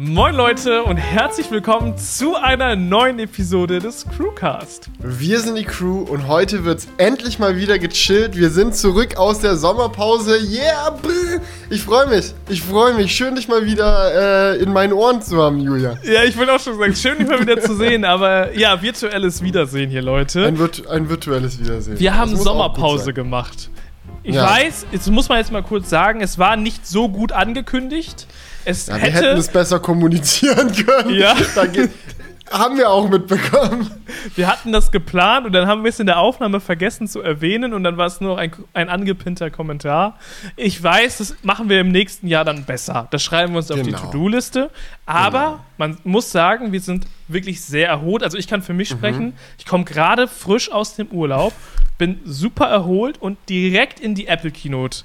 Moin Leute und herzlich willkommen zu einer neuen Episode des Crewcast. Wir sind die Crew und heute wird's endlich mal wieder gechillt. Wir sind zurück aus der Sommerpause. Yeah, brr. ich freue mich. Ich freue mich. Schön, dich mal wieder äh, in meinen Ohren zu haben, Julia. Ja, ich will auch schon sagen, schön, dich mal wieder zu sehen, aber ja, virtuelles Wiedersehen hier, Leute. Ein, virtu ein virtuelles Wiedersehen. Wir haben Sommerpause gemacht. Ich ja. weiß, jetzt muss man jetzt mal kurz sagen, es war nicht so gut angekündigt. Es ja, hätte, wir hätten es besser kommunizieren können. Ja. Haben wir auch mitbekommen. Wir hatten das geplant und dann haben wir es in der Aufnahme vergessen zu erwähnen und dann war es nur noch ein, ein angepinnter Kommentar. Ich weiß, das machen wir im nächsten Jahr dann besser. Das schreiben wir uns genau. auf die genau. To-Do-Liste. Aber genau. man muss sagen, wir sind wirklich sehr erholt. Also ich kann für mich mhm. sprechen. Ich komme gerade frisch aus dem Urlaub, bin super erholt und direkt in die Apple Keynote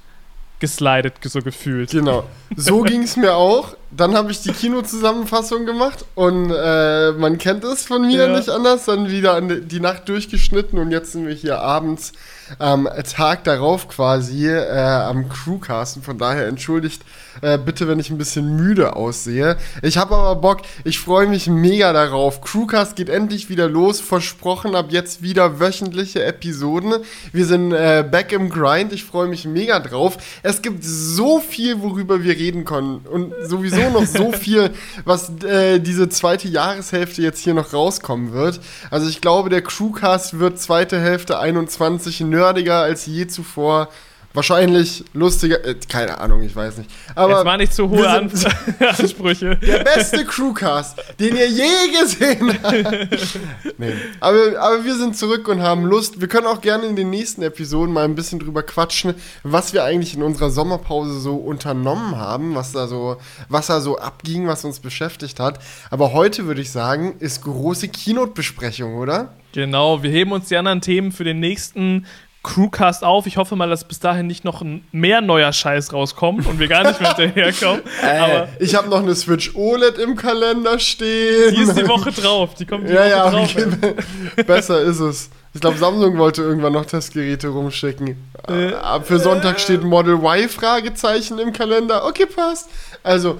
geslidet, so gefühlt. Genau. So ging es mir auch. Dann habe ich die Kinozusammenfassung gemacht und äh, man kennt es von mir ja. nicht anders. Dann wieder die Nacht durchgeschnitten und jetzt sind wir hier abends am Tag darauf quasi äh, am Crewcasten. Von daher entschuldigt äh, bitte, wenn ich ein bisschen müde aussehe. Ich habe aber Bock, ich freue mich mega darauf. Crewcast geht endlich wieder los. Versprochen, ab jetzt wieder wöchentliche Episoden. Wir sind äh, back im Grind. Ich freue mich mega drauf. Es gibt so viel, worüber wir reden können. Und sowieso noch so viel, was äh, diese zweite Jahreshälfte jetzt hier noch rauskommen wird. Also ich glaube, der Crewcast wird zweite Hälfte 21 nerdiger als je zuvor. Wahrscheinlich lustiger, äh, keine Ahnung, ich weiß nicht. Aber Jetzt war nicht zu hohe An Ansprüche. Der beste Crewcast, den ihr je gesehen habt. nee. aber, aber wir sind zurück und haben Lust. Wir können auch gerne in den nächsten Episoden mal ein bisschen drüber quatschen, was wir eigentlich in unserer Sommerpause so unternommen haben, was da so, was da so abging, was uns beschäftigt hat. Aber heute würde ich sagen, ist große Keynote-Besprechung, oder? Genau, wir heben uns die anderen Themen für den nächsten Crewcast auf. Ich hoffe mal, dass bis dahin nicht noch mehr neuer Scheiß rauskommt und wir gar nicht mehr hinterherkommen. Äh, Aber ich habe noch eine Switch OLED im Kalender stehen. Die ist die Woche drauf. Die kommt die ja, Woche ja, drauf. Okay. Besser ist es. Ich glaube, Samsung wollte irgendwann noch Testgeräte rumschicken. Äh, Für Sonntag steht Model Y Fragezeichen im Kalender. Okay, passt. Also.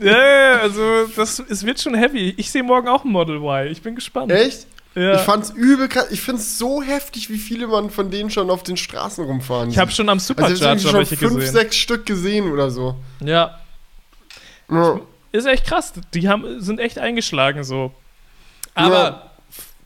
ja, also das, es wird schon heavy. Ich sehe morgen auch ein Model Y. Ich bin gespannt. Echt? Ja. Ich fand's übel krass. Ich find's so heftig, wie viele man von denen schon auf den Straßen rumfahren. Ich habe schon am Supercharger also schon welche fünf, gesehen. sechs Stück gesehen oder so. Ja. ja. Ist echt krass. Die haben, sind echt eingeschlagen so. Aber ja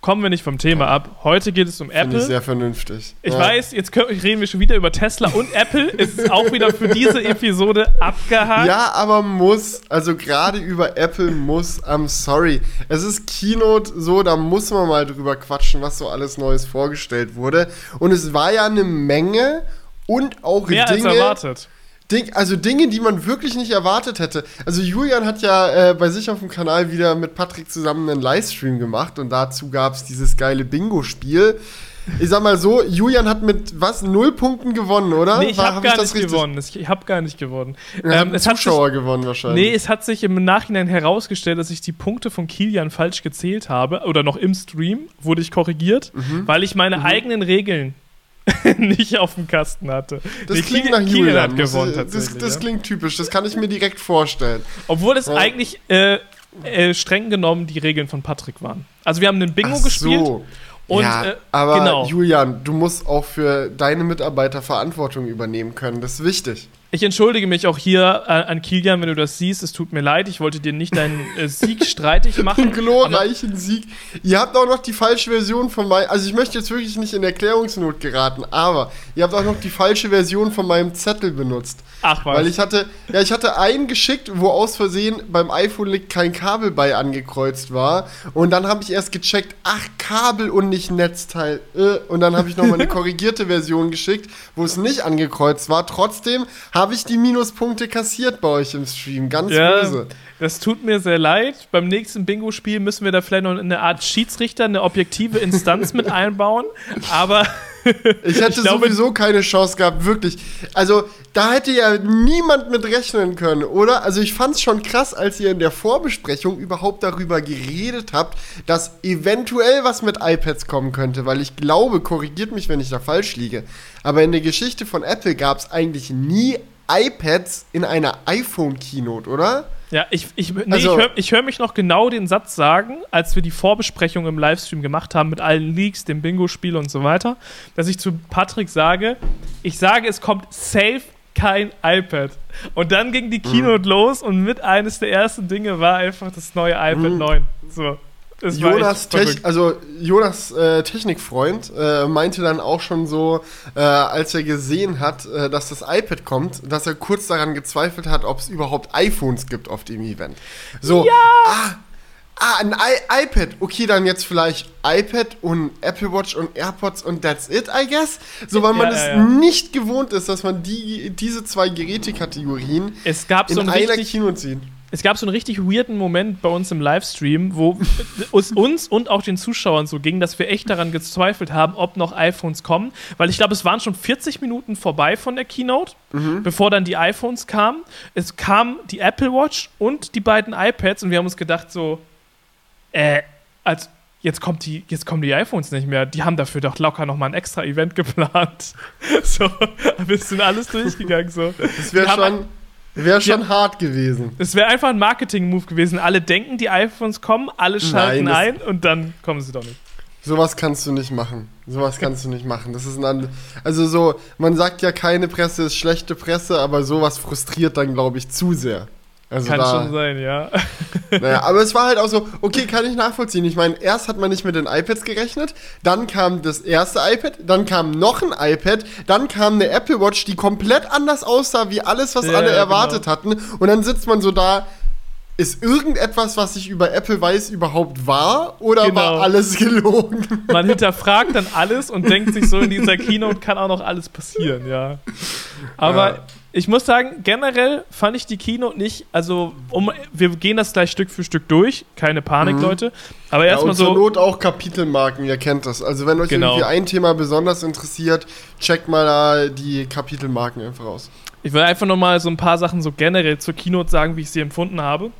kommen wir nicht vom Thema ab. Heute geht es um Apple. Finde ich sehr vernünftig. Ich ja. weiß, jetzt reden wir schon wieder über Tesla und Apple. Es ist auch wieder für diese Episode abgehakt. Ja, aber muss, also gerade über Apple muss, I'm sorry. Es ist Keynote so, da muss man mal drüber quatschen, was so alles Neues vorgestellt wurde. Und es war ja eine Menge und auch Mehr Dinge. Als erwartet Ding, also Dinge, die man wirklich nicht erwartet hätte. Also Julian hat ja äh, bei sich auf dem Kanal wieder mit Patrick zusammen einen Livestream gemacht und dazu gab es dieses geile Bingo-Spiel. Ich sag mal so, Julian hat mit was? Null Punkten gewonnen, oder? Nee, ich habe hab gar nicht richtig? gewonnen. Ich habe gar nicht gewonnen. Ähm, Zuschauer sich, gewonnen wahrscheinlich. Nee, es hat sich im Nachhinein herausgestellt, dass ich die Punkte von Kilian falsch gezählt habe. Oder noch im Stream wurde ich korrigiert, mhm. weil ich meine mhm. eigenen Regeln nicht auf dem Kasten hatte. Das nee, klingt nach Julian. hat gewonnen tatsächlich. Das, das ja. klingt typisch, das kann ich mir direkt vorstellen. Obwohl es ja. eigentlich äh, äh, streng genommen die Regeln von Patrick waren. Also wir haben einen Bingo Ach gespielt. So. Und, ja, äh, aber genau. Julian, du musst auch für deine Mitarbeiter Verantwortung übernehmen können. Das ist wichtig. Ich entschuldige mich auch hier äh, an Kilian, wenn du das siehst. Es tut mir leid. Ich wollte dir nicht deinen äh, Sieg streitig machen. Einen glorreichen Sieg. Ihr habt auch noch die falsche Version von meinem. Also, ich möchte jetzt wirklich nicht in Erklärungsnot geraten, aber ihr habt auch noch die falsche Version von meinem Zettel benutzt. Ach was. Weil ich hatte, ja, ich hatte einen geschickt, wo aus Versehen beim iPhone kein Kabel bei angekreuzt war. Und dann habe ich erst gecheckt, ach, Kabel und nicht Netzteil. Äh, und dann habe ich nochmal eine korrigierte Version geschickt, wo es nicht angekreuzt war. Trotzdem habe ich die Minuspunkte kassiert bei euch im Stream. Ganz ja, böse. Das tut mir sehr leid. Beim nächsten Bingo-Spiel müssen wir da vielleicht noch eine Art Schiedsrichter, eine objektive Instanz mit einbauen. Aber. ich hätte ich glaube, sowieso keine Chance gehabt, wirklich. Also, da hätte ja niemand mit rechnen können, oder? Also, ich fand es schon krass, als ihr in der Vorbesprechung überhaupt darüber geredet habt, dass eventuell was mit iPads kommen könnte, weil ich glaube, korrigiert mich, wenn ich da falsch liege, aber in der Geschichte von Apple gab es eigentlich nie iPads in einer iPhone-Keynote, oder? Ja, ich, ich, nee, also, ich höre ich hör mich noch genau den Satz sagen, als wir die Vorbesprechung im Livestream gemacht haben mit allen Leaks, dem Bingo-Spiel und so weiter, dass ich zu Patrick sage, ich sage, es kommt safe kein iPad. Und dann ging die Keynote mhm. los und mit eines der ersten Dinge war einfach das neue iPad mhm. 9. So. Jonas, Tech, also Jonas äh, Technikfreund äh, meinte dann auch schon so, äh, als er gesehen hat, äh, dass das iPad kommt, dass er kurz daran gezweifelt hat, ob es überhaupt iPhones gibt auf dem Event. So, ja! ah, ah, ein I iPad. Okay, dann jetzt vielleicht iPad und Apple Watch und AirPods und that's it, I guess. So, weil man ja, es ja. nicht gewohnt ist, dass man die, diese zwei Gerätekategorien es gab in so einer Kino ziehen es gab so einen richtig weirden Moment bei uns im Livestream, wo es uns und auch den Zuschauern so ging, dass wir echt daran gezweifelt haben, ob noch iPhones kommen. Weil ich glaube, es waren schon 40 Minuten vorbei von der Keynote, mhm. bevor dann die iPhones kamen. Es kam die Apple Watch und die beiden iPads und wir haben uns gedacht, so, äh, als jetzt kommt die, jetzt kommen die iPhones nicht mehr. Die haben dafür doch locker nochmal ein extra Event geplant. so, wir sind alles durchgegangen. So. Das wäre schon Wäre schon ja, hart gewesen. Es wäre einfach ein Marketing-Move gewesen. Alle denken, die iPhones kommen, alle schalten Nein, ein und dann kommen sie doch nicht. Sowas kannst du nicht machen. Sowas kannst du nicht machen. Das ist ein also so, man sagt ja, keine Presse ist schlechte Presse, aber sowas frustriert dann, glaube ich, zu sehr. Also kann da, schon sein, ja. Naja, aber es war halt auch so, okay, kann ich nachvollziehen. Ich meine, erst hat man nicht mit den iPads gerechnet, dann kam das erste iPad, dann kam noch ein iPad, dann kam eine Apple Watch, die komplett anders aussah wie alles, was ja, alle erwartet genau. hatten. Und dann sitzt man so da, ist irgendetwas, was ich über Apple weiß, überhaupt wahr oder genau. war alles gelogen? Man hinterfragt dann alles und denkt sich so, in dieser Keynote kann auch noch alles passieren, ja. Aber ja ich muss sagen, generell fand ich die Keynote nicht, also um, wir gehen das gleich Stück für Stück durch, keine Panik, mhm. Leute. Aber erstmal ja, so. Zur Not auch Kapitelmarken, ihr kennt das. Also wenn euch genau. irgendwie ein Thema besonders interessiert, checkt mal da die Kapitelmarken einfach aus. Ich will einfach nochmal so ein paar Sachen so generell zur Keynote sagen, wie ich sie empfunden habe.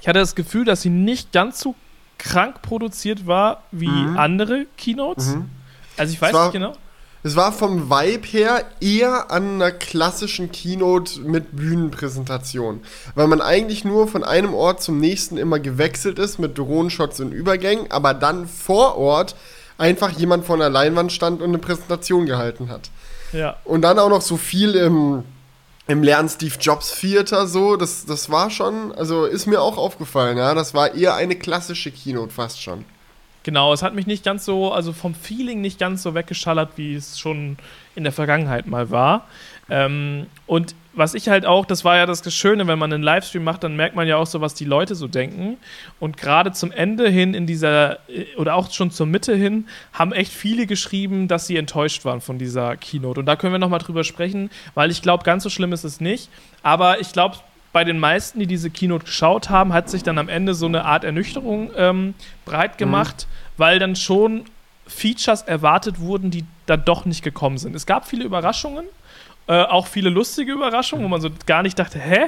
Ich hatte das Gefühl, dass sie nicht ganz so krank produziert war wie mhm. andere Keynotes. Mhm. Also ich weiß nicht genau. Es war vom Vibe her eher an einer klassischen Keynote mit Bühnenpräsentation, weil man eigentlich nur von einem Ort zum nächsten immer gewechselt ist mit Drohnenshots und Übergängen, aber dann vor Ort einfach jemand vor einer Leinwand stand und eine Präsentation gehalten hat. Ja. Und dann auch noch so viel im, im Lern Steve Jobs Theater so, das, das war schon, also ist mir auch aufgefallen, ja, das war eher eine klassische Keynote fast schon. Genau, es hat mich nicht ganz so, also vom Feeling nicht ganz so weggeschallert, wie es schon in der Vergangenheit mal war. Ähm, und was ich halt auch, das war ja das Schöne, wenn man einen Livestream macht, dann merkt man ja auch so, was die Leute so denken. Und gerade zum Ende hin in dieser, äh, oder auch schon zur Mitte hin, haben echt viele geschrieben, dass sie enttäuscht waren von dieser Keynote. Und da können wir nochmal drüber sprechen, weil ich glaube, ganz so schlimm ist es nicht. Aber ich glaube, bei den meisten, die diese Keynote geschaut haben, hat sich dann am Ende so eine Art Ernüchterung ähm, breit gemacht, mhm. weil dann schon Features erwartet wurden, die dann doch nicht gekommen sind. Es gab viele Überraschungen, äh, auch viele lustige Überraschungen, wo man so gar nicht dachte, hä?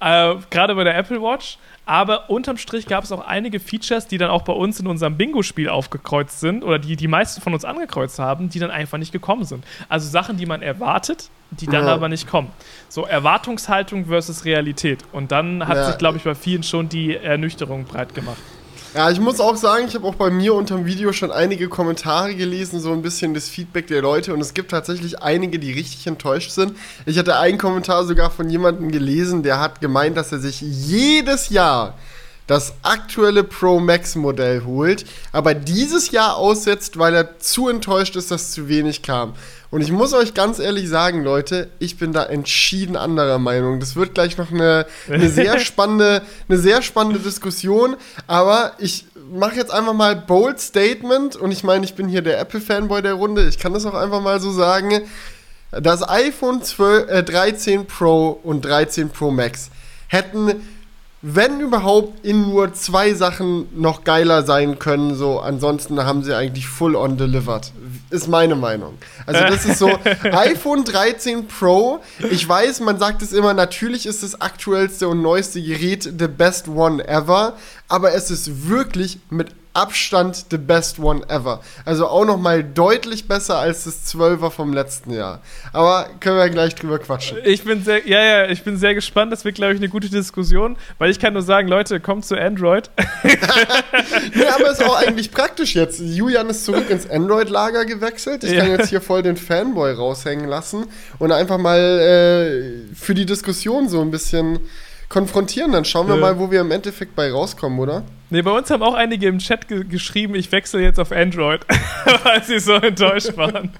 Äh, Gerade bei der Apple Watch. Aber unterm Strich gab es auch einige Features, die dann auch bei uns in unserem Bingo-Spiel aufgekreuzt sind oder die die meisten von uns angekreuzt haben, die dann einfach nicht gekommen sind. Also Sachen, die man erwartet, die dann ja. aber nicht kommen. So Erwartungshaltung versus Realität. Und dann hat ja. sich, glaube ich, bei vielen schon die Ernüchterung breit gemacht. Ja, ich muss auch sagen, ich habe auch bei mir unter dem Video schon einige Kommentare gelesen, so ein bisschen das Feedback der Leute und es gibt tatsächlich einige, die richtig enttäuscht sind. Ich hatte einen Kommentar sogar von jemandem gelesen, der hat gemeint, dass er sich jedes Jahr das aktuelle Pro Max Modell holt, aber dieses Jahr aussetzt, weil er zu enttäuscht ist, dass zu wenig kam. Und ich muss euch ganz ehrlich sagen, Leute, ich bin da entschieden anderer Meinung. Das wird gleich noch eine, eine sehr spannende, eine sehr spannende Diskussion. Aber ich mache jetzt einfach mal bold Statement. Und ich meine, ich bin hier der Apple-Fanboy der Runde. Ich kann das auch einfach mal so sagen. Das iPhone 12, äh, 13 Pro und 13 Pro Max hätten wenn überhaupt, in nur zwei Sachen noch geiler sein können. So, ansonsten haben sie eigentlich full on delivered. Ist meine Meinung. Also, das ist so iPhone 13 Pro. Ich weiß, man sagt es immer, natürlich ist das aktuellste und neueste Gerät the best one ever. Aber es ist wirklich mit Abstand the best one ever. Also auch noch mal deutlich besser als das 12er vom letzten Jahr. Aber können wir gleich drüber quatschen. Ich bin sehr, ja, ja, ich bin sehr gespannt. Das wird, glaube ich, eine gute Diskussion, weil ich kann nur sagen, Leute, kommt zu Android. nee, aber ist auch eigentlich praktisch jetzt. Julian ist zurück ins Android-Lager gewechselt. Ich ja. kann jetzt hier voll den Fanboy raushängen lassen und einfach mal äh, für die Diskussion so ein bisschen konfrontieren. Dann schauen wir ja. mal, wo wir im Endeffekt bei rauskommen, oder? Nee, bei uns haben auch einige im Chat ge geschrieben, ich wechsle jetzt auf Android, weil sie so enttäuscht waren.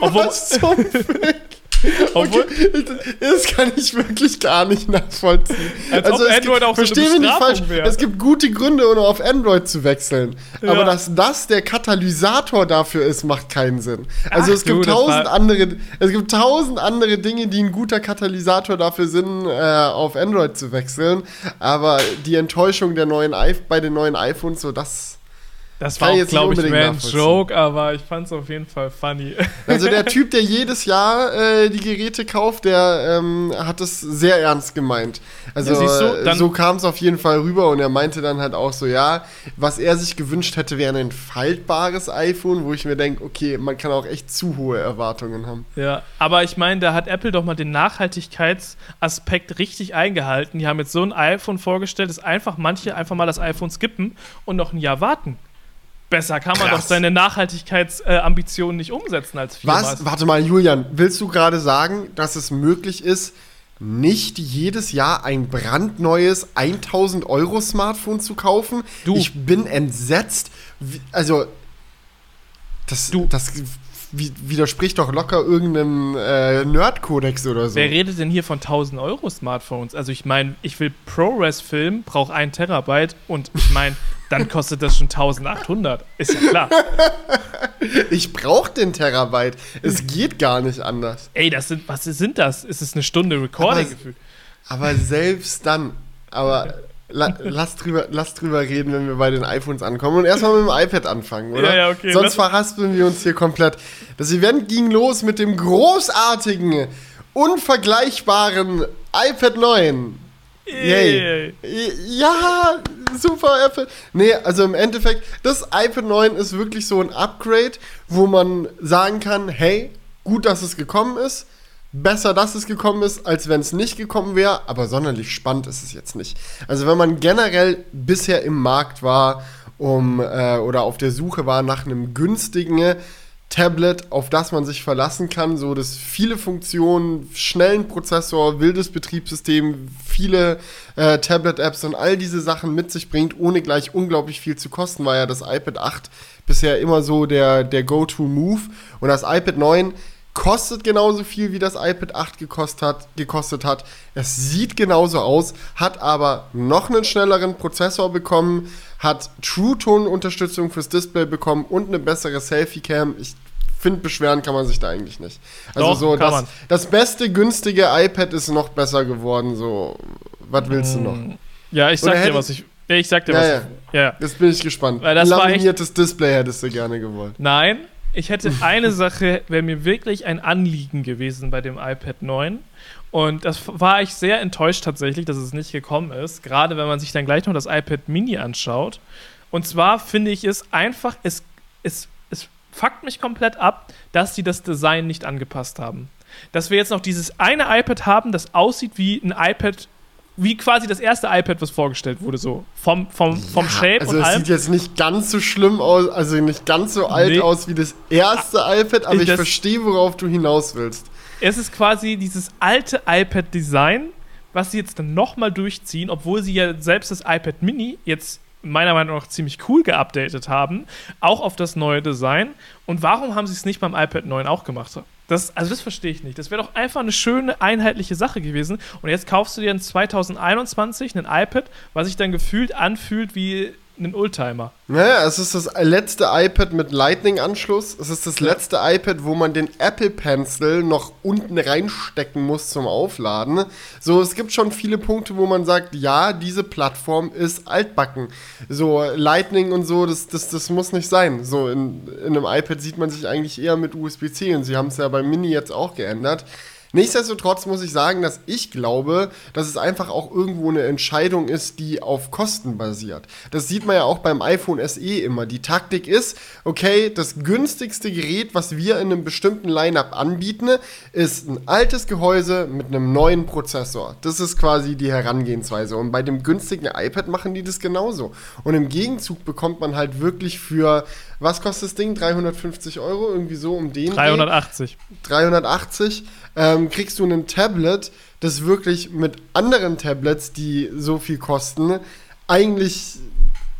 Obwohl, Was zum Fick? Obwohl, okay, das kann ich wirklich gar nicht nachvollziehen. Als also ob Android gibt, auch verstehe so mich nicht falsch. Wäre. Es gibt gute Gründe, um auf Android zu wechseln. Ja. Aber dass das der Katalysator dafür ist, macht keinen Sinn. Also Ach, es gibt du, tausend andere, es gibt tausend andere Dinge, die ein guter Katalysator dafür sind, äh, auf Android zu wechseln. Aber die Enttäuschung der neuen bei den neuen iPhones, so das das war jetzt, glaube ich, mehr ein Joke, aber ich fand es auf jeden Fall funny. Also der Typ, der jedes Jahr äh, die Geräte kauft, der ähm, hat es sehr ernst gemeint. Also ja, du, so kam es auf jeden Fall rüber und er meinte dann halt auch so, ja, was er sich gewünscht hätte, wäre ein faltbares iPhone, wo ich mir denke, okay, man kann auch echt zu hohe Erwartungen haben. Ja, aber ich meine, da hat Apple doch mal den Nachhaltigkeitsaspekt richtig eingehalten. Die haben jetzt so ein iPhone vorgestellt, dass einfach manche einfach mal das iPhone skippen und noch ein Jahr warten besser kann man Krass. doch seine Nachhaltigkeitsambitionen nicht umsetzen als viermal. Was? Warte mal, Julian, willst du gerade sagen, dass es möglich ist, nicht jedes Jahr ein brandneues 1000 Euro Smartphone zu kaufen? Du. Ich bin entsetzt. Also, das, du. das widerspricht doch locker irgendeinem äh, Nerd-Kodex oder so. Wer redet denn hier von 1000 Euro Smartphones? Also ich meine, ich will ProRes filmen, brauche ein Terabyte und ich meine, dann kostet das schon 1800. Ist ja klar. Ich brauche den Terabyte. Es geht gar nicht anders. Ey, das sind, was sind das? Ist es eine Stunde Recording gefühlt? Aber selbst dann, aber la, lass, drüber, lass drüber reden, wenn wir bei den iPhones ankommen und erstmal mit dem iPad anfangen, oder? Ja, ja, okay. Sonst verhaspeln wir uns hier komplett. Das Event ging los mit dem großartigen, unvergleichbaren iPad 9. Yay. Ja, super Apple. Nee, also im Endeffekt, das iPad 9 ist wirklich so ein Upgrade, wo man sagen kann, hey, gut, dass es gekommen ist. Besser, dass es gekommen ist, als wenn es nicht gekommen wäre, aber sonderlich spannend ist es jetzt nicht. Also wenn man generell bisher im Markt war um äh, oder auf der Suche war nach einem günstigen Tablet, auf das man sich verlassen kann, so dass viele Funktionen, schnellen Prozessor, wildes Betriebssystem, viele äh, Tablet-Apps und all diese Sachen mit sich bringt, ohne gleich unglaublich viel zu kosten, war ja das iPad 8 bisher immer so der, der Go-To-Move. Und das iPad 9 kostet genauso viel, wie das iPad 8 gekostet hat, gekostet hat. Es sieht genauso aus, hat aber noch einen schnelleren Prozessor bekommen, hat True Tone Unterstützung fürs Display bekommen und eine bessere Selfie Cam. Ich finde, beschweren kann man sich da eigentlich nicht. Also Doch, so, das, das, beste günstige iPad ist noch besser geworden. So, was willst du noch? Mm, ja, ich sag dir, was ich. Ich sag dir, ja, was ja. ich. Ja. Jetzt bin ich gespannt. Weil das Laminiertes Display hättest du gerne gewollt. Nein, ich hätte eine Sache, wäre mir wirklich ein Anliegen gewesen bei dem iPad 9. Und das war ich sehr enttäuscht tatsächlich, dass es nicht gekommen ist. Gerade wenn man sich dann gleich noch das iPad Mini anschaut. Und zwar finde ich es einfach, es, es fuckt mich komplett ab, dass sie das Design nicht angepasst haben. Dass wir jetzt noch dieses eine iPad haben, das aussieht wie ein iPad, wie quasi das erste iPad, was vorgestellt wurde, so vom, vom, vom ja, Shape also und allem. Also sieht jetzt nicht ganz so schlimm aus, also nicht ganz so alt nee. aus wie das erste iPad, aber ich, ich verstehe, worauf du hinaus willst. Es ist quasi dieses alte iPad-Design, was sie jetzt dann nochmal durchziehen, obwohl sie ja selbst das iPad Mini jetzt meiner Meinung nach ziemlich cool geupdatet haben, auch auf das neue Design. Und warum haben sie es nicht beim iPad 9 auch gemacht? Das, also das verstehe ich nicht. Das wäre doch einfach eine schöne, einheitliche Sache gewesen. Und jetzt kaufst du dir in 2021 ein iPad, was sich dann gefühlt anfühlt wie einen Oldtimer. Naja, es ist das letzte iPad mit Lightning-Anschluss. Es ist das letzte iPad, wo man den Apple Pencil noch unten reinstecken muss zum Aufladen. So, es gibt schon viele Punkte, wo man sagt, ja, diese Plattform ist altbacken. So, Lightning und so, das, das, das muss nicht sein. So, in, in einem iPad sieht man sich eigentlich eher mit USB-C und sie haben es ja beim Mini jetzt auch geändert. Nichtsdestotrotz muss ich sagen, dass ich glaube, dass es einfach auch irgendwo eine Entscheidung ist, die auf Kosten basiert. Das sieht man ja auch beim iPhone SE immer. Die Taktik ist, okay, das günstigste Gerät, was wir in einem bestimmten Lineup anbieten, ist ein altes Gehäuse mit einem neuen Prozessor. Das ist quasi die Herangehensweise. Und bei dem günstigen iPad machen die das genauso. Und im Gegenzug bekommt man halt wirklich für, was kostet das Ding? 350 Euro? Irgendwie so um den. 380. 380 ähm, kriegst du ein Tablet, das wirklich mit anderen Tablets, die so viel kosten, eigentlich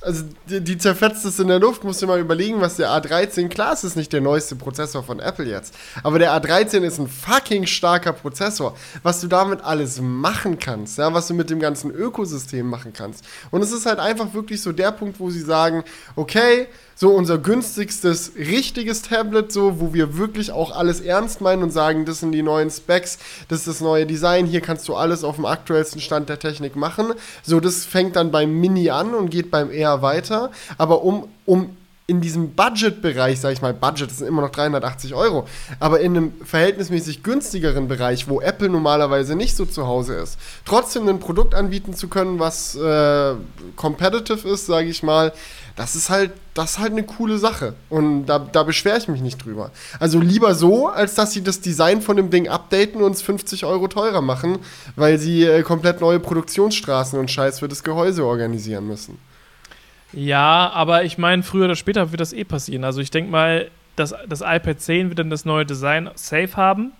also die, die, zerfetzt es in der Luft, musst du mal überlegen, was der A13, klar, es ist nicht der neueste Prozessor von Apple jetzt, aber der A13 ist ein fucking starker Prozessor, was du damit alles machen kannst, ja, was du mit dem ganzen Ökosystem machen kannst. Und es ist halt einfach wirklich so der Punkt, wo sie sagen, okay, so unser günstigstes richtiges Tablet, so wo wir wirklich auch alles ernst meinen und sagen, das sind die neuen Specs, das ist das neue Design, hier kannst du alles auf dem aktuellsten Stand der Technik machen. So, das fängt dann beim Mini an und geht beim R weiter. Aber um, um in diesem Budget-Bereich, sag ich mal, Budget das sind immer noch 380 Euro, aber in einem verhältnismäßig günstigeren Bereich, wo Apple normalerweise nicht so zu Hause ist, trotzdem ein Produkt anbieten zu können, was äh, competitive ist, sage ich mal, das ist halt, das ist halt eine coole Sache. Und da, da beschwere ich mich nicht drüber. Also lieber so, als dass sie das Design von dem Ding updaten und es 50 Euro teurer machen, weil sie äh, komplett neue Produktionsstraßen und Scheiß für das Gehäuse organisieren müssen. Ja, aber ich meine, früher oder später wird das eh passieren. Also ich denke mal, das, das iPad 10 wird dann das neue Design safe haben.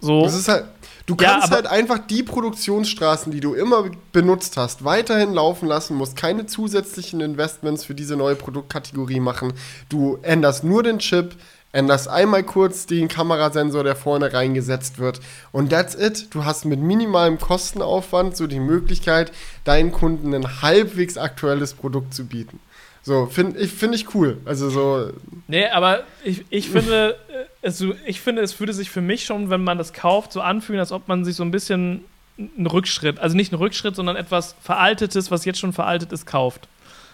So. Das ist halt, du kannst ja, halt einfach die Produktionsstraßen, die du immer benutzt hast, weiterhin laufen lassen, musst keine zusätzlichen Investments für diese neue Produktkategorie machen. Du änderst nur den Chip, änderst einmal kurz den Kamerasensor, der vorne reingesetzt wird und that's it. Du hast mit minimalem Kostenaufwand so die Möglichkeit, deinen Kunden ein halbwegs aktuelles Produkt zu bieten. So, finde ich, find ich cool. Also so. Nee, aber ich, ich finde, es, ich finde, es würde sich für mich schon, wenn man das kauft, so anfühlen, als ob man sich so ein bisschen einen Rückschritt, also nicht einen Rückschritt, sondern etwas Veraltetes, was jetzt schon veraltet ist, kauft.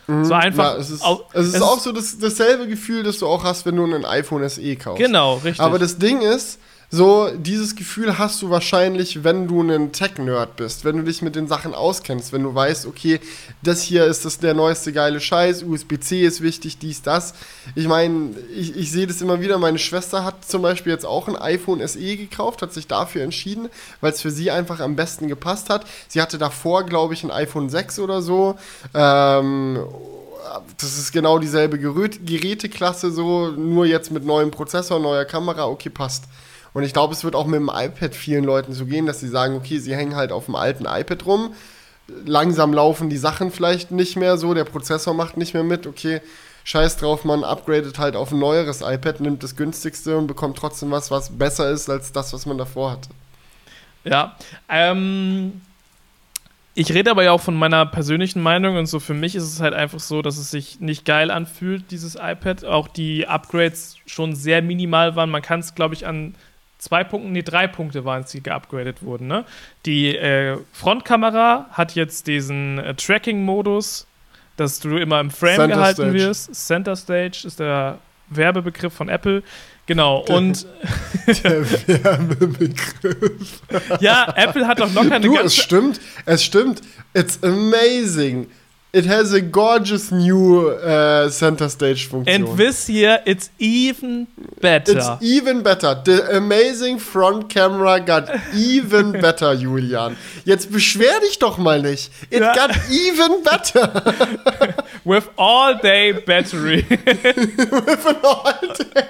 Mhm. So einfach. Ja, es ist, au, es ist es auch so das, dasselbe Gefühl, das du auch hast, wenn du ein iPhone SE kaufst. Genau, richtig. Aber das Ding ist, so, dieses Gefühl hast du wahrscheinlich, wenn du ein Tech-Nerd bist, wenn du dich mit den Sachen auskennst, wenn du weißt, okay, das hier ist das der neueste geile Scheiß, USB-C ist wichtig, dies, das. Ich meine, ich, ich sehe das immer wieder. Meine Schwester hat zum Beispiel jetzt auch ein iPhone SE gekauft, hat sich dafür entschieden, weil es für sie einfach am besten gepasst hat. Sie hatte davor, glaube ich, ein iPhone 6 oder so. Ähm, das ist genau dieselbe Geräteklasse, so, nur jetzt mit neuem Prozessor, neuer Kamera, okay, passt. Und ich glaube, es wird auch mit dem iPad vielen Leuten so gehen, dass sie sagen, okay, sie hängen halt auf dem alten iPad rum. Langsam laufen die Sachen vielleicht nicht mehr so, der Prozessor macht nicht mehr mit, okay, scheiß drauf, man upgradet halt auf ein neueres iPad, nimmt das günstigste und bekommt trotzdem was, was besser ist als das, was man davor hatte. Ja, ähm, ich rede aber ja auch von meiner persönlichen Meinung und so für mich ist es halt einfach so, dass es sich nicht geil anfühlt, dieses iPad. Auch die Upgrades schon sehr minimal waren. Man kann es, glaube ich, an zwei Punkten, nee, drei Punkte waren es, die geupgradet wurden. Ne? Die äh, Frontkamera hat jetzt diesen äh, Tracking-Modus, dass du immer im Frame Center gehalten Stage. wirst. Center Stage ist der Werbebegriff von Apple. Genau, der, und. der Werbebegriff. ja, Apple hat doch locker eine du, ganze. Es stimmt, es stimmt. It's amazing. It has a gorgeous new uh, center stage function. And this year, it's even better. It's even better. The amazing front camera got even better, Julian. Jetzt beschwer dich doch mal nicht. It ja. got even better. With all day battery. With an all day.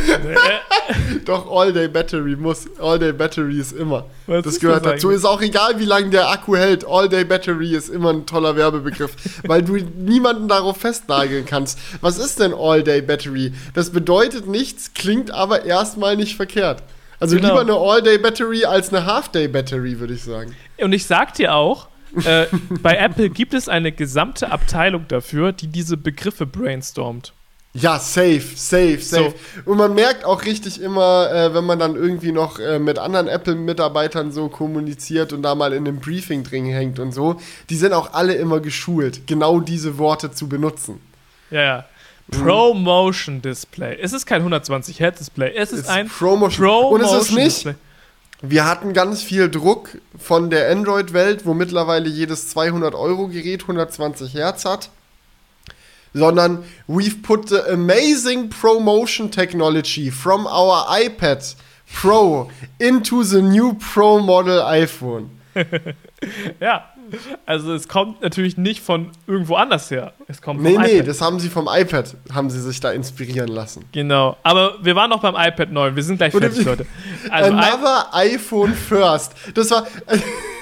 Doch, All-Day Battery muss. All-Day Battery ist immer. Was das gehört das dazu. Ist auch egal, wie lange der Akku hält. All-Day Battery ist immer ein toller Werbebegriff, weil du niemanden darauf festnageln kannst. Was ist denn All-Day Battery? Das bedeutet nichts, klingt aber erstmal nicht verkehrt. Also genau. lieber eine All-Day Battery als eine Half-Day Battery, würde ich sagen. Und ich sag dir auch, äh, bei Apple gibt es eine gesamte Abteilung dafür, die diese Begriffe brainstormt. Ja, safe, safe, safe. So. Und man merkt auch richtig immer, äh, wenn man dann irgendwie noch äh, mit anderen Apple-Mitarbeitern so kommuniziert und da mal in einem Briefing drin hängt und so, die sind auch alle immer geschult, genau diese Worte zu benutzen. Ja, ja. Promotion Display. Es ist kein 120 Hertz Display, es ist, ist ein Promotion. Promotion Und es ist nicht, Display. wir hatten ganz viel Druck von der Android-Welt, wo mittlerweile jedes 200-Euro-Gerät 120 Hertz hat sondern we've put the amazing promotion technology from our iPad Pro into the new Pro Model iPhone. ja, also es kommt natürlich nicht von irgendwo anders her. Es kommt vom nee, nee, das haben sie vom iPad, haben sie sich da inspirieren lassen. Genau, aber wir waren noch beim iPad 9, wir sind gleich fertig, Leute. Also Another iPhone first. Das war...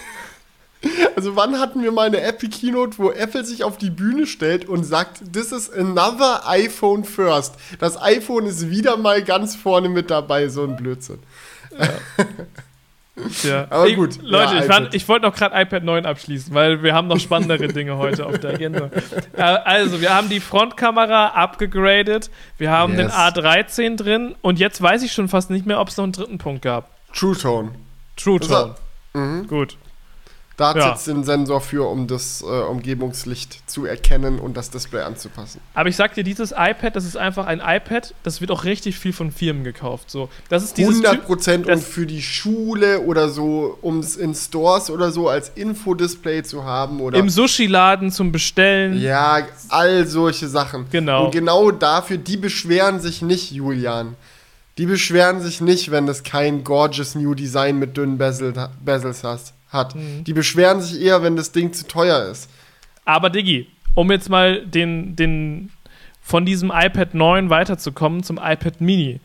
Also wann hatten wir mal eine Epic Keynote, wo Apple sich auf die Bühne stellt und sagt, this is another iPhone first. Das iPhone ist wieder mal ganz vorne mit dabei, so ein Blödsinn. Ja. Ja. Aber gut. Ich, Leute, ja, ich, ich wollte noch gerade iPad 9 abschließen, weil wir haben noch spannendere Dinge heute auf der Agenda. Äh, also, wir haben die Frontkamera abgegradet, wir haben yes. den A13 drin und jetzt weiß ich schon fast nicht mehr, ob es noch einen dritten Punkt gab. True Tone. True Tone. Mhm. Gut. Da hat ja. jetzt den Sensor für, um das äh, Umgebungslicht zu erkennen und das Display anzupassen. Aber ich sag dir, dieses iPad, das ist einfach ein iPad, das wird auch richtig viel von Firmen gekauft. So, das ist dieses 100 Prozent und für die Schule oder so, um es in Stores oder so als Infodisplay zu haben. Oder Im Sushi-Laden zum Bestellen. Ja, all solche Sachen. Genau. Und genau dafür, die beschweren sich nicht, Julian. Die beschweren sich nicht, wenn es kein gorgeous New Design mit dünnen Bezel, Bezels hast hat. Mhm. Die beschweren sich eher, wenn das Ding zu teuer ist. Aber Diggi, um jetzt mal den, den von diesem iPad 9 weiterzukommen zum iPad Mini.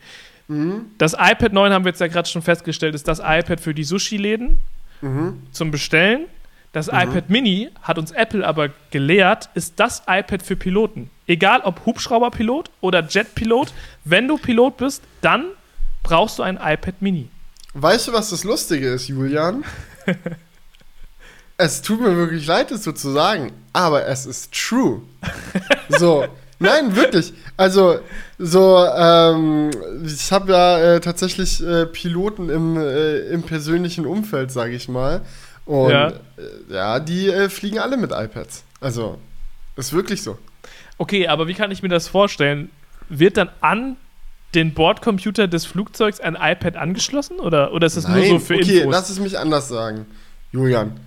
Mhm. Das iPad 9 haben wir jetzt ja gerade schon festgestellt, ist das iPad für die Sushi-Läden mhm. zum Bestellen. Das mhm. iPad Mini hat uns Apple aber gelehrt, ist das iPad für Piloten. Egal ob Hubschrauberpilot oder Jetpilot, wenn du Pilot bist, dann brauchst du ein iPad Mini. Weißt du, was das Lustige ist, Julian? Es tut mir wirklich leid, es so zu sagen, aber es ist true. So, nein, wirklich. Also, so, ähm, ich habe ja äh, tatsächlich äh, Piloten im, äh, im persönlichen Umfeld, sage ich mal. Und ja, äh, ja die äh, fliegen alle mit iPads. Also, ist wirklich so. Okay, aber wie kann ich mir das vorstellen? Wird dann an den Bordcomputer des Flugzeugs ein iPad angeschlossen? Oder, oder ist das Nein, nur so für okay, Infos? Okay, lass es mich anders sagen. Julian,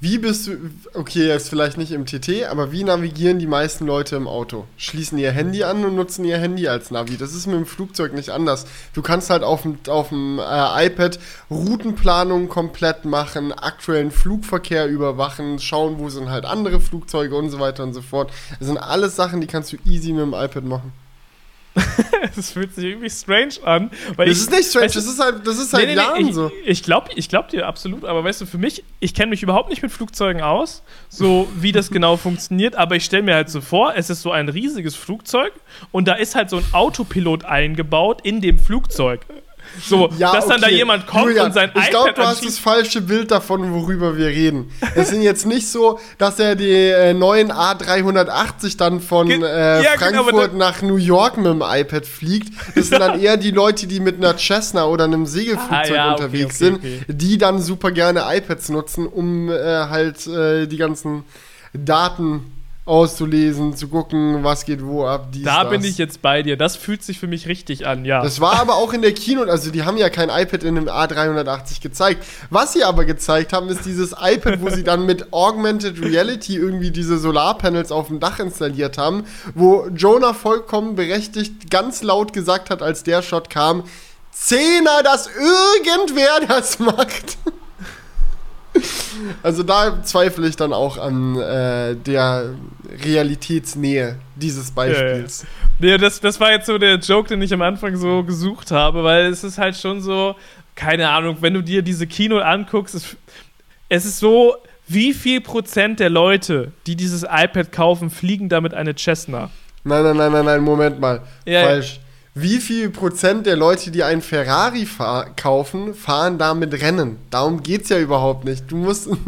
wie bist du, okay, jetzt vielleicht nicht im TT, aber wie navigieren die meisten Leute im Auto? Schließen ihr Handy an und nutzen ihr Handy als Navi. Das ist mit dem Flugzeug nicht anders. Du kannst halt auf dem, auf dem äh, iPad Routenplanung komplett machen, aktuellen Flugverkehr überwachen, schauen, wo sind halt andere Flugzeuge und so weiter und so fort. Das sind alles Sachen, die kannst du easy mit dem iPad machen. Es fühlt sich irgendwie strange an. das ich, ist nicht strange, weißt das ist halt, das ist halt nee, nee, nee, ich, so. Ich glaube ich glaub dir absolut, aber weißt du, für mich, ich kenne mich überhaupt nicht mit Flugzeugen aus, so wie das genau funktioniert, aber ich stelle mir halt so vor, es ist so ein riesiges Flugzeug und da ist halt so ein Autopilot eingebaut in dem Flugzeug. So, ja, dass dann okay. da jemand kommt Julian, und sein Ich glaube, du hast das falsche Bild davon, worüber wir reden. Es sind jetzt nicht so, dass er die äh, neuen A380 dann von äh, ja, genau, Frankfurt genau, nach New York mit dem iPad fliegt. Das sind dann eher die Leute, die mit einer Cessna oder einem Segelflugzeug ah, ja, unterwegs okay, okay, sind, die dann super gerne iPads nutzen, um äh, halt äh, die ganzen Daten auszulesen, zu gucken, was geht wo ab. Dies, da das. bin ich jetzt bei dir. Das fühlt sich für mich richtig an, ja. Das war aber auch in der Kino, also die haben ja kein iPad in einem A380 gezeigt. Was sie aber gezeigt haben, ist dieses iPad, wo sie dann mit Augmented Reality irgendwie diese Solarpanels auf dem Dach installiert haben, wo Jonah vollkommen berechtigt ganz laut gesagt hat, als der Shot kam, Zehner, dass irgendwer das macht. Also da zweifle ich dann auch an äh, der Realitätsnähe dieses Beispiels. Ja, ja. ja, das, das war jetzt so der Joke, den ich am Anfang so gesucht habe, weil es ist halt schon so, keine Ahnung, wenn du dir diese Kino anguckst, es, es ist so, wie viel Prozent der Leute, die dieses iPad kaufen, fliegen damit eine Cessna? Nein, nein, nein, nein, nein, Moment mal. Ja, Falsch wie viel Prozent der Leute, die einen Ferrari fahr kaufen, fahren damit Rennen? Darum geht es ja überhaupt nicht. Du musst.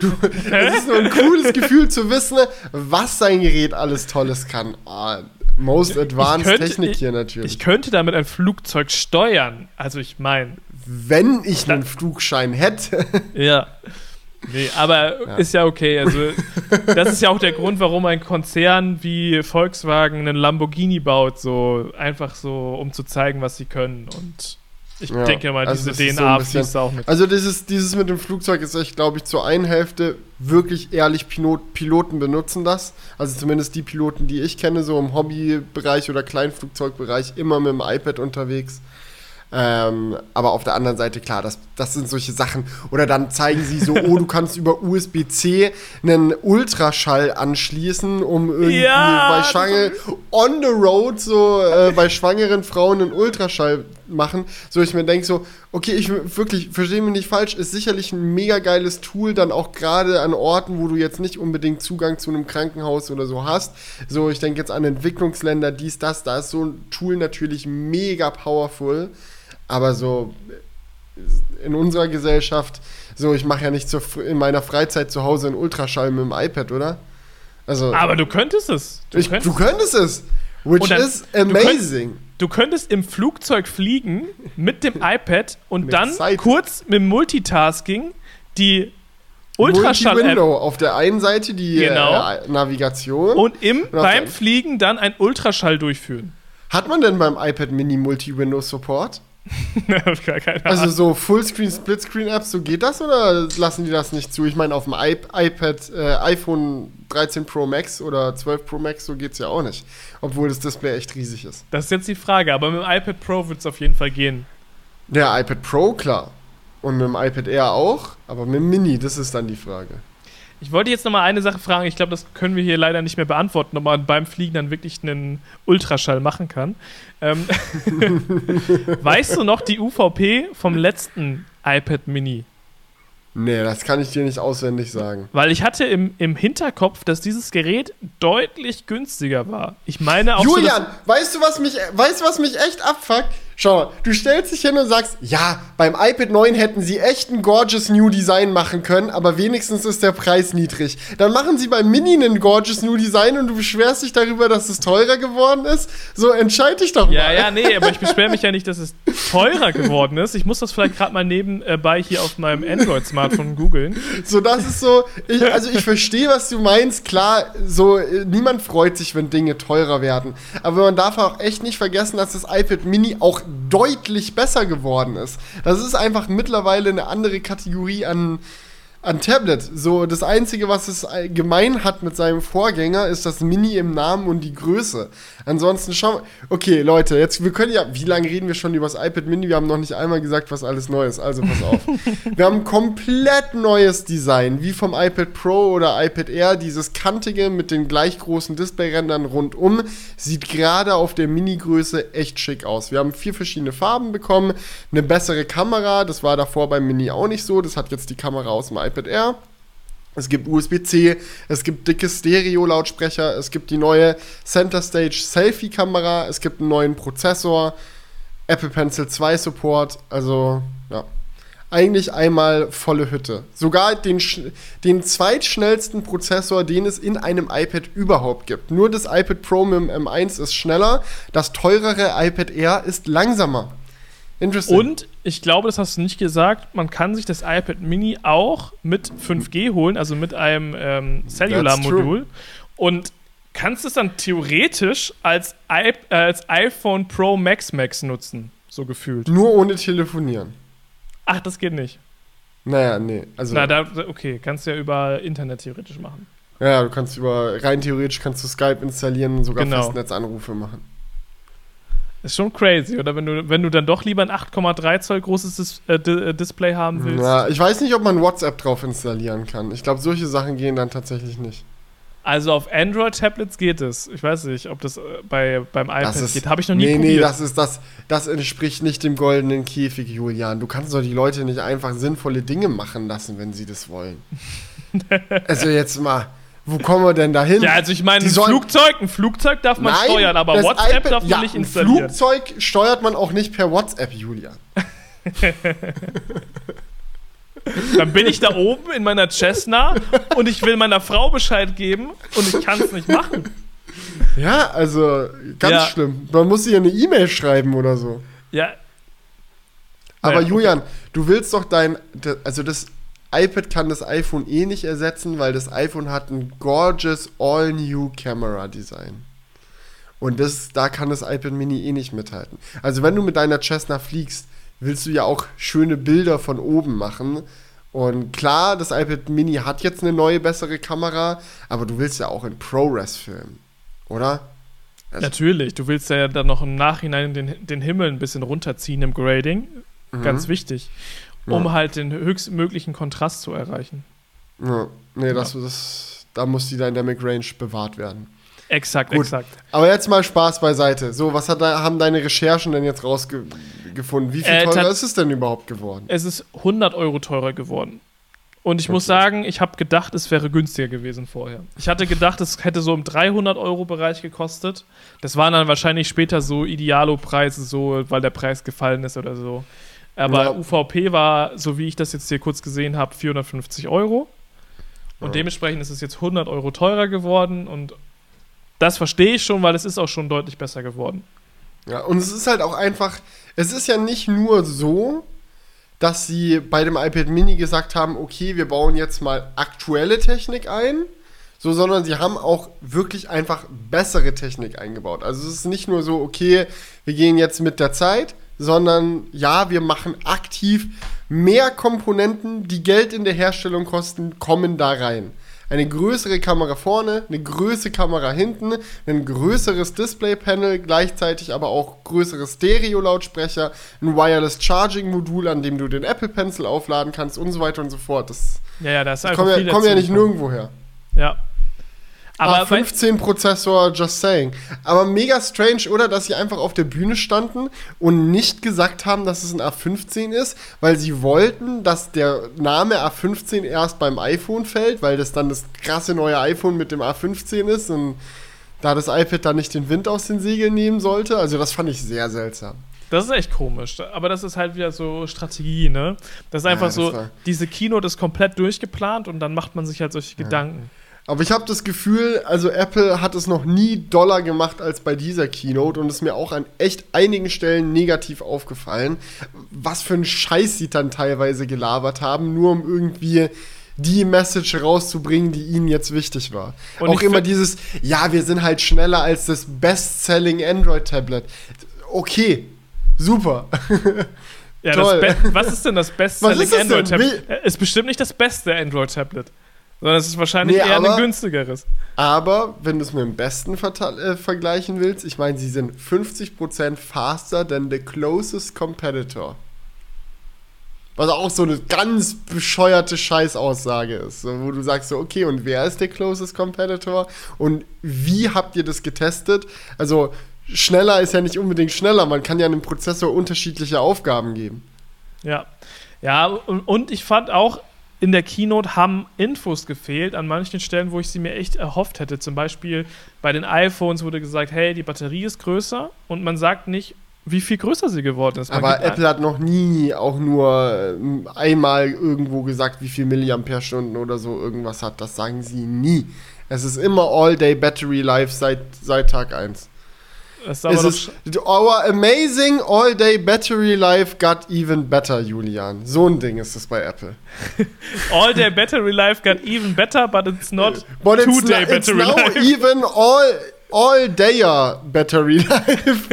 Du, es ist nur ein cooles Gefühl zu wissen, was sein Gerät alles Tolles kann. Oh, most advanced könnte, Technik hier natürlich. Ich könnte damit ein Flugzeug steuern. Also ich meine. Wenn ich einen Flugschein hätte. Ja. Nee, aber ja. ist ja okay. Also, das ist ja auch der Grund, warum ein Konzern wie Volkswagen einen Lamborghini baut, so einfach so, um zu zeigen, was sie können. Und ich ja, denke mal, also diese DNA so fließt auch mit. Also dieses, dieses mit dem Flugzeug ist echt, glaube ich, zur einen Hälfte wirklich ehrlich, Pilot, Piloten benutzen das. Also zumindest die Piloten, die ich kenne, so im Hobbybereich oder Kleinflugzeugbereich, immer mit dem iPad unterwegs. Ähm, aber auf der anderen Seite, klar, das, das sind solche Sachen. Oder dann zeigen sie so, oh, du kannst über USB-C einen Ultraschall anschließen, um irgendwie ja, bei Schwangeren on the road so äh, bei schwangeren Frauen einen Ultraschall machen. So ich mir denke so, okay, ich wirklich, verstehe mich nicht falsch, ist sicherlich ein mega geiles Tool, dann auch gerade an Orten, wo du jetzt nicht unbedingt Zugang zu einem Krankenhaus oder so hast. So, ich denke jetzt an Entwicklungsländer, dies, das, da ist so ein Tool natürlich mega powerful. Aber so in unserer Gesellschaft, so ich mache ja nicht zur, in meiner Freizeit zu Hause einen Ultraschall mit dem iPad, oder? Also, Aber du könntest es. Du, ich, könntest, du könntest es. Which dann, is amazing. Du, könntest im Flugzeug fliegen mit dem iPad und dann Zeit. kurz mit Multitasking die Ultraschall-App. Auf der einen Seite die genau. äh, Navigation. Und im, und beim Fliegen dann ein Ultraschall durchführen. Hat man denn beim iPad Mini Multi-Window-Support? also so Fullscreen, Splitscreen-Apps, so geht das oder lassen die das nicht zu? Ich meine, auf dem iP iPad, äh, iPhone 13 Pro Max oder 12 Pro Max, so geht es ja auch nicht. Obwohl das Display echt riesig ist. Das ist jetzt die Frage, aber mit dem iPad Pro wird es auf jeden Fall gehen. Der iPad Pro, klar. Und mit dem iPad Air auch, aber mit dem Mini, das ist dann die Frage. Ich wollte jetzt noch mal eine Sache fragen. Ich glaube, das können wir hier leider nicht mehr beantworten, ob man beim Fliegen dann wirklich einen Ultraschall machen kann. Ähm weißt du noch die UVP vom letzten iPad Mini? Nee, das kann ich dir nicht auswendig sagen. Weil ich hatte im, im Hinterkopf, dass dieses Gerät deutlich günstiger war. Ich meine auch. Julian, so, weißt du, was mich, weißt du, was mich echt abfuckt? Schau, du stellst dich hin und sagst, ja, beim iPad 9 hätten sie echt ein gorgeous New Design machen können, aber wenigstens ist der Preis niedrig. Dann machen sie beim Mini ein gorgeous New Design und du beschwerst dich darüber, dass es teurer geworden ist. So, entscheid dich doch ja, mal. Ja, ja, nee, aber ich beschwere mich ja nicht, dass es teurer geworden ist. Ich muss das vielleicht gerade mal nebenbei hier auf meinem Android-Smartphone googeln. So, das ist so, ich, also ich verstehe, was du meinst. Klar, so, niemand freut sich, wenn Dinge teurer werden. Aber man darf auch echt nicht vergessen, dass das iPad Mini auch deutlich besser geworden ist. Das ist einfach mittlerweile eine andere Kategorie an, an Tablet. So, das Einzige, was es gemein hat mit seinem Vorgänger, ist das Mini im Namen und die Größe. Ansonsten schauen Okay, Leute, jetzt, wir können ja, wie lange reden wir schon über das iPad Mini? Wir haben noch nicht einmal gesagt, was alles neu ist. Also pass auf. wir haben komplett neues Design, wie vom iPad Pro oder iPad Air. Dieses kantige mit den gleich großen Displayrändern rundum sieht gerade auf der Mini-Größe echt schick aus. Wir haben vier verschiedene Farben bekommen, eine bessere Kamera. Das war davor beim Mini auch nicht so. Das hat jetzt die Kamera aus dem iPad Air. Es gibt USB-C, es gibt dicke Stereo-Lautsprecher, es gibt die neue Center Stage Selfie-Kamera, es gibt einen neuen Prozessor, Apple Pencil 2 Support, also ja. Eigentlich einmal volle Hütte. Sogar den, den zweitschnellsten Prozessor, den es in einem iPad überhaupt gibt. Nur das iPad Pro mit dem M1 ist schneller, das teurere iPad Air ist langsamer. Interesting. Und ich glaube, das hast du nicht gesagt, man kann sich das iPad Mini auch mit 5G holen, also mit einem ähm, Cellular-Modul. Und kannst es dann theoretisch als, I äh, als iPhone Pro Max Max nutzen, so gefühlt. Nur ohne telefonieren. Ach, das geht nicht. Naja, nee. Also Na, da, okay, kannst du ja über Internet theoretisch machen. Ja, du kannst über, rein theoretisch kannst du Skype installieren und sogar genau. Festnetzanrufe machen. Ist schon crazy, oder? Wenn du, wenn du dann doch lieber ein 8,3 Zoll großes Dis äh, äh, Display haben willst. Ja, ich weiß nicht, ob man WhatsApp drauf installieren kann. Ich glaube, solche Sachen gehen dann tatsächlich nicht. Also auf Android-Tablets geht es. Ich weiß nicht, ob das äh, bei, beim iPad ist, geht. Habe ich noch nie nee, probiert. Nee, das, ist, das, das entspricht nicht dem goldenen Käfig, Julian. Du kannst doch die Leute nicht einfach sinnvolle Dinge machen lassen, wenn sie das wollen. also jetzt mal. Wo kommen wir denn da hin? Ja, also ich meine, ein Flugzeug, ein Flugzeug darf man Nein, steuern, aber WhatsApp iPad, darf man ja, nicht installieren. Ein Flugzeug steuert man auch nicht per WhatsApp, Julian. Dann bin ich da oben in meiner Cessna und ich will meiner Frau Bescheid geben und ich kann es nicht machen. Ja, also ganz ja. schlimm. Man muss ihr eine E-Mail schreiben oder so. Ja. Aber naja, Julian, okay. du willst doch dein, also das iPad kann das iPhone eh nicht ersetzen, weil das iPhone hat ein gorgeous all-new Camera Design. Und das, da kann das iPad Mini eh nicht mithalten. Also wenn du mit deiner Cessna fliegst, willst du ja auch schöne Bilder von oben machen. Und klar, das iPad Mini hat jetzt eine neue, bessere Kamera, aber du willst ja auch in ProRes filmen, oder? Also Natürlich, du willst ja dann noch im Nachhinein den, den Himmel ein bisschen runterziehen im Grading. Mhm. Ganz wichtig. Um ja. halt den höchstmöglichen Kontrast zu erreichen. Ja, nee, das, das, da muss die Dynamic Range bewahrt werden. Exakt, Gut. exakt. Aber jetzt mal Spaß beiseite. So, was hat, haben deine Recherchen denn jetzt rausgefunden? Wie viel äh, teurer ist es denn überhaupt geworden? Es ist 100 Euro teurer geworden. Und ich okay. muss sagen, ich habe gedacht, es wäre günstiger gewesen vorher. Ich hatte gedacht, es hätte so im 300-Euro-Bereich gekostet. Das waren dann wahrscheinlich später so Idealo-Preise, so, weil der Preis gefallen ist oder so. Aber ja. UVP war, so wie ich das jetzt hier kurz gesehen habe, 450 Euro. Und ja. dementsprechend ist es jetzt 100 Euro teurer geworden. Und das verstehe ich schon, weil es ist auch schon deutlich besser geworden. Ja, und es ist halt auch einfach, es ist ja nicht nur so, dass sie bei dem iPad Mini gesagt haben, okay, wir bauen jetzt mal aktuelle Technik ein, so, sondern sie haben auch wirklich einfach bessere Technik eingebaut. Also es ist nicht nur so, okay, wir gehen jetzt mit der Zeit, sondern ja, wir machen aktiv mehr Komponenten, die Geld in der Herstellung kosten, kommen da rein eine größere Kamera vorne, eine größere Kamera hinten, ein größeres Display-Panel, gleichzeitig aber auch größere Stereo-Lautsprecher, ein Wireless Charging-Modul, an dem du den Apple Pencil aufladen kannst und so weiter und so fort. Das, ja, ja, das, das kommt ja, kommt ja nicht nirgendwo her. Ja, aber 15 Prozessor, just saying. Aber mega strange, oder? Dass sie einfach auf der Bühne standen und nicht gesagt haben, dass es ein A15 ist, weil sie wollten, dass der Name A15 erst beim iPhone fällt, weil das dann das krasse neue iPhone mit dem A15 ist und da das iPad dann nicht den Wind aus den Segeln nehmen sollte. Also das fand ich sehr seltsam. Das ist echt komisch. Aber das ist halt wieder so Strategie, ne? Das ist einfach ja, das so, diese Keynote ist komplett durchgeplant und dann macht man sich halt solche ja. Gedanken. Aber ich habe das Gefühl, also Apple hat es noch nie doller gemacht als bei dieser Keynote und ist mir auch an echt einigen Stellen negativ aufgefallen, was für ein Scheiß sie dann teilweise gelabert haben, nur um irgendwie die Message rauszubringen, die ihnen jetzt wichtig war. Und auch immer dieses, ja, wir sind halt schneller als das Best-Selling Android-Tablet. Okay, super. Ja, was ist denn das Best-Selling Android-Tablet? Ist bestimmt nicht das beste Android-Tablet. Sondern es ist wahrscheinlich nee, eher aber, ein günstigeres. Aber wenn du es mit dem besten äh, vergleichen willst, ich meine, sie sind 50% faster than the closest competitor. Was auch so eine ganz bescheuerte Scheißaussage ist, so, wo du sagst so, okay, und wer ist der closest competitor? Und wie habt ihr das getestet? Also, schneller ist ja nicht unbedingt schneller, man kann ja einem Prozessor unterschiedliche Aufgaben geben. Ja. Ja, und, und ich fand auch, in der Keynote haben Infos gefehlt an manchen Stellen, wo ich sie mir echt erhofft hätte. Zum Beispiel bei den iPhones wurde gesagt, hey, die Batterie ist größer und man sagt nicht, wie viel größer sie geworden ist. Man Aber Apple hat noch nie auch nur ähm, einmal irgendwo gesagt, wie viel Milliampere-Stunden oder so irgendwas hat. Das sagen sie nie. Es ist immer All-Day Battery Life seit, seit Tag 1. Es ist our amazing all-day battery life got even better, Julian. So ein Ding ist es bei Apple. all-day battery life got even better, but it's not two-day battery it's life. even all all day battery life.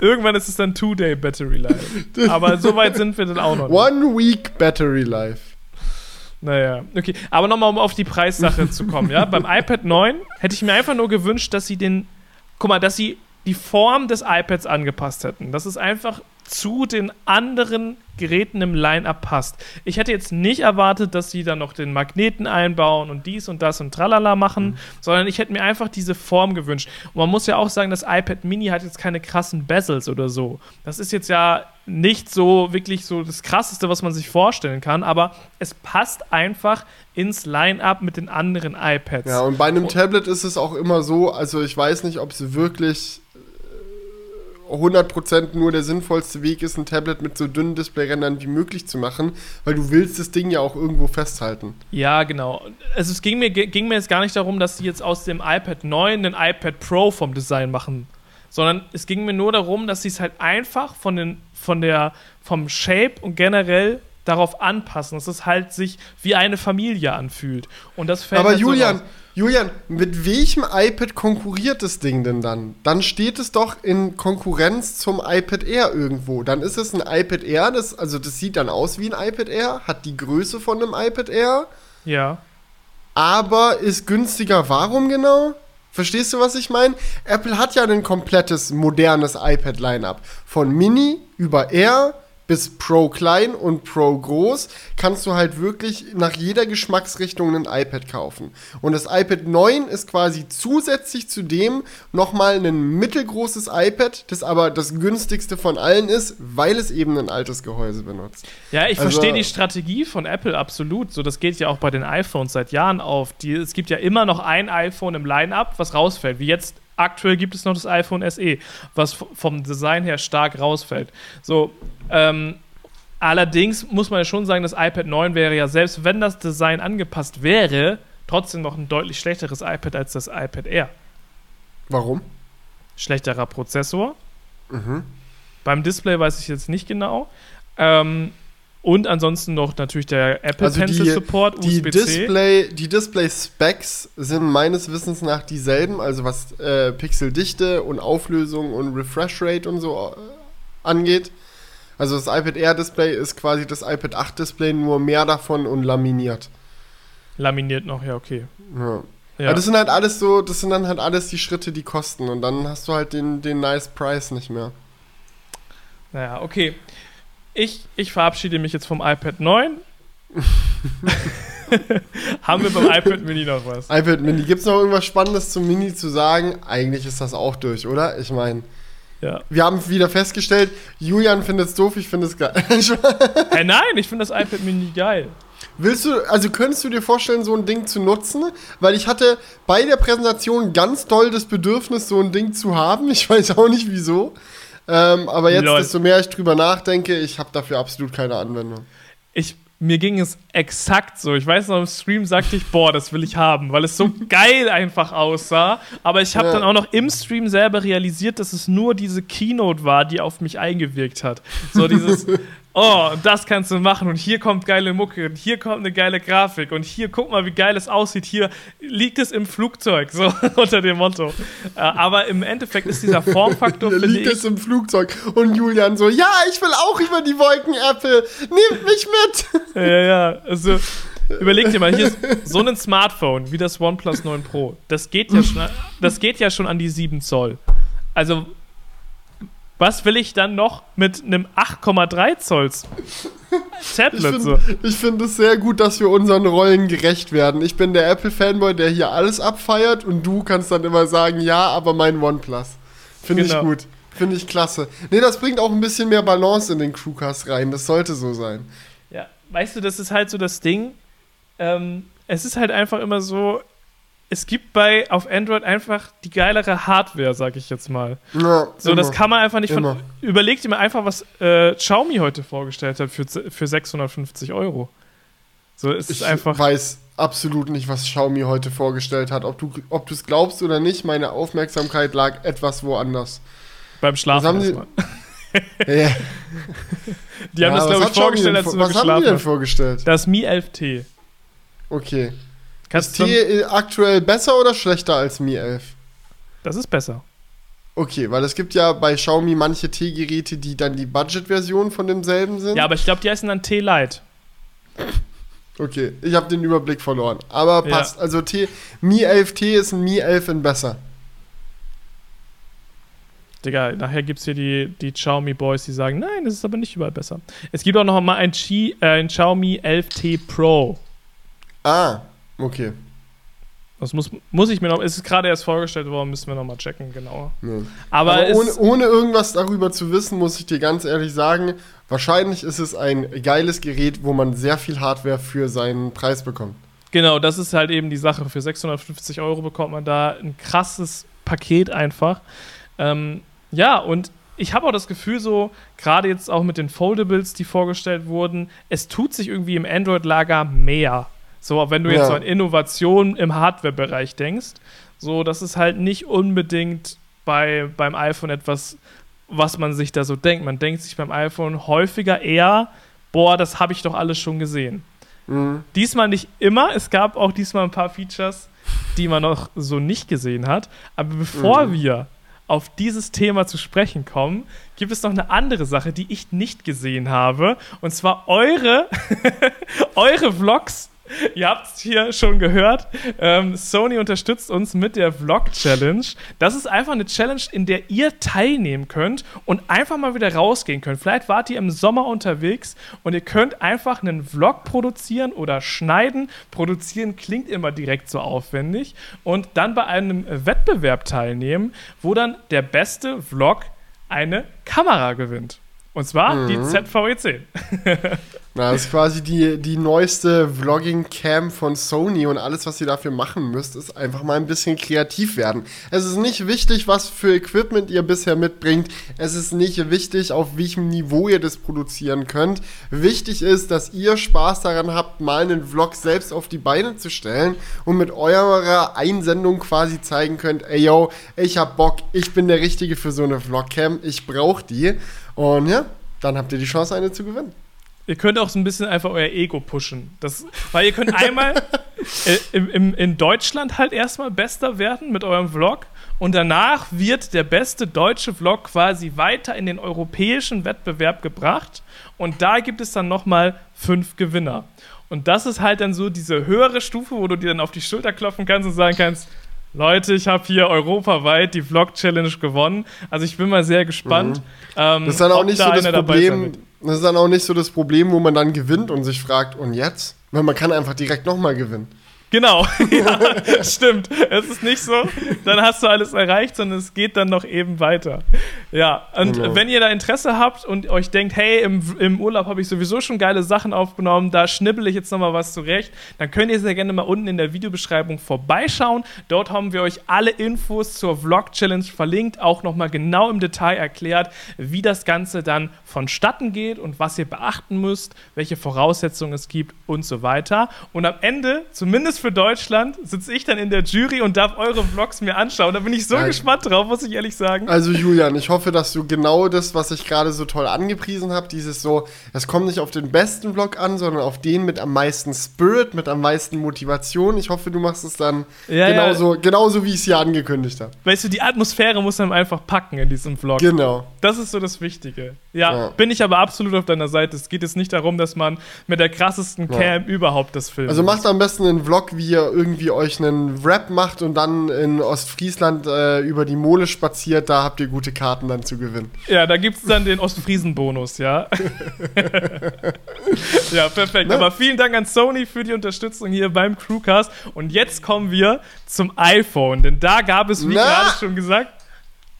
Irgendwann ist es dann two-day battery life. Aber so weit sind wir dann auch noch. Nicht. One week battery life. Naja, okay. Aber nochmal, um auf die Preissache zu kommen, ja. Beim iPad 9 hätte ich mir einfach nur gewünscht, dass sie den. Guck mal, dass sie die Form des iPads angepasst hätten. Dass es einfach zu den anderen Geräten im Line-Up passt. Ich hätte jetzt nicht erwartet, dass sie dann noch den Magneten einbauen und dies und das und tralala machen, mhm. sondern ich hätte mir einfach diese Form gewünscht. Und man muss ja auch sagen, das iPad Mini hat jetzt keine krassen Bezels oder so. Das ist jetzt ja nicht so wirklich so das krasseste, was man sich vorstellen kann, aber es passt einfach ins Line-Up mit den anderen iPads. Ja, und bei einem Tablet ist es auch immer so, also ich weiß nicht, ob es wirklich 100% nur der sinnvollste Weg ist, ein Tablet mit so dünnen Displayrändern wie möglich zu machen, weil du willst das Ding ja auch irgendwo festhalten. Ja, genau. Also es ging mir, ging mir jetzt gar nicht darum, dass sie jetzt aus dem iPad 9 ein iPad Pro vom Design machen, sondern es ging mir nur darum, dass sie es halt einfach von, den, von der, vom Shape und generell darauf anpassen, dass es halt sich wie eine Familie anfühlt. Und das fällt Aber halt Julian, so Julian, mit welchem iPad konkurriert das Ding denn dann? Dann steht es doch in Konkurrenz zum iPad Air irgendwo. Dann ist es ein iPad Air, das, also das sieht dann aus wie ein iPad Air, hat die Größe von einem iPad Air. Ja. Aber ist günstiger. Warum genau? Verstehst du, was ich meine? Apple hat ja ein komplettes modernes iPad-Line-up. Von Mini über Air bis Pro klein und Pro groß kannst du halt wirklich nach jeder Geschmacksrichtung ein iPad kaufen. Und das iPad 9 ist quasi zusätzlich zu dem nochmal ein mittelgroßes iPad, das aber das günstigste von allen ist, weil es eben ein altes Gehäuse benutzt. Ja, ich also, verstehe die Strategie von Apple absolut. So, das geht ja auch bei den iPhones seit Jahren auf. Die, es gibt ja immer noch ein iPhone im Line-Up, was rausfällt, wie jetzt aktuell gibt es noch das iPhone SE, was vom Design her stark rausfällt. So, ähm, allerdings muss man ja schon sagen, das iPad 9 wäre ja, selbst wenn das Design angepasst wäre, trotzdem noch ein deutlich schlechteres iPad als das iPad Air. Warum? Schlechterer Prozessor. Mhm. Beim Display weiß ich jetzt nicht genau. Ähm, und ansonsten noch natürlich der Apple also Pencil die, Support, die Display, die Display Specs sind meines Wissens nach dieselben, also was äh, Pixeldichte und Auflösung und Refresh Rate und so äh, angeht. Also das iPad Air Display ist quasi das iPad 8 Display, nur mehr davon und laminiert. Laminiert noch, ja, okay. Ja. Ja. Aber das sind halt alles so, das sind dann halt alles die Schritte, die kosten und dann hast du halt den, den nice Price nicht mehr. Naja, okay ich, ich verabschiede mich jetzt vom iPad 9. Haben wir beim iPad Mini noch was? iPad Mini. Gibt es noch irgendwas Spannendes zum Mini zu sagen? Eigentlich ist das auch durch, oder? Ich meine, ja. wir haben wieder festgestellt, Julian findet es doof, ich finde es geil. hey, nein, ich finde das iPad Mini geil. Willst du, also könntest du dir vorstellen, so ein Ding zu nutzen? Weil ich hatte bei der Präsentation ganz doll das Bedürfnis, so ein Ding zu haben. Ich weiß auch nicht wieso. Ähm, aber jetzt, Lol. desto mehr ich drüber nachdenke, ich habe dafür absolut keine Anwendung. Ich, mir ging es exakt so. Ich weiß noch, im Stream sagte ich, boah, das will ich haben, weil es so geil einfach aussah. Aber ich habe ja. dann auch noch im Stream selber realisiert, dass es nur diese Keynote war, die auf mich eingewirkt hat. So dieses, oh, das kannst du machen und hier kommt geile Mucke und hier kommt eine geile Grafik und hier guck mal, wie geil es aussieht. Hier liegt es im Flugzeug, so unter dem Motto. Äh, aber im Endeffekt ist dieser Formfaktor. Hier liegt es im Flugzeug und Julian so, ja, ich will auch über die Wolken, Apple, nehmt mich mit. Ja, ja, also. Überleg dir mal, hier ist so ein Smartphone wie das OnePlus 9 Pro. Das geht ja schon, das geht ja schon an die 7 Zoll. Also was will ich dann noch mit einem 8,3 Zolls Tablet? Ich finde find es sehr gut, dass wir unseren Rollen gerecht werden. Ich bin der Apple-Fanboy, der hier alles abfeiert und du kannst dann immer sagen, ja, aber mein OnePlus. Finde genau. ich gut. Finde ich klasse. Nee, das bringt auch ein bisschen mehr Balance in den Crewcast rein. Das sollte so sein. Ja, weißt du, das ist halt so das Ding. Ähm, es ist halt einfach immer so, es gibt bei auf Android einfach die geilere Hardware, sag ich jetzt mal. Ja, so, immer. das kann man einfach nicht von. Überleg dir mal einfach, was äh, Xiaomi heute vorgestellt hat für, für 650 Euro. So, es ich ist einfach. Ich weiß absolut nicht, was Xiaomi heute vorgestellt hat. Ob du ob es glaubst oder nicht, meine Aufmerksamkeit lag etwas woanders. Beim Schlafen. Haben ja. die haben ja, das, glaube ich, vorgestellt, als du Was haben die denn vorgestellt? Das Mi 11T. Okay. Kannst ist T aktuell besser oder schlechter als Mi 11? Das ist besser. Okay, weil es gibt ja bei Xiaomi manche T-Geräte, die dann die Budget-Version von demselben sind. Ja, aber ich glaube, die heißen dann T-Lite. Okay, ich habe den Überblick verloren. Aber passt. Ja. Also T, Mi 11T ist ein Mi 11 in besser. Digga, nachher gibt es hier die, die Xiaomi Boys, die sagen, nein, das ist aber nicht überall besser. Es gibt auch noch mal ein, Qi, äh, ein Xiaomi 11T Pro. Ah, Okay. Das muss, muss ich mir noch. Es ist gerade erst vorgestellt worden, müssen wir noch mal checken, genauer. Ja. Aber, Aber ohne, ohne, irgendwas darüber zu wissen, muss ich dir ganz ehrlich sagen, wahrscheinlich ist es ein geiles Gerät, wo man sehr viel Hardware für seinen Preis bekommt. Genau, das ist halt eben die Sache. Für 650 Euro bekommt man da ein krasses Paket einfach. Ähm, ja, und ich habe auch das Gefühl, so, gerade jetzt auch mit den Foldables, die vorgestellt wurden, es tut sich irgendwie im Android-Lager mehr. So, wenn du jetzt so an Innovation im Hardware-Bereich denkst, so, das ist halt nicht unbedingt bei, beim iPhone etwas, was man sich da so denkt. Man denkt sich beim iPhone häufiger eher boah, das habe ich doch alles schon gesehen. Mhm. Diesmal nicht immer, es gab auch diesmal ein paar Features, die man noch so nicht gesehen hat. Aber bevor mhm. wir auf dieses Thema zu sprechen kommen, gibt es noch eine andere Sache, die ich nicht gesehen habe. Und zwar eure, eure Vlogs Ihr habt es hier schon gehört. Ähm, Sony unterstützt uns mit der Vlog Challenge. Das ist einfach eine Challenge, in der ihr teilnehmen könnt und einfach mal wieder rausgehen könnt. Vielleicht wart ihr im Sommer unterwegs und ihr könnt einfach einen Vlog produzieren oder schneiden. Produzieren klingt immer direkt so aufwendig. Und dann bei einem Wettbewerb teilnehmen, wo dann der beste Vlog eine Kamera gewinnt. Und zwar mhm. die ZVE10. Na, das ist quasi die, die neueste Vlogging-Cam von Sony und alles, was ihr dafür machen müsst, ist einfach mal ein bisschen kreativ werden. Es ist nicht wichtig, was für Equipment ihr bisher mitbringt. Es ist nicht wichtig, auf welchem Niveau ihr das produzieren könnt. Wichtig ist, dass ihr Spaß daran habt, mal einen Vlog selbst auf die Beine zu stellen und mit eurer Einsendung quasi zeigen könnt, ey yo, ich hab Bock, ich bin der Richtige für so eine Vlog-Cam, ich brauch die. Und ja, dann habt ihr die Chance, eine zu gewinnen. Ihr könnt auch so ein bisschen einfach euer Ego pushen. Das, weil ihr könnt einmal äh, im, im, in Deutschland halt erstmal bester werden mit eurem Vlog und danach wird der beste deutsche Vlog quasi weiter in den europäischen Wettbewerb gebracht und da gibt es dann nochmal fünf Gewinner. Und das ist halt dann so diese höhere Stufe, wo du dir dann auf die Schulter klopfen kannst und sagen kannst, Leute, ich habe hier europaweit die Vlog-Challenge gewonnen. Also ich bin mal sehr gespannt. Mhm. Ähm, das ist dann auch nicht so das Problem. Das ist dann auch nicht so das Problem, wo man dann gewinnt und sich fragt, und jetzt? Weil man kann einfach direkt nochmal gewinnen. Genau, ja, stimmt. Es ist nicht so, dann hast du alles erreicht, sondern es geht dann noch eben weiter. Ja, und genau. wenn ihr da Interesse habt und euch denkt, hey, im, im Urlaub habe ich sowieso schon geile Sachen aufgenommen, da schnibbel ich jetzt nochmal was zurecht, dann könnt ihr sehr gerne mal unten in der Videobeschreibung vorbeischauen. Dort haben wir euch alle Infos zur Vlog-Challenge verlinkt, auch nochmal genau im Detail erklärt, wie das Ganze dann vonstatten geht und was ihr beachten müsst, welche Voraussetzungen es gibt und so weiter. Und am Ende, zumindest für Deutschland sitze ich dann in der Jury und darf eure Vlogs mir anschauen. Da bin ich so ja. gespannt drauf, muss ich ehrlich sagen. Also Julian, ich hoffe, dass du genau das, was ich gerade so toll angepriesen habe, dieses so, es kommt nicht auf den besten Vlog an, sondern auf den mit am meisten Spirit, mit am meisten Motivation. Ich hoffe, du machst es dann ja, genauso, ja. genauso, wie ich es hier angekündigt habe. Weißt du, die Atmosphäre muss man einfach packen in diesem Vlog. Genau. Das ist so das Wichtige. Ja, ja, bin ich aber absolut auf deiner Seite. Es geht jetzt nicht darum, dass man mit der krassesten Cam überhaupt das filmt. Also macht am besten einen Vlog wie ihr irgendwie euch einen Rap macht und dann in Ostfriesland äh, über die Mole spaziert, da habt ihr gute Karten dann zu gewinnen. Ja, da gibt es dann den Ostfriesen-Bonus, ja. ja, perfekt. Ne? Aber vielen Dank an Sony für die Unterstützung hier beim Crewcast. Und jetzt kommen wir zum iPhone, denn da gab es, wie gerade schon gesagt,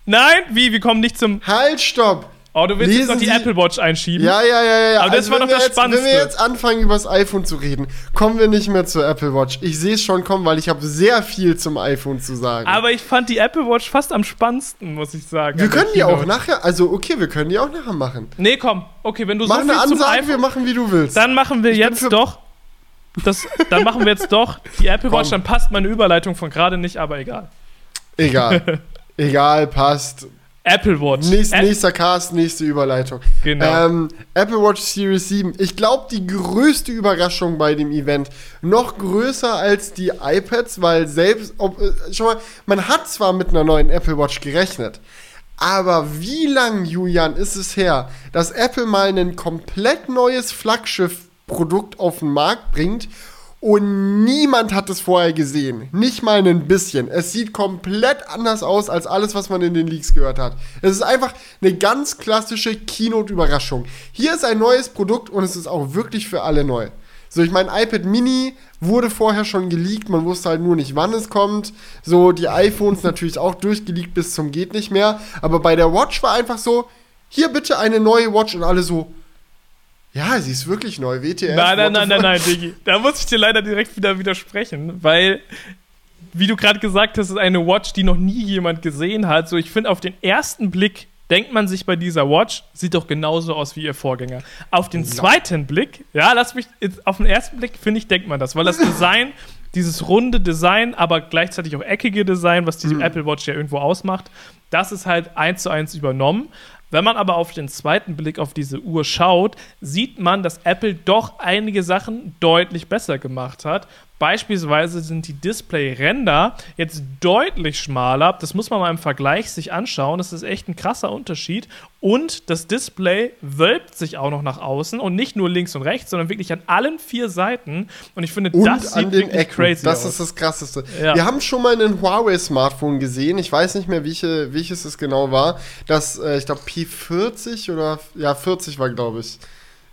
Nein, wie? Wir kommen nicht zum. Halt, stopp! Oh, du willst Lesen jetzt noch die Sie Apple Watch einschieben? Ja, ja, ja, ja. Aber das also war doch das jetzt, Spannendste. Wenn wir jetzt anfangen, über das iPhone zu reden, kommen wir nicht mehr zur Apple Watch. Ich sehe es schon kommen, weil ich habe sehr viel zum iPhone zu sagen. Aber ich fand die Apple Watch fast am spannendsten, muss ich sagen. Wir können die auch nachher, also okay, wir können die auch nachher machen. Nee, komm. Okay, wenn du Mach so viel eine Ansage, zum iPhone, wir machen, wie du willst. Dann machen wir ich jetzt doch das, dann machen wir jetzt doch die Apple Watch, dann passt meine Überleitung von gerade nicht, aber egal. Egal. egal, passt. Apple Watch. Nächst, nächster Cast, nächste Überleitung. Genau. Ähm, Apple Watch Series 7. Ich glaube, die größte Überraschung bei dem Event. Noch größer als die iPads, weil selbst, ob, äh, schon mal, man hat zwar mit einer neuen Apple Watch gerechnet, aber wie lang, Julian, ist es her, dass Apple mal ein komplett neues Flaggschiff-Produkt auf den Markt bringt und niemand hat es vorher gesehen. Nicht mal ein bisschen. Es sieht komplett anders aus als alles, was man in den Leaks gehört hat. Es ist einfach eine ganz klassische Keynote-Überraschung. Hier ist ein neues Produkt und es ist auch wirklich für alle neu. So, ich meine, iPad Mini wurde vorher schon geleakt, man wusste halt nur nicht, wann es kommt. So, die iPhones natürlich auch durchgeleakt bis zum geht nicht mehr. Aber bei der Watch war einfach so, hier bitte eine neue Watch und alle so, ja, sie ist wirklich neu. WTF. Nein, nein, nein, nein, nein, Diggi. Da muss ich dir leider direkt wieder widersprechen, weil, wie du gerade gesagt hast, ist eine Watch, die noch nie jemand gesehen hat. So, ich finde, auf den ersten Blick denkt man sich bei dieser Watch, sieht doch genauso aus wie ihr Vorgänger. Auf den zweiten Blick, ja, lass mich, auf den ersten Blick, finde ich, denkt man das, weil das Design, dieses runde Design, aber gleichzeitig auch eckige Design, was diese mhm. Apple Watch ja irgendwo ausmacht, das ist halt eins zu eins übernommen. Wenn man aber auf den zweiten Blick auf diese Uhr schaut, sieht man, dass Apple doch einige Sachen deutlich besser gemacht hat. Beispielsweise sind die Display-Ränder jetzt deutlich schmaler. Das muss man mal im Vergleich sich anschauen. Das ist echt ein krasser Unterschied. Und das Display wölbt sich auch noch nach außen und nicht nur links und rechts, sondern wirklich an allen vier Seiten. Und ich finde, und das sieht wirklich Ecken. crazy Das aus. ist das Krasseste. Ja. Wir haben schon mal ein Huawei-Smartphone gesehen. Ich weiß nicht mehr, welche, welches es genau war. Das, äh, ich glaube, P40 oder ja, 40 war, glaube ich.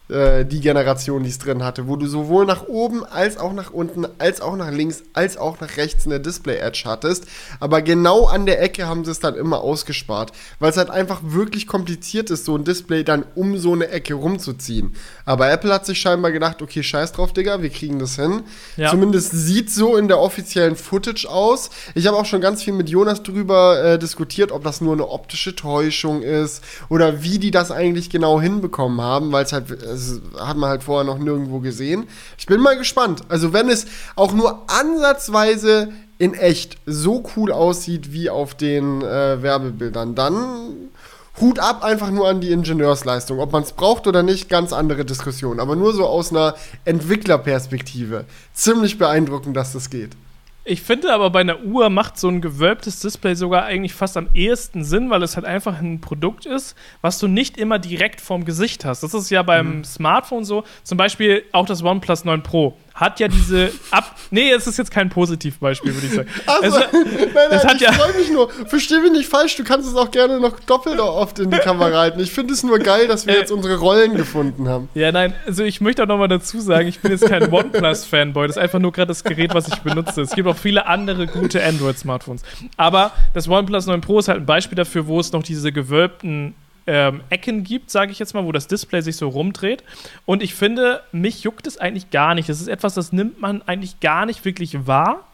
Äh, die Generation, die es drin hatte, wo du sowohl nach oben als auch nach unten, als auch nach links, als auch nach rechts eine Display-Edge hattest. Aber genau an der Ecke haben sie es dann immer ausgespart, weil es halt einfach wirklich kompliziert ist, so ein Display dann um so eine Ecke rumzuziehen. Aber Apple hat sich scheinbar gedacht, okay, scheiß drauf, Digga, wir kriegen das hin. Ja. Zumindest sieht so in der offiziellen Footage aus. Ich habe auch schon ganz viel mit Jonas drüber äh, diskutiert, ob das nur eine optische Täuschung ist oder wie die das eigentlich genau hinbekommen haben, weil es halt das hat man halt vorher noch nirgendwo gesehen. Ich bin mal gespannt. Also wenn es auch nur ansatzweise in echt so cool aussieht wie auf den äh, Werbebildern, dann Hut ab einfach nur an die Ingenieursleistung. Ob man es braucht oder nicht, ganz andere Diskussion. Aber nur so aus einer Entwicklerperspektive. Ziemlich beeindruckend, dass das geht. Ich finde aber bei einer Uhr macht so ein gewölbtes Display sogar eigentlich fast am ehesten Sinn, weil es halt einfach ein Produkt ist, was du nicht immer direkt vorm Gesicht hast. Das ist ja beim mhm. Smartphone so. Zum Beispiel auch das OnePlus 9 Pro hat ja diese ab. Nee, es ist jetzt kein Positivbeispiel, würde ich sagen. Also, es, nein, nein, ich ja freue mich nur. Versteh mich nicht falsch, du kannst es auch gerne noch doppelt oft in die Kamera halten. Ich finde es nur geil, dass wir äh, jetzt unsere Rollen gefunden haben. Ja, nein, also ich möchte auch nochmal dazu sagen, ich bin jetzt kein OnePlus-Fanboy. Das ist einfach nur gerade das Gerät, was ich benutze. Es gibt auch viele andere gute Android-Smartphones. Aber das OnePlus 9 Pro ist halt ein Beispiel dafür, wo es noch diese gewölbten ähm, Ecken gibt, sage ich jetzt mal, wo das Display sich so rumdreht. Und ich finde, mich juckt es eigentlich gar nicht. Das ist etwas, das nimmt man eigentlich gar nicht wirklich wahr.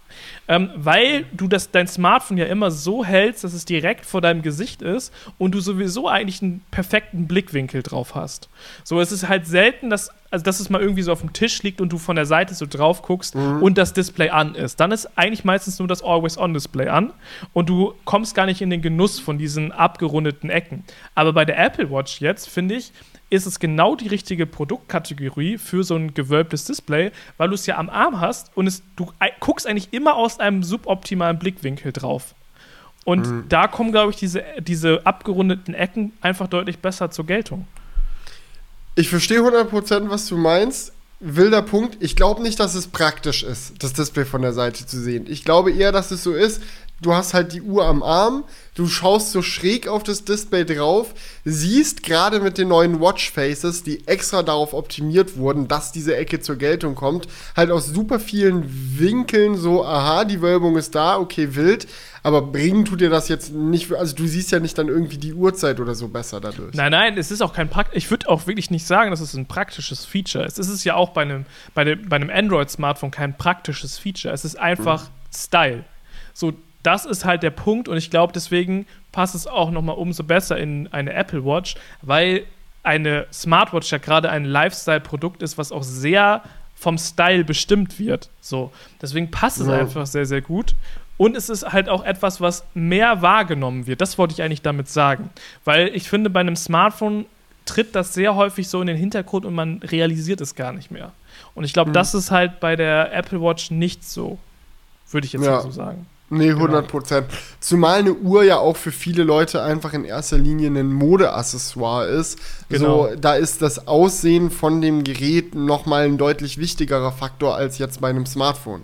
Ähm, weil du das, dein Smartphone ja immer so hältst, dass es direkt vor deinem Gesicht ist und du sowieso eigentlich einen perfekten Blickwinkel drauf hast. So, es ist halt selten, dass, also dass es mal irgendwie so auf dem Tisch liegt und du von der Seite so drauf guckst mhm. und das Display an ist. Dann ist eigentlich meistens nur das Always-On-Display an und du kommst gar nicht in den Genuss von diesen abgerundeten Ecken. Aber bei der Apple Watch jetzt, finde ich, ist es genau die richtige Produktkategorie für so ein gewölbtes Display, weil du es ja am Arm hast und es, du guckst eigentlich immer aus einem suboptimalen Blickwinkel drauf. Und mhm. da kommen, glaube ich, diese, diese abgerundeten Ecken einfach deutlich besser zur Geltung. Ich verstehe 100%, was du meinst. Wilder Punkt. Ich glaube nicht, dass es praktisch ist, das Display von der Seite zu sehen. Ich glaube eher, dass es so ist, du hast halt die Uhr am Arm, du schaust so schräg auf das Display drauf, siehst gerade mit den neuen Watchfaces, die extra darauf optimiert wurden, dass diese Ecke zur Geltung kommt, halt aus super vielen Winkeln so, aha, die Wölbung ist da, okay, wild, aber bringen tut dir das jetzt nicht, also du siehst ja nicht dann irgendwie die Uhrzeit oder so besser dadurch. Nein, nein, es ist auch kein Prakt, ich würde auch wirklich nicht sagen, dass es ein praktisches Feature ist. Es ist ja auch bei einem, bei dem, bei einem Android-Smartphone kein praktisches Feature, es ist einfach hm. Style. So, das ist halt der Punkt und ich glaube, deswegen passt es auch noch mal umso besser in eine Apple Watch, weil eine Smartwatch ja gerade ein Lifestyle-Produkt ist, was auch sehr vom Style bestimmt wird. So, deswegen passt es ja. einfach sehr, sehr gut. Und es ist halt auch etwas, was mehr wahrgenommen wird. Das wollte ich eigentlich damit sagen. Weil ich finde, bei einem Smartphone tritt das sehr häufig so in den Hintergrund und man realisiert es gar nicht mehr. Und ich glaube, mhm. das ist halt bei der Apple Watch nicht so. Würde ich jetzt ja. mal so sagen. Nee, 100 Prozent. Genau. Zumal eine Uhr ja auch für viele Leute einfach in erster Linie ein Modeaccessoire ist. Genau. So, da ist das Aussehen von dem Gerät nochmal ein deutlich wichtigerer Faktor als jetzt bei einem Smartphone.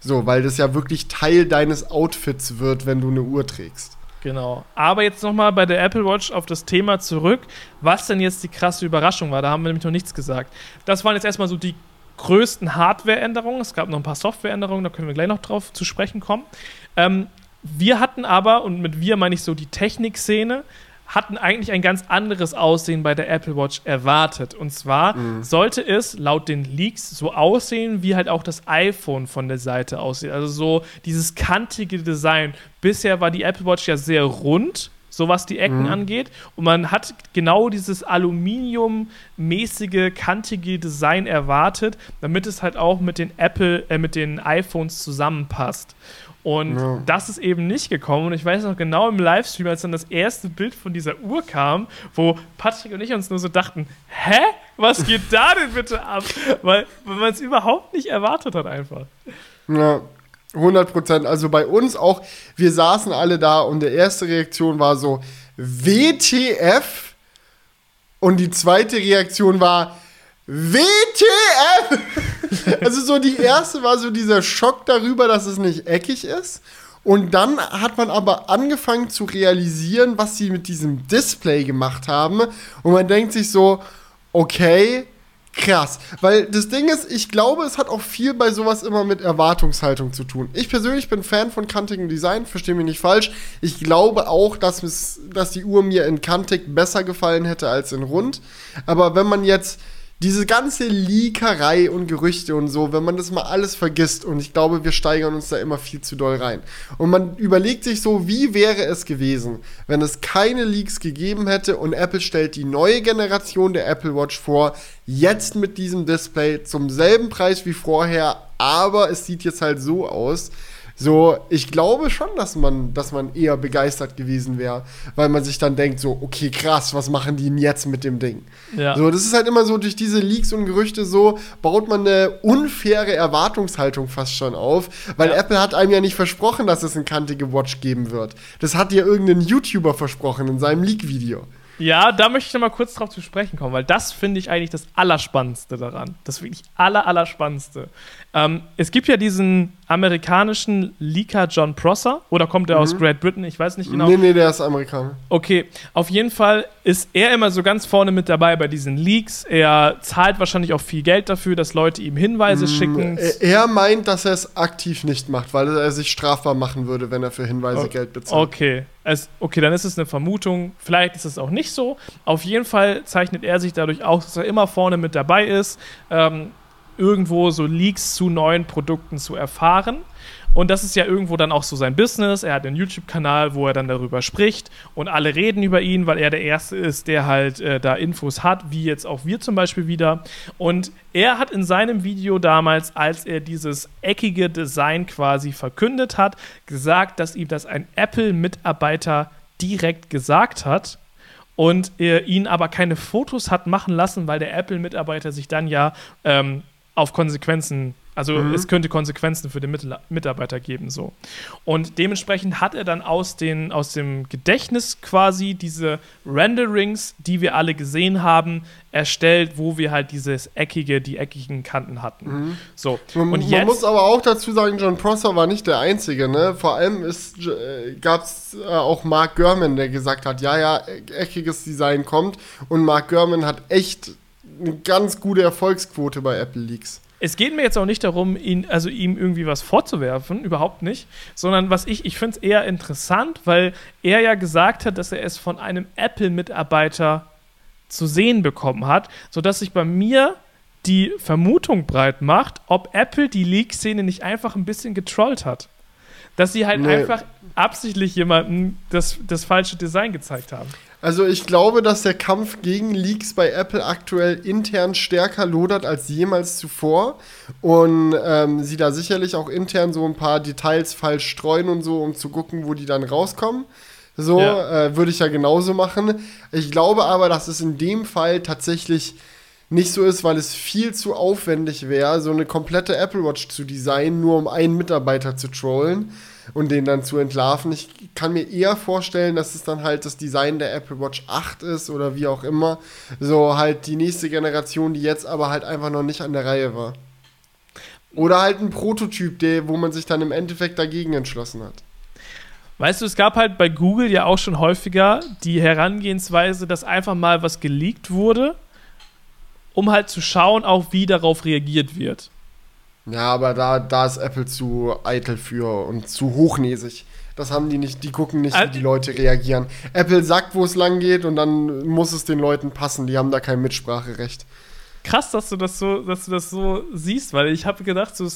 So, weil das ja wirklich Teil deines Outfits wird, wenn du eine Uhr trägst. Genau. Aber jetzt nochmal bei der Apple Watch auf das Thema zurück, was denn jetzt die krasse Überraschung war. Da haben wir nämlich noch nichts gesagt. Das waren jetzt erstmal so die größten Hardware-Änderungen. Es gab noch ein paar Software-Änderungen, da können wir gleich noch drauf zu sprechen kommen. Ähm, wir hatten aber, und mit wir meine ich so die Technikszene, hatten eigentlich ein ganz anderes Aussehen bei der Apple Watch erwartet. Und zwar mhm. sollte es laut den Leaks so aussehen, wie halt auch das iPhone von der Seite aussieht. Also so dieses kantige Design. Bisher war die Apple Watch ja sehr rund so was die Ecken mhm. angeht. Und man hat genau dieses Aluminium-mäßige, kantige Design erwartet, damit es halt auch mit den Apple, äh, mit den iPhones zusammenpasst. Und ja. das ist eben nicht gekommen. Und ich weiß noch genau im Livestream, als dann das erste Bild von dieser Uhr kam, wo Patrick und ich uns nur so dachten: Hä? Was geht da denn bitte ab? Weil, weil man es überhaupt nicht erwartet hat, einfach. Ja. 100 Prozent. Also bei uns auch, wir saßen alle da und der erste Reaktion war so, WTF? Und die zweite Reaktion war, WTF! also so die erste war so dieser Schock darüber, dass es nicht eckig ist. Und dann hat man aber angefangen zu realisieren, was sie mit diesem Display gemacht haben. Und man denkt sich so, okay, krass. Weil das Ding ist, ich glaube, es hat auch viel bei sowas immer mit Erwartungshaltung zu tun. Ich persönlich bin Fan von kantigem Design, verstehe mich nicht falsch. Ich glaube auch, dass, es, dass die Uhr mir in kantig besser gefallen hätte als in rund. Aber wenn man jetzt diese ganze Leakerei und Gerüchte und so, wenn man das mal alles vergisst, und ich glaube, wir steigern uns da immer viel zu doll rein. Und man überlegt sich so, wie wäre es gewesen, wenn es keine Leaks gegeben hätte und Apple stellt die neue Generation der Apple Watch vor, jetzt mit diesem Display zum selben Preis wie vorher, aber es sieht jetzt halt so aus. So, ich glaube schon, dass man, dass man eher begeistert gewesen wäre, weil man sich dann denkt, so, okay, krass, was machen die denn jetzt mit dem Ding? Ja. So, das ist halt immer so, durch diese Leaks und Gerüchte so, baut man eine unfaire Erwartungshaltung fast schon auf, weil ja. Apple hat einem ja nicht versprochen, dass es eine kantige Watch geben wird. Das hat ja irgendein YouTuber versprochen in seinem Leak-Video. Ja, da möchte ich mal kurz drauf zu sprechen kommen, weil das finde ich eigentlich das Allerspannendste daran. Das wirklich Aller, Allerspannendste. Ähm, es gibt ja diesen amerikanischen Leaker John Prosser, oder kommt der mhm. aus Great Britain? Ich weiß nicht genau. Nee, nee, der ist Amerikaner. Okay, auf jeden Fall ist er immer so ganz vorne mit dabei bei diesen Leaks. Er zahlt wahrscheinlich auch viel Geld dafür, dass Leute ihm Hinweise mhm. schicken. Er meint, dass er es aktiv nicht macht, weil er sich strafbar machen würde, wenn er für Hinweise okay. Geld bezahlt. Okay. Es, okay, dann ist es eine Vermutung. Vielleicht ist es auch nicht so. Auf jeden Fall zeichnet er sich dadurch aus, dass er immer vorne mit dabei ist. Ähm, irgendwo so Leaks zu neuen Produkten zu erfahren. Und das ist ja irgendwo dann auch so sein Business. Er hat einen YouTube-Kanal, wo er dann darüber spricht und alle reden über ihn, weil er der Erste ist, der halt äh, da Infos hat, wie jetzt auch wir zum Beispiel wieder. Und er hat in seinem Video damals, als er dieses eckige Design quasi verkündet hat, gesagt, dass ihm das ein Apple-Mitarbeiter direkt gesagt hat und er ihn aber keine Fotos hat machen lassen, weil der Apple-Mitarbeiter sich dann ja ähm, auf Konsequenzen, also mhm. es könnte Konsequenzen für den Mitarbeiter geben, so. Und dementsprechend hat er dann aus, den, aus dem Gedächtnis quasi diese Renderings, die wir alle gesehen haben, erstellt, wo wir halt dieses eckige, die eckigen Kanten hatten. Mhm. So. Man, und man muss aber auch dazu sagen, John Prosser war nicht der Einzige, ne? Vor allem äh, gab es äh, auch Mark Gurman, der gesagt hat, ja, ja, eckiges Design kommt. Und Mark Gurman hat echt eine ganz gute Erfolgsquote bei Apple Leaks. Es geht mir jetzt auch nicht darum, ihn, also ihm irgendwie was vorzuwerfen, überhaupt nicht, sondern was ich, ich finde es eher interessant, weil er ja gesagt hat, dass er es von einem Apple-Mitarbeiter zu sehen bekommen hat, sodass sich bei mir die Vermutung breit macht, ob Apple die Leak-Szene nicht einfach ein bisschen getrollt hat. Dass sie halt nee. einfach absichtlich jemandem das, das falsche Design gezeigt haben. Also ich glaube, dass der Kampf gegen Leaks bei Apple aktuell intern stärker lodert als jemals zuvor und ähm, sie da sicherlich auch intern so ein paar Details falsch streuen und so, um zu gucken, wo die dann rauskommen. So ja. äh, würde ich ja genauso machen. Ich glaube aber, dass es in dem Fall tatsächlich nicht so ist, weil es viel zu aufwendig wäre, so eine komplette Apple Watch zu designen, nur um einen Mitarbeiter zu trollen und den dann zu entlarven. Ich kann mir eher vorstellen, dass es dann halt das Design der Apple Watch 8 ist oder wie auch immer. So halt die nächste Generation, die jetzt aber halt einfach noch nicht an der Reihe war. Oder halt ein Prototyp, der, wo man sich dann im Endeffekt dagegen entschlossen hat. Weißt du, es gab halt bei Google ja auch schon häufiger die Herangehensweise, dass einfach mal was geleakt wurde, um halt zu schauen, auch wie darauf reagiert wird. Ja, aber da, da ist Apple zu eitel für und zu hochnäsig. Das haben die nicht, die gucken nicht, wie die Leute reagieren. Apple sagt, wo es lang geht und dann muss es den Leuten passen. Die haben da kein Mitspracherecht. Krass, dass du das so, dass du das so siehst, weil ich habe gedacht, so,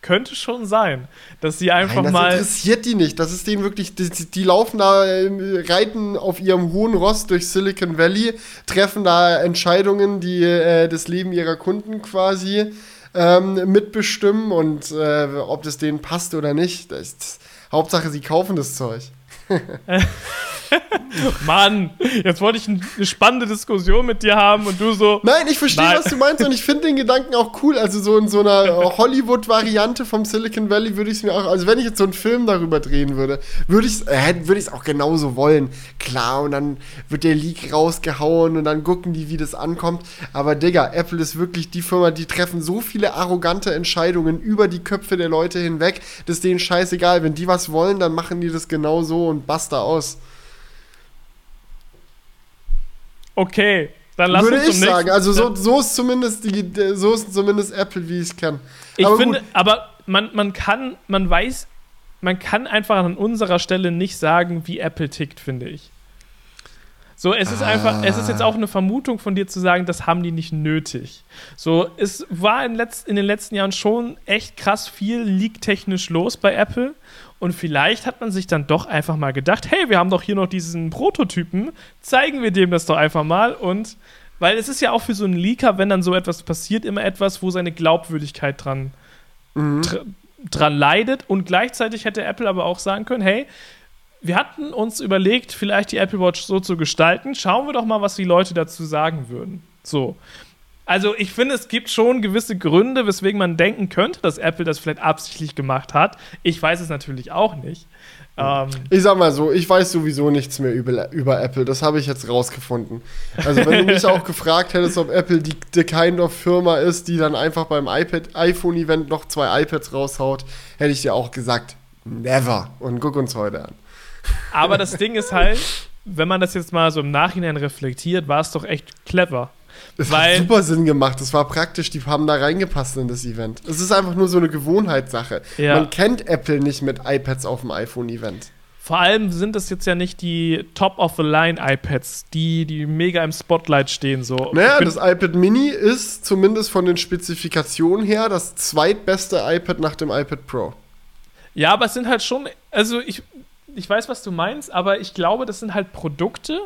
könnte schon sein, dass sie einfach Nein, das mal. Das interessiert die nicht. Das ist denen wirklich. Die, die, laufen da, äh, reiten auf ihrem hohen Ross durch Silicon Valley, treffen da Entscheidungen, die äh, das Leben ihrer Kunden quasi ähm, mitbestimmen und äh, ob das denen passt oder nicht. Das Hauptsache, sie kaufen das Zeug. Mann, jetzt wollte ich eine spannende Diskussion mit dir haben und du so. Nein, ich verstehe, was du meinst und ich finde den Gedanken auch cool. Also so in so einer Hollywood-Variante vom Silicon Valley würde ich es mir auch, also wenn ich jetzt so einen Film darüber drehen würde, würde ich es äh, würd auch genauso wollen. Klar, und dann wird der Leak rausgehauen und dann gucken die, wie das ankommt. Aber Digga, Apple ist wirklich die Firma, die treffen so viele arrogante Entscheidungen über die Köpfe der Leute hinweg, das ist denen scheißegal. Wenn die was wollen, dann machen die das genauso und basta aus. Okay, dann lass Würde uns ich sagen. Also so, so, ist zumindest die, so ist zumindest Apple, wie ich es kann. Ich aber finde, gut. aber man, man kann, man weiß, man kann einfach an unserer Stelle nicht sagen, wie Apple tickt, finde ich. So, es ist ah. einfach, es ist jetzt auch eine Vermutung von dir zu sagen, das haben die nicht nötig. So, es war in, letzt, in den letzten Jahren schon echt krass viel leak-technisch los bei Apple. Und vielleicht hat man sich dann doch einfach mal gedacht, hey, wir haben doch hier noch diesen Prototypen, zeigen wir dem das doch einfach mal und weil es ist ja auch für so einen Leaker, wenn dann so etwas passiert, immer etwas, wo seine Glaubwürdigkeit dran, mhm. dran leidet. Und gleichzeitig hätte Apple aber auch sagen können, hey, wir hatten uns überlegt, vielleicht die Apple Watch so zu gestalten. Schauen wir doch mal, was die Leute dazu sagen würden. So. Also ich finde, es gibt schon gewisse Gründe, weswegen man denken könnte, dass Apple das vielleicht absichtlich gemacht hat. Ich weiß es natürlich auch nicht. Ähm ich sag mal so, ich weiß sowieso nichts mehr über, über Apple. Das habe ich jetzt rausgefunden. Also wenn du mich auch gefragt hättest, ob Apple die, die kind of Firma ist, die dann einfach beim iPad, iPhone-Event noch zwei iPads raushaut, hätte ich dir auch gesagt, never. Und guck uns heute an. Aber das Ding ist halt, wenn man das jetzt mal so im Nachhinein reflektiert, war es doch echt clever. Es hat super Sinn gemacht. Es war praktisch, die haben da reingepasst in das Event. Es ist einfach nur so eine Gewohnheitssache. Ja. Man kennt Apple nicht mit iPads auf dem iPhone-Event. Vor allem sind das jetzt ja nicht die Top-of-the-Line-iPads, die, die mega im Spotlight stehen. So. Naja, das iPad Mini ist zumindest von den Spezifikationen her das zweitbeste iPad nach dem iPad Pro. Ja, aber es sind halt schon, also ich, ich weiß, was du meinst, aber ich glaube, das sind halt Produkte,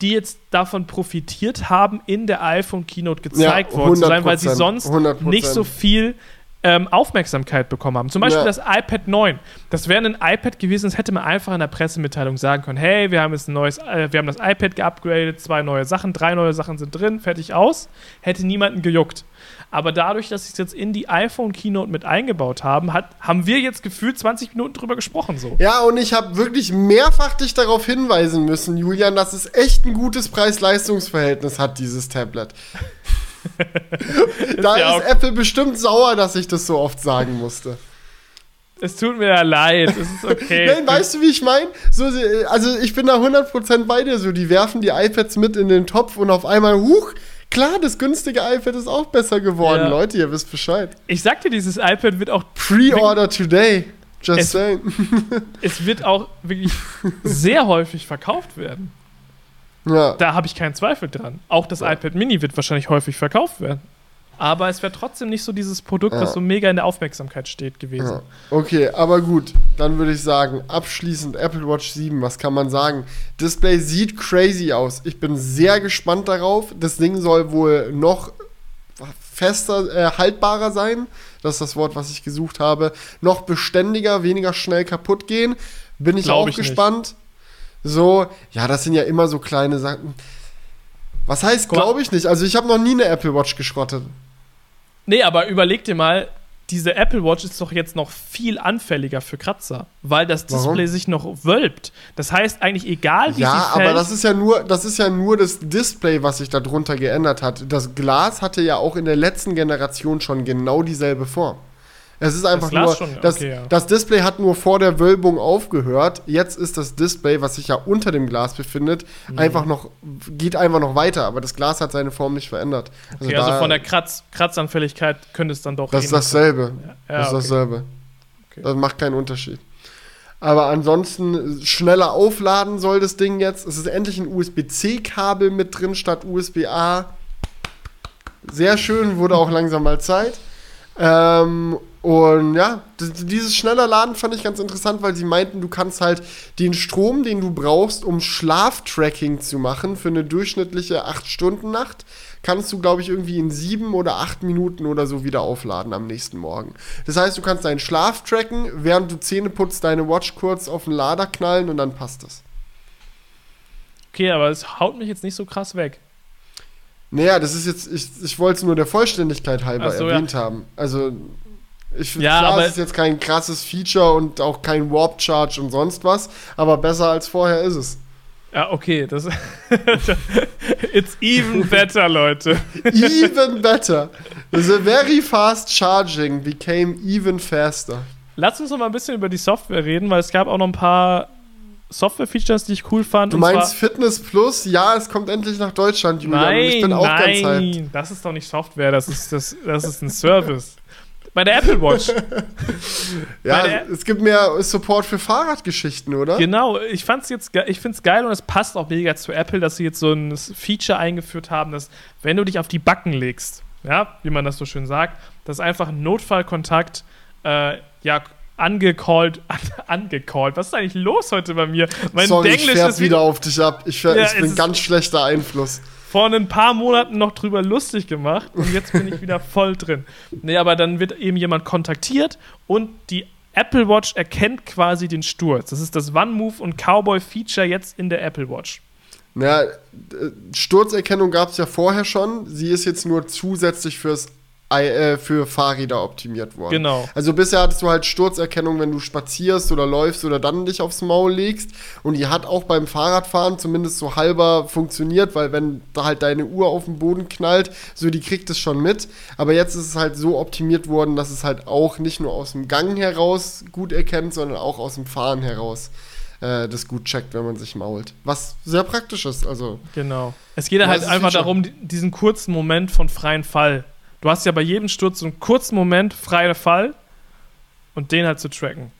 die jetzt davon profitiert haben, in der iPhone Keynote gezeigt ja, worden zu sein, weil sie sonst 100%. nicht so viel ähm, Aufmerksamkeit bekommen haben. Zum Beispiel ja. das iPad 9. Das wäre ein iPad gewesen, das hätte man einfach in der Pressemitteilung sagen können: Hey, wir haben jetzt ein neues, äh, wir haben das iPad geupgradet, zwei neue Sachen, drei neue Sachen sind drin, fertig aus. Hätte niemanden gejuckt. Aber dadurch, dass sie es jetzt in die iPhone Keynote mit eingebaut haben, hat, haben wir jetzt gefühlt 20 Minuten drüber gesprochen. So. Ja, und ich habe wirklich mehrfach dich darauf hinweisen müssen, Julian, dass es echt ein gutes Preis-Leistungs-Verhältnis hat, dieses Tablet. da ist, ja Apple bestimmt sauer, dass ich das so oft sagen musste. Es tut mir ja leid, es ist okay. Nein, weißt du, wie ich meine? So, also ich bin da 100% bei dir. So, die werfen die iPads mit in den Topf und auf einmal, huch, Klar, das günstige iPad ist auch besser geworden, ja. Leute, ihr wisst Bescheid. Ich sag dir, dieses iPad wird auch. Pre-order today. Just es, saying. es wird auch wirklich sehr häufig verkauft werden. Ja. Da habe ich keinen Zweifel dran. Auch das ja. iPad Mini wird wahrscheinlich häufig verkauft werden. Aber es wäre trotzdem nicht so dieses Produkt, ja. was so mega in der Aufmerksamkeit steht gewesen. Ja. Okay, aber gut, dann würde ich sagen, abschließend Apple Watch 7, was kann man sagen? Display sieht crazy aus. Ich bin sehr gespannt darauf. Das Ding soll wohl noch fester, äh, haltbarer sein. Das ist das Wort, was ich gesucht habe. Noch beständiger, weniger schnell kaputt gehen. Bin ich Glaub auch ich gespannt. Nicht. So, ja, das sind ja immer so kleine Sachen. Was heißt, glaube ich nicht? Also, ich habe noch nie eine Apple Watch geschrottet. Nee, aber überleg dir mal, diese Apple Watch ist doch jetzt noch viel anfälliger für Kratzer, weil das Display Warum? sich noch wölbt. Das heißt eigentlich egal wie Ja, aber das ist ja nur das ist ja nur das Display, was sich darunter geändert hat. Das Glas hatte ja auch in der letzten Generation schon genau dieselbe Form. Es ist einfach das nur, schon, das, okay, ja. das Display hat nur vor der Wölbung aufgehört. Jetzt ist das Display, was sich ja unter dem Glas befindet, mhm. einfach noch, geht einfach noch weiter, aber das Glas hat seine Form nicht verändert. Also, okay, also von der Kratz, Kratzanfälligkeit könnte es dann doch. Das ist dasselbe. Ja. Ja, das ist okay. dasselbe. Das macht keinen Unterschied. Aber ansonsten schneller aufladen soll das Ding jetzt. Es ist endlich ein USB-C-Kabel mit drin statt USB-A. Sehr schön, wurde auch langsam mal Zeit. Ähm, und ja, dieses schneller Laden fand ich ganz interessant, weil sie meinten, du kannst halt den Strom, den du brauchst, um Schlaftracking zu machen für eine durchschnittliche 8-Stunden-Nacht, kannst du, glaube ich, irgendwie in sieben oder acht Minuten oder so wieder aufladen am nächsten Morgen. Das heißt, du kannst deinen Schlaf tracken, während du Zähne putzt, deine Watch kurz auf den Lader knallen und dann passt das. Okay, aber es haut mich jetzt nicht so krass weg. Naja, das ist jetzt, ich, ich wollte es nur der Vollständigkeit halber so, erwähnt ja. haben. Also, ich finde, ja, klar, es ist jetzt kein krasses Feature und auch kein Warp Charge und sonst was, aber besser als vorher ist es. Ja, okay, das It's even better, Leute. even better. The very fast charging became even faster. Lass uns noch mal ein bisschen über die Software reden, weil es gab auch noch ein paar Software-Features, die ich cool fand. Du meinst Fitness Plus? Ja, es kommt endlich nach Deutschland, Julian. Nein, ich bin auch nein, ganz hyped. das ist doch nicht Software, das ist, das, das ist ein Service. Bei der Apple Watch. ja, es gibt mehr Support für Fahrradgeschichten, oder? Genau, ich fand's jetzt, ich find's geil und es passt auch mega zu Apple, dass sie jetzt so ein Feature eingeführt haben, dass wenn du dich auf die Backen legst, ja, wie man das so schön sagt, dass einfach ein Notfallkontakt äh, ja angecallt, an, angecallt. Was ist eigentlich los heute bei mir? Mein Sorry, Denglisch ich ist wieder auf dich ab. Ich, ja, ich bin ganz schlechter Einfluss. Vor ein paar Monaten noch drüber lustig gemacht und jetzt bin ich wieder voll drin. Nee, aber dann wird eben jemand kontaktiert und die Apple Watch erkennt quasi den Sturz. Das ist das One-Move und Cowboy-Feature jetzt in der Apple Watch. Ja, Sturzerkennung gab es ja vorher schon. Sie ist jetzt nur zusätzlich fürs für Fahrräder optimiert worden. Genau. Also bisher hattest du halt Sturzerkennung, wenn du spazierst oder läufst oder dann dich aufs Maul legst. Und die hat auch beim Fahrradfahren zumindest so halber funktioniert, weil wenn da halt deine Uhr auf den Boden knallt, so die kriegt es schon mit. Aber jetzt ist es halt so optimiert worden, dass es halt auch nicht nur aus dem Gang heraus gut erkennt, sondern auch aus dem Fahren heraus äh, das gut checkt, wenn man sich mault. Was sehr praktisch ist. Also, genau. Es geht halt einfach darum, diesen kurzen Moment von freien Fall Du hast ja bei jedem Sturz so einen kurzen Moment freier Fall und den halt zu tracken.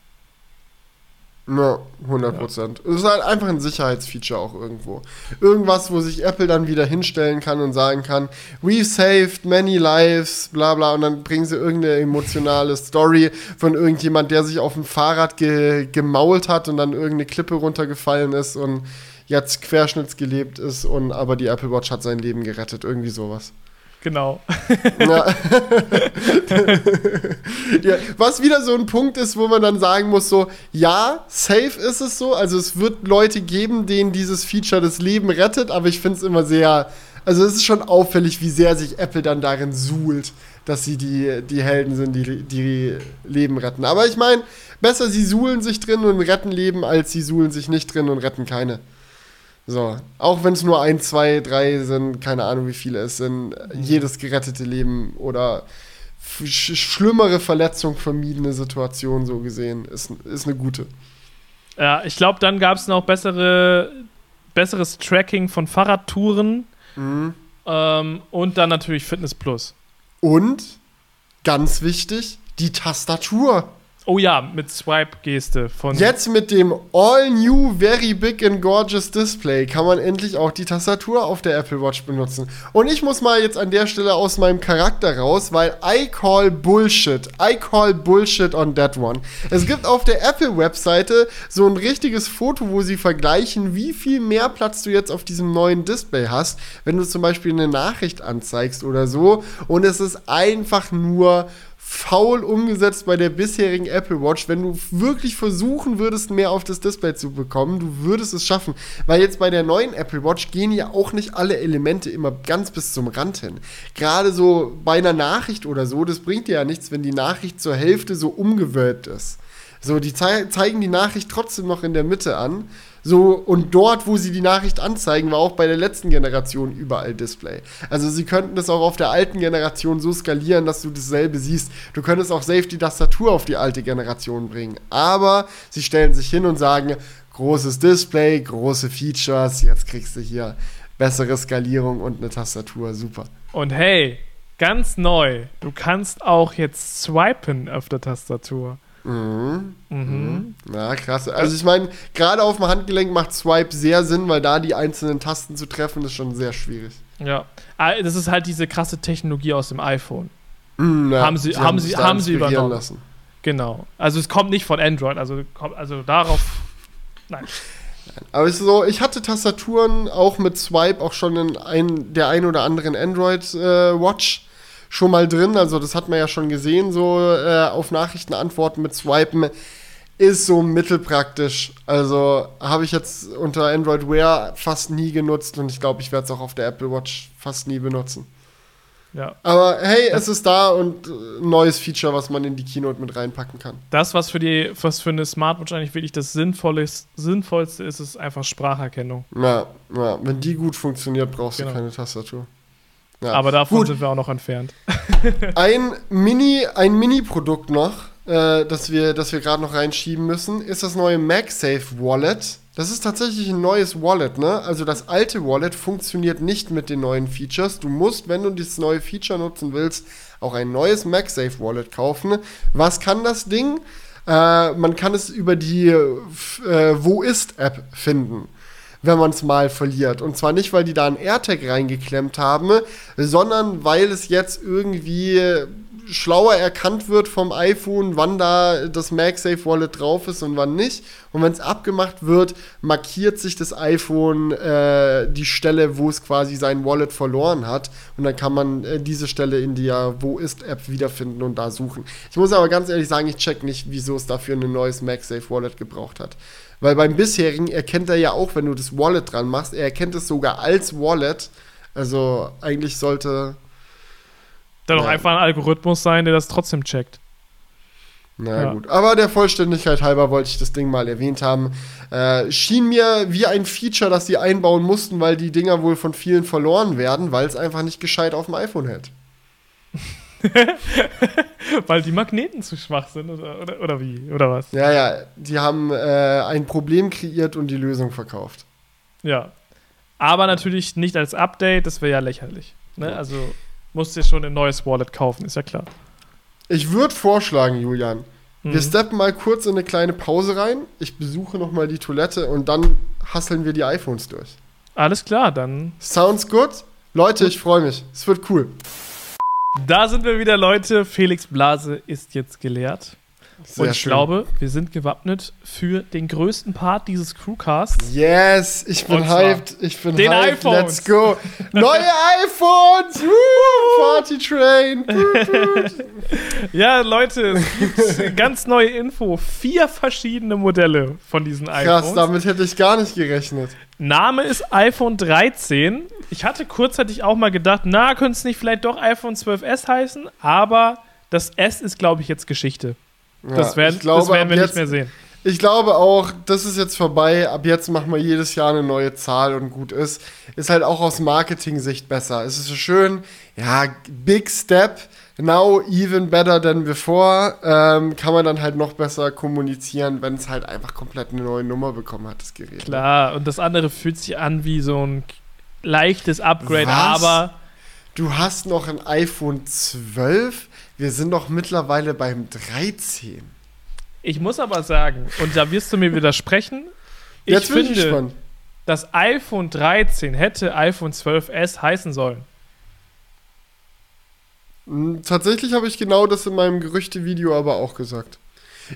Ja, 100 Prozent. Ja. Es ist halt einfach ein Sicherheitsfeature auch irgendwo. Irgendwas, wo sich Apple dann wieder hinstellen kann und sagen kann, we saved many lives, bla bla, und dann bringen sie irgendeine emotionale Story von irgendjemand, der sich auf dem Fahrrad ge gemault hat und dann irgendeine Klippe runtergefallen ist und jetzt querschnittsgelebt ist und aber die Apple Watch hat sein Leben gerettet, irgendwie sowas. Genau. Ja. ja, was wieder so ein Punkt ist, wo man dann sagen muss, so, ja, safe ist es so. Also es wird Leute geben, denen dieses Feature das Leben rettet, aber ich finde es immer sehr, also es ist schon auffällig, wie sehr sich Apple dann darin suhlt, dass sie die, die Helden sind, die, die Leben retten. Aber ich meine, besser sie suhlen sich drin und retten Leben, als sie suhlen sich nicht drin und retten keine. So, auch wenn es nur ein, zwei, drei sind, keine Ahnung wie viele es sind, jedes gerettete Leben oder sch schlimmere Verletzung vermiedene Situation so gesehen, ist, ist eine gute. Ja, ich glaube, dann gab es noch bessere, besseres Tracking von Fahrradtouren mhm. ähm, und dann natürlich Fitness Plus. Und, ganz wichtig, die Tastatur. Oh ja, mit Swipe-Geste von. Jetzt mit dem All New Very Big and Gorgeous Display kann man endlich auch die Tastatur auf der Apple Watch benutzen. Und ich muss mal jetzt an der Stelle aus meinem Charakter raus, weil I call Bullshit. I call Bullshit on that one. Es gibt auf der Apple-Webseite so ein richtiges Foto, wo sie vergleichen, wie viel mehr Platz du jetzt auf diesem neuen Display hast, wenn du zum Beispiel eine Nachricht anzeigst oder so. Und es ist einfach nur faul umgesetzt bei der bisherigen Apple Watch. Wenn du wirklich versuchen würdest, mehr auf das Display zu bekommen, du würdest es schaffen. Weil jetzt bei der neuen Apple Watch gehen ja auch nicht alle Elemente immer ganz bis zum Rand hin. Gerade so bei einer Nachricht oder so, das bringt dir ja nichts, wenn die Nachricht zur Hälfte so umgewölbt ist. So, die zei zeigen die Nachricht trotzdem noch in der Mitte an. So, und dort, wo sie die Nachricht anzeigen, war auch bei der letzten Generation überall Display. Also sie könnten das auch auf der alten Generation so skalieren, dass du dasselbe siehst. Du könntest auch safe die Tastatur auf die alte Generation bringen. Aber sie stellen sich hin und sagen, großes Display, große Features, jetzt kriegst du hier bessere Skalierung und eine Tastatur, super. Und hey, ganz neu, du kannst auch jetzt swipen auf der Tastatur. Mhm. Mhm. Ja, krass. Also ich meine, gerade auf dem Handgelenk macht Swipe sehr Sinn, weil da die einzelnen Tasten zu treffen, ist schon sehr schwierig. Ja. Ah, das ist halt diese krasse Technologie aus dem iPhone. Mm, ja, haben sie, sie haben, sie, haben sie übernommen. Lassen. Genau. Also es kommt nicht von Android, also, also darauf. Nein. Aber ist so, ich hatte Tastaturen auch mit Swipe auch schon in ein, der ein oder anderen Android äh, Watch schon mal drin. Also das hat man ja schon gesehen, so äh, auf Nachrichten antworten mit Swipen ist so mittelpraktisch. Also habe ich jetzt unter Android Wear fast nie genutzt und ich glaube, ich werde es auch auf der Apple Watch fast nie benutzen. Ja. Aber hey, es ist da und ein äh, neues Feature, was man in die Keynote mit reinpacken kann. Das, was für, die, was für eine Smartwatch eigentlich wirklich das Sinnvollste, Sinnvollste ist, ist einfach Spracherkennung. Ja, ja, wenn die gut funktioniert, brauchst genau. du keine Tastatur. Ja. Aber davon gut. sind wir auch noch entfernt. ein Mini, ein Mini-Produkt noch, äh, das wir, das wir gerade noch reinschieben müssen, ist das neue MagSafe Wallet. Das ist tatsächlich ein neues Wallet, ne? Also das alte Wallet funktioniert nicht mit den neuen Features. Du musst, wenn du dieses neue Feature nutzen willst, auch ein neues MagSafe Wallet kaufen. Was kann das Ding? Äh, man kann es über die äh, Wo ist App finden wenn man es mal verliert. Und zwar nicht, weil die da ein AirTag reingeklemmt haben, sondern weil es jetzt irgendwie schlauer erkannt wird vom iPhone, wann da das MagSafe Wallet drauf ist und wann nicht. Und wenn es abgemacht wird, markiert sich das iPhone äh, die Stelle, wo es quasi sein Wallet verloren hat. Und dann kann man äh, diese Stelle in der Wo ist App wiederfinden und da suchen. Ich muss aber ganz ehrlich sagen, ich check nicht, wieso es dafür ein neues MagSafe Wallet gebraucht hat. Weil beim bisherigen erkennt er ja auch, wenn du das Wallet dran machst, er erkennt es sogar als Wallet. Also eigentlich sollte da doch einfach ein Algorithmus sein, der das trotzdem checkt. Na ja. gut, aber der Vollständigkeit halber wollte ich das Ding mal erwähnt haben. Äh, schien mir wie ein Feature, das sie einbauen mussten, weil die Dinger wohl von vielen verloren werden, weil es einfach nicht gescheit auf dem iPhone hält. weil die Magneten zu schwach sind oder, oder, oder wie? Oder was? Ja, ja, die haben äh, ein Problem kreiert und die Lösung verkauft. Ja. Aber natürlich nicht als Update, das wäre ja lächerlich. Ne? Also musst dir schon ein neues Wallet kaufen, ist ja klar. Ich würde vorschlagen, Julian, mhm. wir steppen mal kurz in eine kleine Pause rein. Ich besuche noch mal die Toilette und dann hasseln wir die iPhones durch. Alles klar, dann. Sounds good. Leute, ich freue mich. Es wird cool. Da sind wir wieder, Leute. Felix Blase ist jetzt geleert. Sehr und ich schön. glaube, wir sind gewappnet für den größten Part dieses Crewcasts. Yes, ich bin hyped. Ich bin den hyped. iPhones. Let's go. Neue iPhones. Party Train. ja, Leute, es gibt ganz neue Info. Vier verschiedene Modelle von diesen iPhones. Krass, damit hätte ich gar nicht gerechnet. Name ist iPhone 13. Ich hatte kurzzeitig auch mal gedacht, na, könnte es nicht vielleicht doch iPhone 12S heißen, aber das S ist, glaube ich, jetzt Geschichte. Das, werden, glaube, das werden wir jetzt, nicht mehr sehen. Ich glaube auch, das ist jetzt vorbei. Ab jetzt machen wir jedes Jahr eine neue Zahl und gut ist. Ist halt auch aus Marketing-Sicht besser. Es ist so schön, ja, big step. Now even better than before. Ähm, kann man dann halt noch besser kommunizieren, wenn es halt einfach komplett eine neue Nummer bekommen hat, das Gerät. Klar, und das andere fühlt sich an wie so ein leichtes Upgrade, Was? aber. Du hast noch ein iPhone 12? Wir sind doch mittlerweile beim 13. Ich muss aber sagen, und da wirst du mir widersprechen, ich Jetzt finde, ich das iPhone 13 hätte iPhone 12S heißen sollen. Hm, tatsächlich habe ich genau das in meinem Gerüchte-Video aber auch gesagt.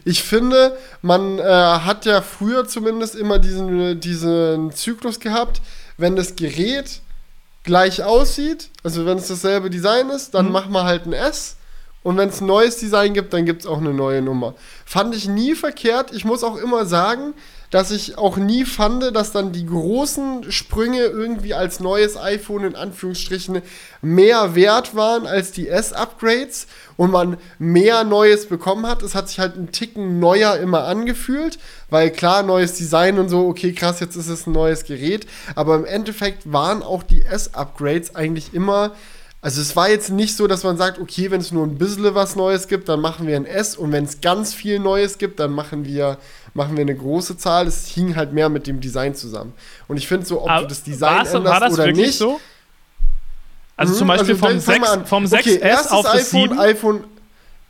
Ich finde, man äh, hat ja früher zumindest immer diesen, diesen Zyklus gehabt, wenn das Gerät gleich aussieht, also wenn es dasselbe Design ist, dann mhm. machen wir halt ein S und wenn es ein neues Design gibt, dann gibt es auch eine neue Nummer. Fand ich nie verkehrt. Ich muss auch immer sagen, dass ich auch nie fand, dass dann die großen Sprünge irgendwie als neues iPhone in Anführungsstrichen mehr wert waren als die S-Upgrades und man mehr Neues bekommen hat. Es hat sich halt ein Ticken neuer immer angefühlt, weil klar, neues Design und so, okay, krass, jetzt ist es ein neues Gerät. Aber im Endeffekt waren auch die S-Upgrades eigentlich immer also es war jetzt nicht so, dass man sagt, okay, wenn es nur ein bisschen was Neues gibt, dann machen wir ein S und wenn es ganz viel Neues gibt, dann machen wir, machen wir eine große Zahl. Es hing halt mehr mit dem Design zusammen. Und ich finde so, ob Aber du das Design änderst war das oder nicht. So? Also zum Beispiel also vom, 6, vom 6S okay, auf das iPhone, 7? iPhone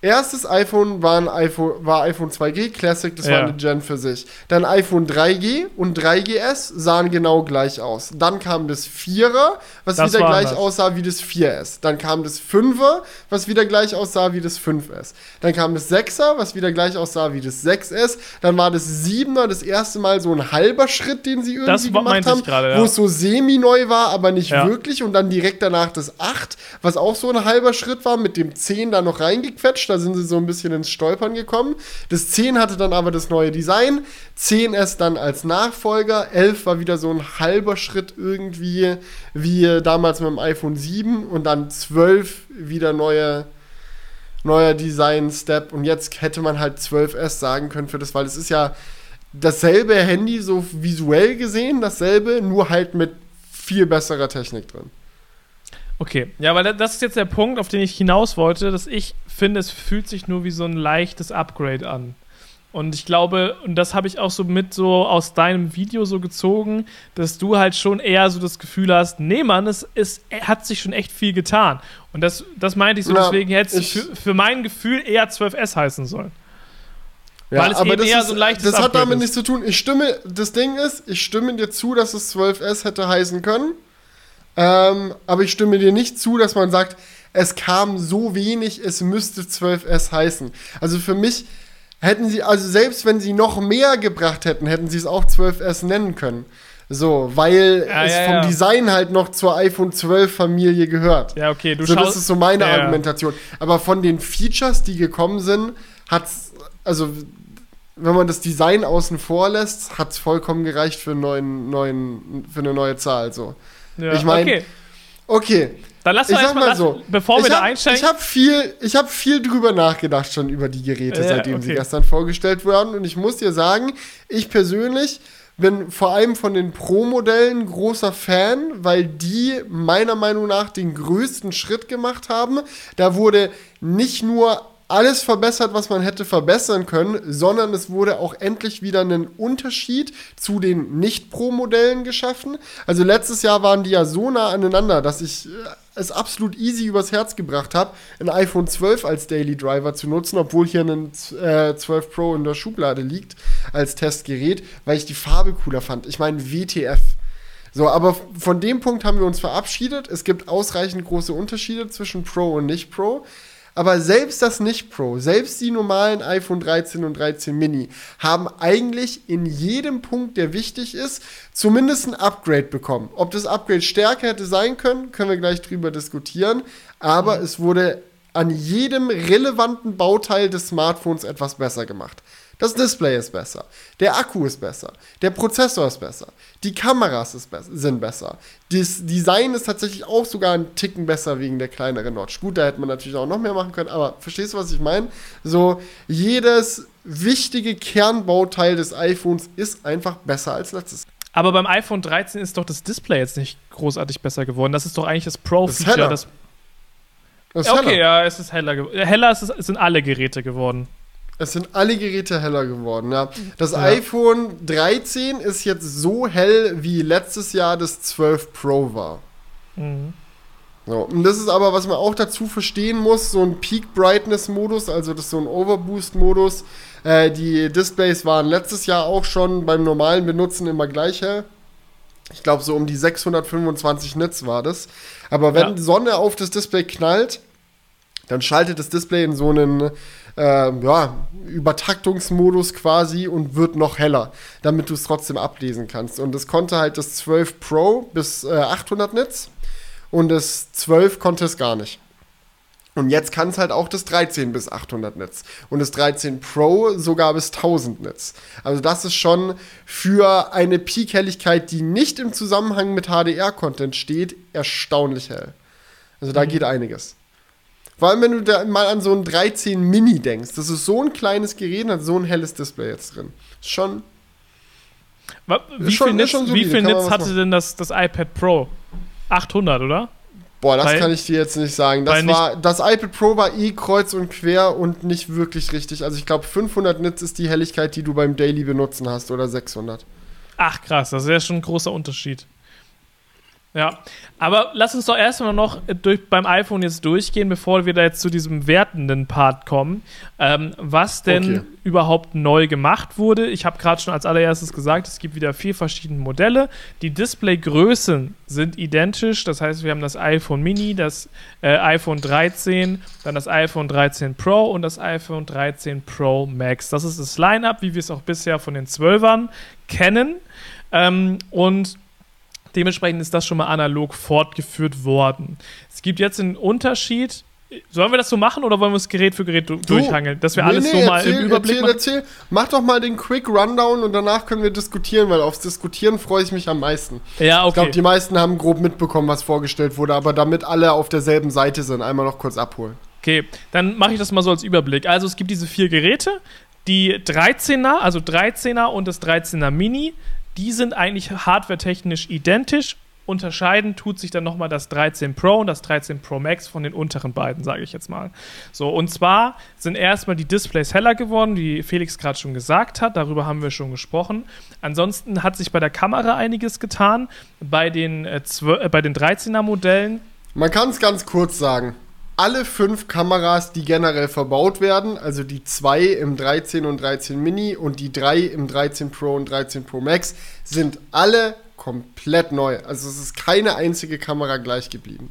Erstes iPhone war, ein iPhone war iPhone 2G Classic, das ja. war eine Gen für sich. Dann iPhone 3G und 3GS sahen genau gleich aus. Dann kam das 4er, was das wieder gleich das. aussah wie das 4S. Dann kam das 5er, was wieder gleich aussah wie das 5S. Dann kam das 6er, was wieder gleich aussah wie das 6S. Dann war das 7er das erste Mal so ein halber Schritt, den sie irgendwie das gemacht haben, ja. wo es so semi-neu war, aber nicht ja. wirklich. Und dann direkt danach das 8, was auch so ein halber Schritt war, mit dem 10 da noch reingequetscht da sind sie so ein bisschen ins Stolpern gekommen. Das 10 hatte dann aber das neue Design, 10S dann als Nachfolger, 11 war wieder so ein halber Schritt irgendwie wie damals mit dem iPhone 7 und dann 12 wieder neue neuer Design-Step und jetzt hätte man halt 12S sagen können für das, weil es ist ja dasselbe Handy so visuell gesehen, dasselbe, nur halt mit viel besserer Technik drin. Okay, ja, weil das ist jetzt der Punkt, auf den ich hinaus wollte, dass ich finde, es fühlt sich nur wie so ein leichtes Upgrade an. Und ich glaube, und das habe ich auch so mit so aus deinem Video so gezogen, dass du halt schon eher so das Gefühl hast, nee, Mann, es, es hat sich schon echt viel getan. Und das, das meinte ich so, ja, deswegen hätte es für, für mein Gefühl eher 12S heißen sollen. Ja, Weil es aber eben eher ist, so ein leichtes Das hat damit nichts zu tun. Ich stimme, das Ding ist, ich stimme dir zu, dass es 12S hätte heißen können. Ähm, aber ich stimme dir nicht zu, dass man sagt, es kam so wenig, es müsste 12S heißen. Also für mich hätten sie, also selbst wenn sie noch mehr gebracht hätten, hätten sie es auch 12S nennen können. So, weil ja, es ja, vom ja. Design halt noch zur iPhone 12 Familie gehört. Ja, okay, du so, Das ist so meine Argumentation. Aber von den Features, die gekommen sind, hat's, also wenn man das Design außen vor lässt, hat es vollkommen gereicht für, einen neuen, neuen, für eine neue Zahl. So. Ja, ich meine, okay. okay. Dann lass uns erstmal, mal so, bevor wir hab, da einsteigen. Ich habe viel, hab viel drüber nachgedacht schon über die Geräte, äh, seitdem okay. sie gestern vorgestellt wurden. Und ich muss dir sagen, ich persönlich bin vor allem von den Pro-Modellen großer Fan, weil die meiner Meinung nach den größten Schritt gemacht haben. Da wurde nicht nur alles verbessert, was man hätte verbessern können, sondern es wurde auch endlich wieder ein Unterschied zu den Nicht-Pro-Modellen geschaffen. Also letztes Jahr waren die ja so nah aneinander, dass ich äh, es absolut easy übers Herz gebracht habe, ein iPhone 12 als Daily Driver zu nutzen, obwohl hier ein äh, 12 Pro in der Schublade liegt als Testgerät, weil ich die Farbe cooler fand. Ich meine, WTF. So, aber von dem Punkt haben wir uns verabschiedet. Es gibt ausreichend große Unterschiede zwischen Pro und Nicht-Pro. Aber selbst das Nicht-Pro, selbst die normalen iPhone 13 und 13 Mini haben eigentlich in jedem Punkt, der wichtig ist, zumindest ein Upgrade bekommen. Ob das Upgrade stärker hätte sein können, können wir gleich drüber diskutieren. Aber mhm. es wurde an jedem relevanten Bauteil des Smartphones etwas besser gemacht. Das Display ist besser. Der Akku ist besser. Der Prozessor ist besser. Die Kameras be sind besser. Das Design ist tatsächlich auch sogar ein Ticken besser wegen der kleineren Notch. Gut, da hätte man natürlich auch noch mehr machen können, aber verstehst du, was ich meine? So, jedes wichtige Kernbauteil des iPhones ist einfach besser als letztes. Aber beim iPhone 13 ist doch das Display jetzt nicht großartig besser geworden. Das ist doch eigentlich das Pro-Feature. Das, das okay, heller. ja, es ist heller geworden. Heller sind alle Geräte geworden. Es sind alle Geräte heller geworden, ja. Das ja. iPhone 13 ist jetzt so hell, wie letztes Jahr das 12 Pro war. Mhm. So, und das ist aber, was man auch dazu verstehen muss, so ein Peak Brightness Modus, also das ist so ein Overboost Modus. Äh, die Displays waren letztes Jahr auch schon beim normalen Benutzen immer gleich hell. Ich glaube, so um die 625 Nits war das. Aber wenn ja. die Sonne auf das Display knallt, dann schaltet das Display in so einen äh, ja, Übertaktungsmodus quasi und wird noch heller, damit du es trotzdem ablesen kannst. Und es konnte halt das 12 Pro bis äh, 800 Nits und das 12 konnte es gar nicht. Und jetzt kann es halt auch das 13 bis 800 Nits und das 13 Pro sogar bis 1000 Nits. Also das ist schon für eine Peak-Helligkeit, die nicht im Zusammenhang mit HDR-Content steht, erstaunlich hell. Also da mhm. geht einiges. Vor allem, wenn du da mal an so ein 13 Mini denkst. Das ist so ein kleines Gerät und hat so ein helles Display jetzt drin. Schon. Wie schon, viel Nits, so wie viel Nits hatte denn das, das iPad Pro? 800, oder? Boah, das weil, kann ich dir jetzt nicht sagen. Das, war, das iPad Pro war eh kreuz und quer und nicht wirklich richtig. Also ich glaube, 500 Nits ist die Helligkeit, die du beim Daily benutzen hast oder 600. Ach krass, das ist ja schon ein großer Unterschied. Ja, aber lass uns doch erstmal noch durch, beim iPhone jetzt durchgehen, bevor wir da jetzt zu diesem wertenden Part kommen, ähm, was denn okay. überhaupt neu gemacht wurde. Ich habe gerade schon als allererstes gesagt, es gibt wieder vier verschiedene Modelle. Die Displaygrößen sind identisch, das heißt, wir haben das iPhone Mini, das äh, iPhone 13, dann das iPhone 13 Pro und das iPhone 13 Pro Max. Das ist das Line-up, wie wir es auch bisher von den 12ern kennen. Ähm, und Dementsprechend ist das schon mal analog fortgeführt worden. Es gibt jetzt einen Unterschied. Sollen wir das so machen oder wollen wir es Gerät für Gerät du, durchhangeln? Dass wir nee, alles nee, so mal erzähl, im Überblick erzähl, erzähl. Mach doch mal den Quick Rundown und danach können wir diskutieren, weil aufs Diskutieren freue ich mich am meisten. Ja, okay. Ich glaube, die meisten haben grob mitbekommen, was vorgestellt wurde, aber damit alle auf derselben Seite sind, einmal noch kurz abholen. Okay, dann mache ich das mal so als Überblick. Also es gibt diese vier Geräte, die 13er, also 13er und das 13er Mini die sind eigentlich hardwaretechnisch identisch. Unterscheiden tut sich dann nochmal das 13 Pro und das 13 Pro Max von den unteren beiden, sage ich jetzt mal. So, und zwar sind erstmal die Displays heller geworden, wie Felix gerade schon gesagt hat. Darüber haben wir schon gesprochen. Ansonsten hat sich bei der Kamera einiges getan. Bei den, äh, äh, bei den 13er Modellen. Man kann es ganz kurz sagen alle fünf Kameras, die generell verbaut werden, also die zwei im 13 und 13 Mini und die drei im 13 Pro und 13 Pro Max, sind alle komplett neu. Also es ist keine einzige Kamera gleich geblieben.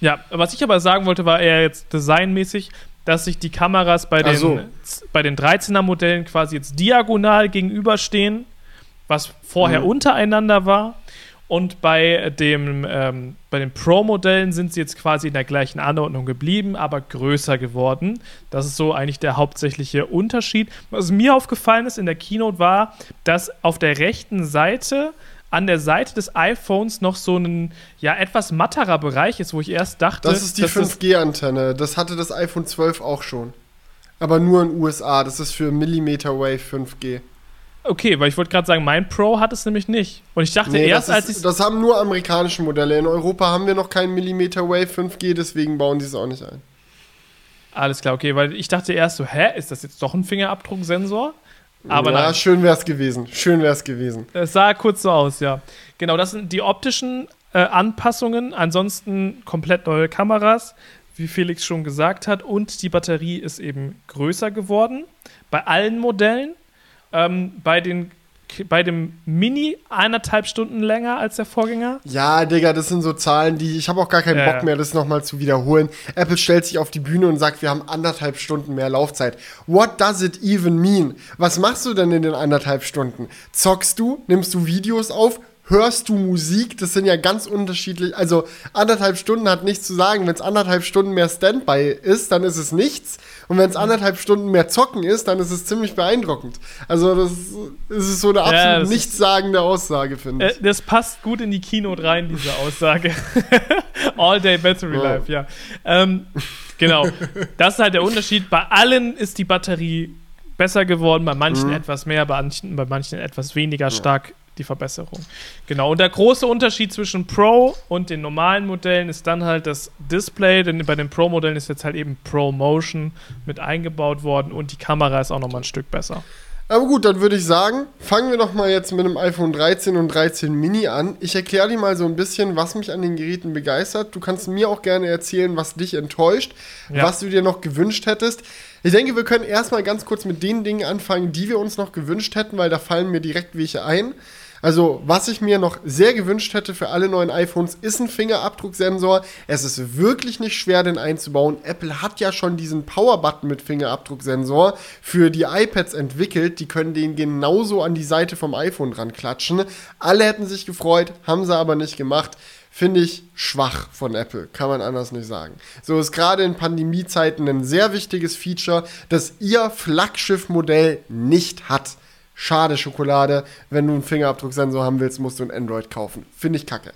Ja, was ich aber sagen wollte, war eher jetzt designmäßig, dass sich die Kameras bei den, so. bei den 13er Modellen quasi jetzt diagonal gegenüberstehen, was vorher mhm. untereinander war. Und bei, dem, ähm, bei den Pro-Modellen sind sie jetzt quasi in der gleichen Anordnung geblieben, aber größer geworden. Das ist so eigentlich der hauptsächliche Unterschied. Was mir aufgefallen ist in der Keynote war, dass auf der rechten Seite an der Seite des iPhones noch so ein ja etwas matterer Bereich ist, wo ich erst dachte, das ist die 5G-Antenne. Das hatte das iPhone 12 auch schon, aber nur in USA. Das ist für Millimeter Wave 5G. Okay, weil ich wollte gerade sagen, mein Pro hat es nämlich nicht. Und ich dachte nee, erst, als ich. Das haben nur amerikanische Modelle. In Europa haben wir noch keinen Millimeter Wave 5G, deswegen bauen die es auch nicht ein. Alles klar, okay, weil ich dachte erst so, hä, ist das jetzt doch ein Fingerabdrucksensor? Aber ja, nein. schön wäre es gewesen. Schön wäre es gewesen. Es sah kurz so aus, ja. Genau, das sind die optischen äh, Anpassungen. Ansonsten komplett neue Kameras, wie Felix schon gesagt hat. Und die Batterie ist eben größer geworden. Bei allen Modellen. Ähm, bei, den, bei dem Mini eineinhalb Stunden länger als der Vorgänger. Ja, Digga, das sind so Zahlen, die ich habe auch gar keinen ja. Bock mehr, das nochmal zu wiederholen. Apple stellt sich auf die Bühne und sagt, wir haben anderthalb Stunden mehr Laufzeit. What does it even mean? Was machst du denn in den anderthalb Stunden? Zockst du? Nimmst du Videos auf? Hörst du Musik? Das sind ja ganz unterschiedlich. Also anderthalb Stunden hat nichts zu sagen. Wenn es anderthalb Stunden mehr Standby ist, dann ist es nichts. Und wenn es anderthalb Stunden mehr Zocken ist, dann ist es ziemlich beeindruckend. Also das, das ist so eine absolut ja, nichtssagende Aussage, finde ich. Äh, das passt gut in die Keynote rein, diese Aussage. All Day Battery oh. Life, ja. Ähm, genau. Das ist halt der Unterschied. Bei allen ist die Batterie besser geworden, bei manchen mhm. etwas mehr, bei manchen, bei manchen etwas weniger stark die Verbesserung. Genau. Und der große Unterschied zwischen Pro und den normalen Modellen ist dann halt das Display, denn bei den Pro-Modellen ist jetzt halt eben Pro Motion mit eingebaut worden und die Kamera ist auch nochmal ein Stück besser. Aber gut, dann würde ich sagen, fangen wir doch mal jetzt mit dem iPhone 13 und 13 Mini an. Ich erkläre dir mal so ein bisschen, was mich an den Geräten begeistert. Du kannst mir auch gerne erzählen, was dich enttäuscht, ja. was du dir noch gewünscht hättest. Ich denke, wir können erstmal ganz kurz mit den Dingen anfangen, die wir uns noch gewünscht hätten, weil da fallen mir direkt welche ein. Also, was ich mir noch sehr gewünscht hätte für alle neuen iPhones, ist ein Fingerabdrucksensor. Es ist wirklich nicht schwer, den einzubauen. Apple hat ja schon diesen Power-Button mit Fingerabdrucksensor für die iPads entwickelt. Die können den genauso an die Seite vom iPhone dran klatschen. Alle hätten sich gefreut, haben sie aber nicht gemacht finde ich schwach von Apple, kann man anders nicht sagen. So ist gerade in Pandemiezeiten ein sehr wichtiges Feature, das ihr Flaggschiff-Modell nicht hat. Schade Schokolade. Wenn du einen Fingerabdrucksensor haben willst, musst du ein Android kaufen. Finde ich kacke.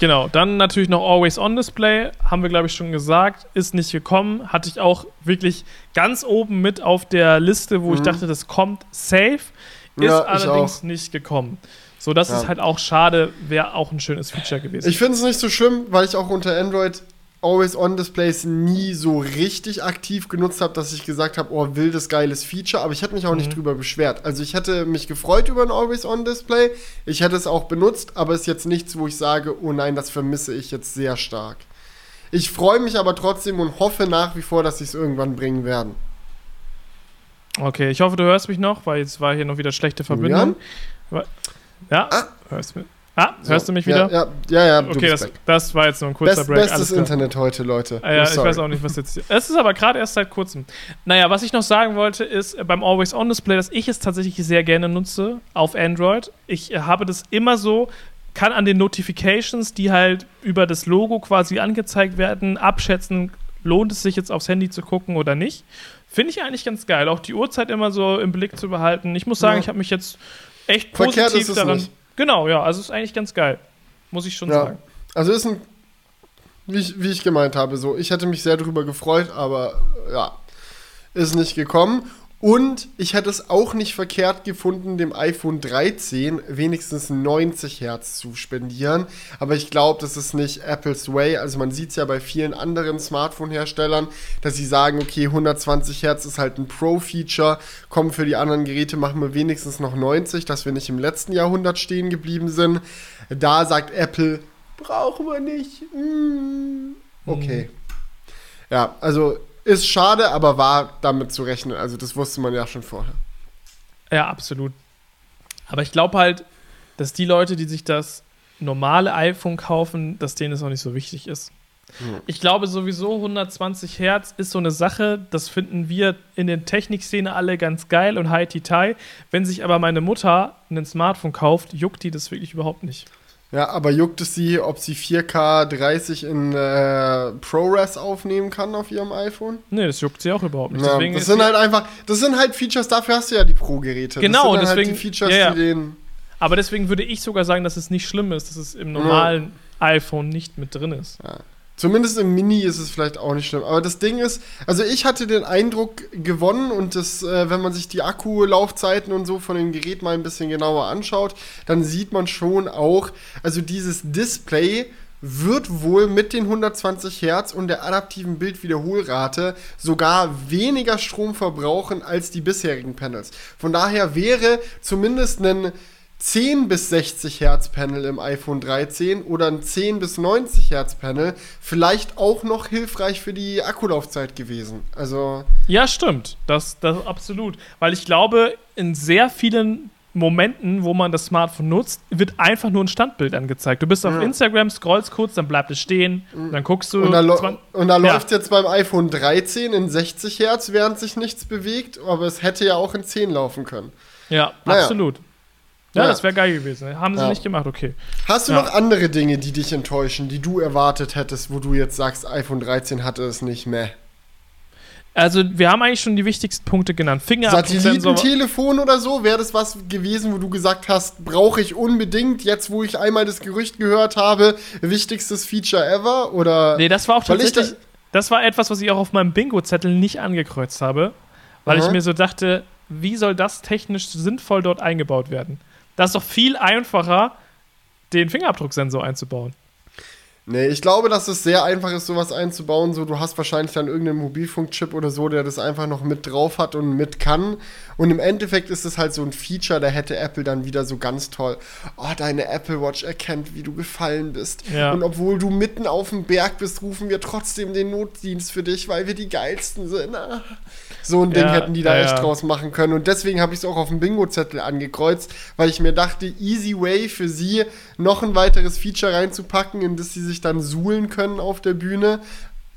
Genau, dann natürlich noch Always On Display, haben wir glaube ich schon gesagt, ist nicht gekommen. Hatte ich auch wirklich ganz oben mit auf der Liste, wo mhm. ich dachte, das kommt safe. Ist ja, allerdings nicht gekommen. So, das ja. ist halt auch schade, wäre auch ein schönes Feature gewesen. Ich finde es nicht so schlimm, weil ich auch unter Android Always-On-Displays nie so richtig aktiv genutzt habe, dass ich gesagt habe, oh, wildes, geiles Feature, aber ich hätte mich auch mhm. nicht drüber beschwert. Also ich hätte mich gefreut über ein Always-On-Display, ich hätte es auch benutzt, aber es ist jetzt nichts, wo ich sage, oh nein, das vermisse ich jetzt sehr stark. Ich freue mich aber trotzdem und hoffe nach wie vor, dass sie es irgendwann bringen werden. Okay, ich hoffe, du hörst mich noch, weil jetzt war hier noch wieder schlechte Verbindung. Ja, ja ah. hörst mich. Ah, so. hörst du mich wieder? Ja, ja, ja. ja okay, das, das, war jetzt nur ein kurzer Best, Break. Bestes Internet heute, Leute. Ah, ja, ich weiß auch nicht, was jetzt. Es ist aber gerade erst seit kurzem. Naja, was ich noch sagen wollte, ist beim Always-On-Display, dass ich es tatsächlich sehr gerne nutze auf Android. Ich habe das immer so, kann an den Notifications, die halt über das Logo quasi angezeigt werden, abschätzen, lohnt es sich jetzt aufs Handy zu gucken oder nicht. Finde ich eigentlich ganz geil. Auch die Uhrzeit immer so im Blick zu behalten. Ich muss sagen, ja. ich habe mich jetzt echt positiv daran. Nicht. Genau, ja, also ist eigentlich ganz geil. Muss ich schon ja. sagen. Also ist ein, wie ich, wie ich gemeint habe, so, ich hätte mich sehr darüber gefreut, aber ja, ist nicht gekommen. Und ich hätte es auch nicht verkehrt gefunden, dem iPhone 13 wenigstens 90 Hertz zu spendieren. Aber ich glaube, das ist nicht Apples Way. Also man sieht es ja bei vielen anderen Smartphone-Herstellern, dass sie sagen, okay, 120 Hertz ist halt ein Pro-Feature. Komm, für die anderen Geräte machen wir wenigstens noch 90, dass wir nicht im letzten Jahrhundert stehen geblieben sind. Da sagt Apple, brauchen wir nicht. Mm. Okay. Mhm. Ja, also ist schade, aber war damit zu rechnen. Also das wusste man ja schon vorher. Ja, absolut. Aber ich glaube halt, dass die Leute, die sich das normale iPhone kaufen, dass denen das auch nicht so wichtig ist. Hm. Ich glaube sowieso 120 Hertz ist so eine Sache, das finden wir in der Technikszene alle ganz geil und high-tie. Wenn sich aber meine Mutter ein Smartphone kauft, juckt die das wirklich überhaupt nicht. Ja, aber juckt es sie, ob sie 4K 30 in äh, ProRes aufnehmen kann auf ihrem iPhone? Nee, das juckt sie auch überhaupt nicht. Ja, das sind halt einfach, das sind halt Features, dafür hast du ja die Pro-Geräte. Genau, das sind deswegen. Halt die Features, ja, ja. die den. Aber deswegen würde ich sogar sagen, dass es nicht schlimm ist, dass es im normalen iPhone nicht mit drin ist. Ja. Zumindest im Mini ist es vielleicht auch nicht schlimm. Aber das Ding ist, also ich hatte den Eindruck gewonnen und das, äh, wenn man sich die Akkulaufzeiten und so von dem Gerät mal ein bisschen genauer anschaut, dann sieht man schon auch, also dieses Display wird wohl mit den 120 Hertz und der adaptiven Bildwiederholrate sogar weniger Strom verbrauchen als die bisherigen Panels. Von daher wäre zumindest ein 10 bis 60 Hertz Panel im iPhone 13 oder ein 10 bis 90 Hertz Panel vielleicht auch noch hilfreich für die Akkulaufzeit gewesen. Also ja, stimmt, das, das absolut, weil ich glaube, in sehr vielen Momenten, wo man das Smartphone nutzt, wird einfach nur ein Standbild angezeigt. Du bist auf ja. Instagram, scrollst kurz, dann bleibt es stehen, mhm. dann guckst du. Und da, da ja. läuft jetzt beim iPhone 13 in 60 Hertz, während sich nichts bewegt, aber es hätte ja auch in 10 laufen können. Ja, naja. absolut. Ja, ja. das wäre geil gewesen. Haben sie ja. nicht gemacht, okay. Hast du ja. noch andere Dinge, die dich enttäuschen, die du erwartet hättest, wo du jetzt sagst, iPhone 13 hatte es nicht mehr? Also, wir haben eigentlich schon die wichtigsten Punkte genannt. Satellitentelefon oder so, wäre das was gewesen, wo du gesagt hast, brauche ich unbedingt, jetzt wo ich einmal das Gerücht gehört habe, wichtigstes Feature ever? Oder nee, das war auch tatsächlich, da das war etwas, was ich auch auf meinem Bingo-Zettel nicht angekreuzt habe, weil Aha. ich mir so dachte, wie soll das technisch sinnvoll dort eingebaut werden? Das ist doch viel einfacher, den Fingerabdrucksensor einzubauen. Nee, ich glaube, dass es sehr einfach ist, sowas einzubauen. So, du hast wahrscheinlich dann irgendeinen Mobilfunkchip oder so, der das einfach noch mit drauf hat und mit kann. Und im Endeffekt ist es halt so ein Feature, da hätte Apple dann wieder so ganz toll. Oh, deine Apple Watch erkennt, wie du gefallen bist. Ja. Und obwohl du mitten auf dem Berg bist, rufen wir trotzdem den Notdienst für dich, weil wir die geilsten sind. So ein Ding ja, hätten die da ja, echt draus machen können. Und deswegen habe ich es auch auf dem Bingo-Zettel angekreuzt, weil ich mir dachte, easy way für sie, noch ein weiteres Feature reinzupacken, in das sie sich dann suhlen können auf der Bühne.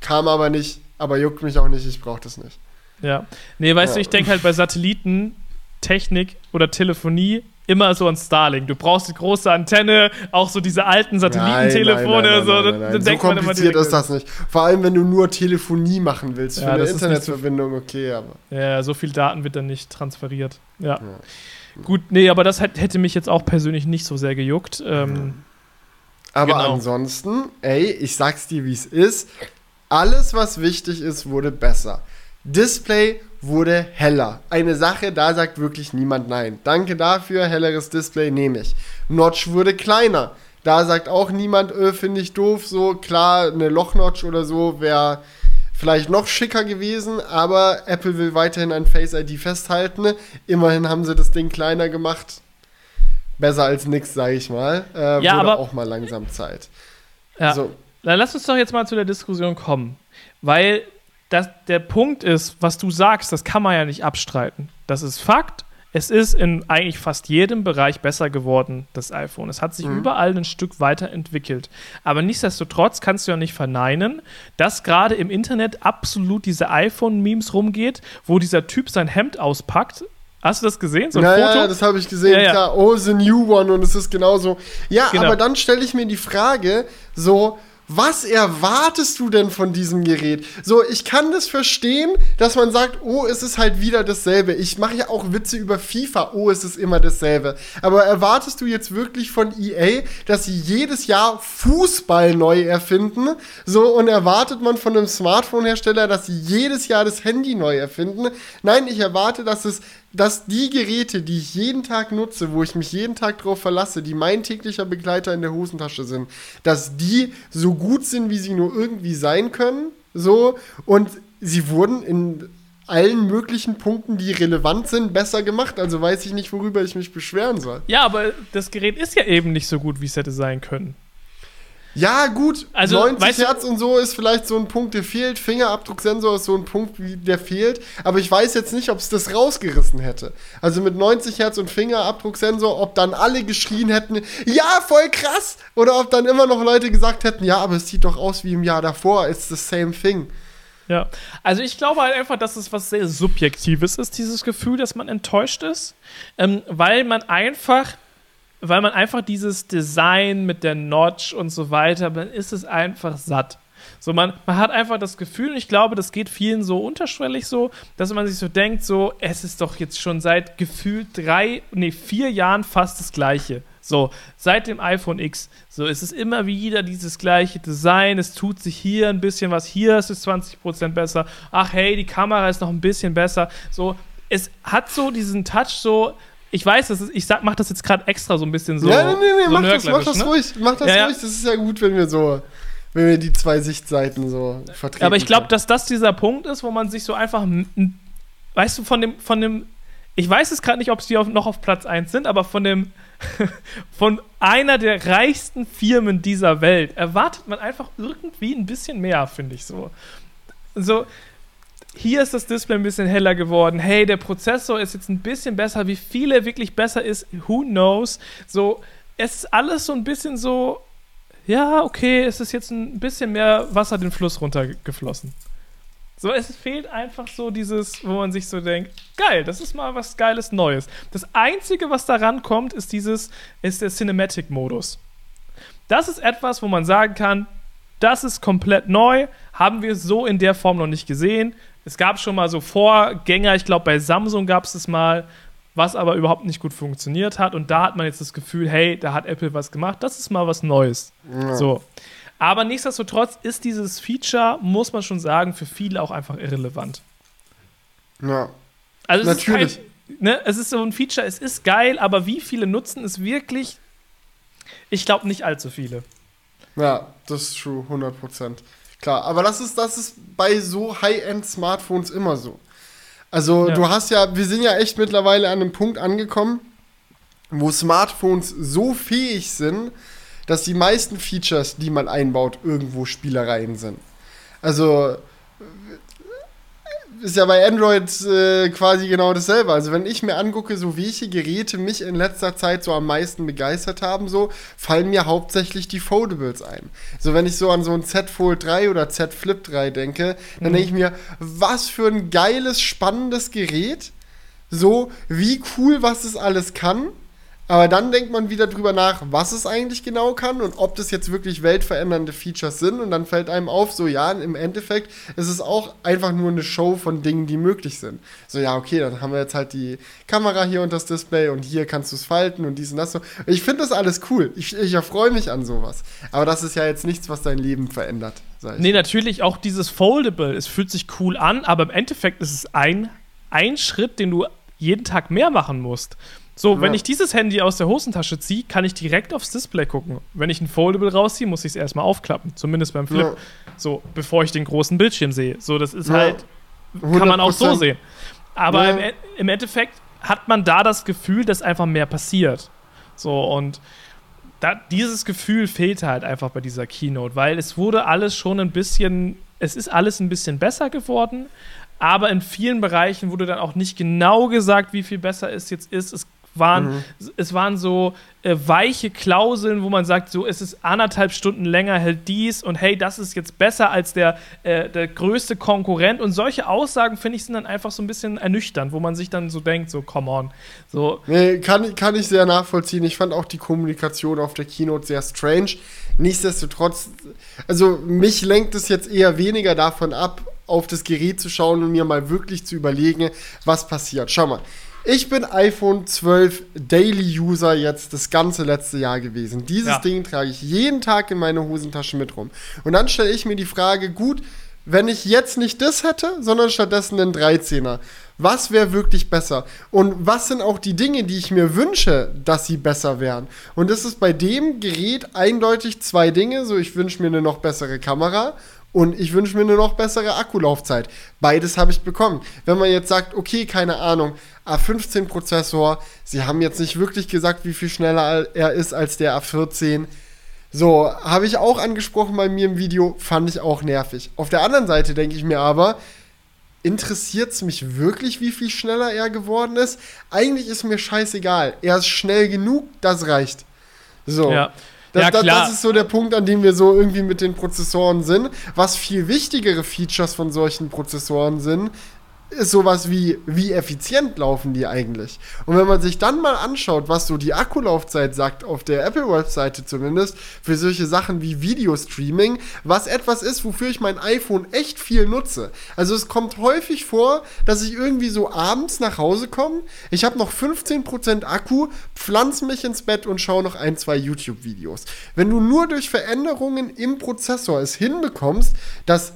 Kam aber nicht, aber juckt mich auch nicht, ich brauche das nicht. Ja. Nee, weißt du, ich denke halt bei Satellitentechnik oder Telefonie immer so an Starlink. Du brauchst die große Antenne, auch so diese alten Satellitentelefone. So, nein, so kompliziert ist das nicht. Vor allem, wenn du nur Telefonie machen willst ja, für eine Internetverbindung, so, okay, aber. Ja, so viel Daten wird dann nicht transferiert. Ja. ja. Gut, nee, aber das hätte mich jetzt auch persönlich nicht so sehr gejuckt. Ähm, aber genau. ansonsten, ey, ich sag's dir, wie es ist. Alles, was wichtig ist, wurde besser. Display wurde heller. Eine Sache, da sagt wirklich niemand nein. Danke dafür, helleres Display nehme ich. Notch wurde kleiner. Da sagt auch niemand, öh, finde ich doof. So, klar, eine Lochnotch oder so wäre vielleicht noch schicker gewesen, aber Apple will weiterhin an Face ID festhalten. Immerhin haben sie das Ding kleiner gemacht. Besser als nix, sage ich mal. Äh, ja, aber auch mal langsam Zeit. Ja. So. Dann lass uns doch jetzt mal zu der Diskussion kommen, weil das, der Punkt ist, was du sagst, das kann man ja nicht abstreiten. Das ist Fakt. Es ist in eigentlich fast jedem Bereich besser geworden, das iPhone. Es hat sich mhm. überall ein Stück weiterentwickelt. Aber nichtsdestotrotz kannst du ja nicht verneinen, dass gerade im Internet absolut diese iPhone-Memes rumgeht, wo dieser Typ sein Hemd auspackt Hast du das gesehen? So ein ja, Foto? Ja, das habe ich gesehen. Ja, ja. Klar, oh, the new one und es ist genauso. Ja, genau. aber dann stelle ich mir die Frage, so, was erwartest du denn von diesem Gerät? So, ich kann das verstehen, dass man sagt, oh, es ist halt wieder dasselbe. Ich mache ja auch Witze über FIFA, oh, es ist immer dasselbe. Aber erwartest du jetzt wirklich von EA, dass sie jedes Jahr Fußball neu erfinden? So, und erwartet man von einem Smartphone-Hersteller, dass sie jedes Jahr das Handy neu erfinden? Nein, ich erwarte, dass es dass die Geräte, die ich jeden Tag nutze, wo ich mich jeden Tag drauf verlasse, die mein täglicher Begleiter in der Hosentasche sind, dass die so gut sind, wie sie nur irgendwie sein können. So, und sie wurden in allen möglichen Punkten, die relevant sind, besser gemacht. Also weiß ich nicht, worüber ich mich beschweren soll. Ja, aber das Gerät ist ja eben nicht so gut, wie es hätte sein können. Ja, gut, also, 90 Hertz und so ist vielleicht so ein Punkt, der fehlt. Fingerabdrucksensor ist so ein Punkt, der fehlt. Aber ich weiß jetzt nicht, ob es das rausgerissen hätte. Also mit 90 Hertz und Fingerabdrucksensor, ob dann alle geschrien hätten, ja, voll krass! Oder ob dann immer noch Leute gesagt hätten, ja, aber es sieht doch aus wie im Jahr davor, it's the same thing. Ja, also ich glaube halt einfach, dass es was sehr Subjektives ist, dieses Gefühl, dass man enttäuscht ist, ähm, weil man einfach weil man einfach dieses Design mit der Notch und so weiter, dann ist es einfach satt. So, man, man hat einfach das Gefühl, und ich glaube, das geht vielen so unterschwellig so, dass man sich so denkt, so, es ist doch jetzt schon seit gefühlt drei, nee, vier Jahren fast das Gleiche. So, seit dem iPhone X. So, es ist immer wieder dieses gleiche Design. Es tut sich hier ein bisschen was. Hier ist es 20% besser. Ach, hey, die Kamera ist noch ein bisschen besser. So, es hat so diesen Touch, so, ich weiß, das ist, ich sag, mach das jetzt gerade extra so ein bisschen so. Ja, nee, nee, nee, so mach, das, mach das ne? ruhig. Mach das ja, ruhig. Das ist ja gut, wenn wir so, wenn wir die zwei Sichtseiten so vertreten. Aber ich glaube, dass das dieser Punkt ist, wo man sich so einfach, weißt du, von dem, von dem, ich weiß es gerade nicht, ob sie noch auf Platz 1 sind, aber von dem, von einer der reichsten Firmen dieser Welt erwartet man einfach irgendwie ein bisschen mehr, finde ich so. So, hier ist das Display ein bisschen heller geworden. Hey, der Prozessor ist jetzt ein bisschen besser. Wie viel er wirklich besser ist, who knows? So, es ist alles so ein bisschen so, ja, okay, es ist jetzt ein bisschen mehr Wasser den Fluss runtergeflossen. So, es fehlt einfach so dieses, wo man sich so denkt, geil, das ist mal was Geiles Neues. Das Einzige, was daran kommt, ist dieses, ist der Cinematic-Modus. Das ist etwas, wo man sagen kann, das ist komplett neu, haben wir so in der Form noch nicht gesehen. Es gab schon mal so Vorgänger, ich glaube bei Samsung gab es das mal, was aber überhaupt nicht gut funktioniert hat. Und da hat man jetzt das Gefühl, hey, da hat Apple was gemacht, das ist mal was Neues. Ja. So. Aber nichtsdestotrotz ist dieses Feature, muss man schon sagen, für viele auch einfach irrelevant. Ja. Also es Natürlich. ist kein, ne, es ist so ein Feature, es ist geil, aber wie viele nutzen es wirklich? Ich glaube nicht allzu viele. Ja, das ist true, 100 Prozent. Klar, aber das ist, das ist bei so High-End-Smartphones immer so. Also ja. du hast ja, wir sind ja echt mittlerweile an einem Punkt angekommen, wo Smartphones so fähig sind, dass die meisten Features, die man einbaut, irgendwo Spielereien sind. Also ist ja bei Android äh, quasi genau dasselbe. Also wenn ich mir angucke, so welche Geräte mich in letzter Zeit so am meisten begeistert haben, so fallen mir hauptsächlich die Foldables ein. So wenn ich so an so ein Z Fold 3 oder Z Flip 3 denke, dann mhm. denke ich mir, was für ein geiles, spannendes Gerät. So, wie cool, was es alles kann. Aber dann denkt man wieder drüber nach, was es eigentlich genau kann und ob das jetzt wirklich weltverändernde Features sind. Und dann fällt einem auf, so ja, im Endeffekt ist es auch einfach nur eine Show von Dingen, die möglich sind. So ja, okay, dann haben wir jetzt halt die Kamera hier und das Display und hier kannst du es falten und dies und das so. Ich finde das alles cool. Ich, ich erfreue mich an sowas. Aber das ist ja jetzt nichts, was dein Leben verändert. Nee, natürlich auch dieses Foldable. Es fühlt sich cool an, aber im Endeffekt ist es ein, ein Schritt, den du jeden Tag mehr machen musst. So, ja. wenn ich dieses Handy aus der Hosentasche ziehe, kann ich direkt aufs Display gucken. Wenn ich ein Foldable rausziehe, muss ich es erstmal aufklappen. Zumindest beim Flip. Ja. So, bevor ich den großen Bildschirm sehe. So, das ist ja. halt, kann man auch so sehen. Aber im, e-, im Endeffekt hat man da das Gefühl, dass einfach mehr passiert. So, und da, dieses Gefühl fehlt halt einfach bei dieser Keynote, weil es wurde alles schon ein bisschen, es ist alles ein bisschen besser geworden, aber in vielen Bereichen wurde dann auch nicht genau gesagt, wie viel besser es jetzt ist. Es waren, mhm. es waren so äh, weiche Klauseln, wo man sagt, so es ist anderthalb Stunden länger, hält dies und hey, das ist jetzt besser als der, äh, der größte Konkurrent. Und solche Aussagen, finde ich, sind dann einfach so ein bisschen ernüchternd, wo man sich dann so denkt, so come on. So. Nee, kann, kann ich sehr nachvollziehen. Ich fand auch die Kommunikation auf der Keynote sehr strange. Nichtsdestotrotz, also mich lenkt es jetzt eher weniger davon ab, auf das Gerät zu schauen und mir mal wirklich zu überlegen, was passiert. Schau mal, ich bin iPhone 12 Daily User jetzt das ganze letzte Jahr gewesen. Dieses ja. Ding trage ich jeden Tag in meine Hosentasche mit rum. Und dann stelle ich mir die Frage, gut, wenn ich jetzt nicht das hätte, sondern stattdessen einen 13er, was wäre wirklich besser? Und was sind auch die Dinge, die ich mir wünsche, dass sie besser wären? Und das ist bei dem Gerät eindeutig zwei Dinge. So, ich wünsche mir eine noch bessere Kamera und ich wünsche mir eine noch bessere Akkulaufzeit. Beides habe ich bekommen. Wenn man jetzt sagt, okay, keine Ahnung, A15-Prozessor, sie haben jetzt nicht wirklich gesagt, wie viel schneller er ist als der A14. So, habe ich auch angesprochen bei mir im Video, fand ich auch nervig. Auf der anderen Seite denke ich mir aber, interessiert es mich wirklich, wie viel schneller er geworden ist? Eigentlich ist mir scheißegal. Er ist schnell genug, das reicht. So. Ja. Das, ja, das, das, ist so der Punkt, an dem wir so irgendwie mit den Prozessoren sind. Was viel wichtigere Features von solchen Prozessoren sind, ist sowas wie, wie effizient laufen die eigentlich? Und wenn man sich dann mal anschaut, was so die Akkulaufzeit sagt, auf der Apple-Webseite zumindest, für solche Sachen wie Videostreaming, was etwas ist, wofür ich mein iPhone echt viel nutze. Also es kommt häufig vor, dass ich irgendwie so abends nach Hause komme, ich habe noch 15% Akku, pflanze mich ins Bett und schaue noch ein, zwei YouTube-Videos. Wenn du nur durch Veränderungen im Prozessor es hinbekommst, dass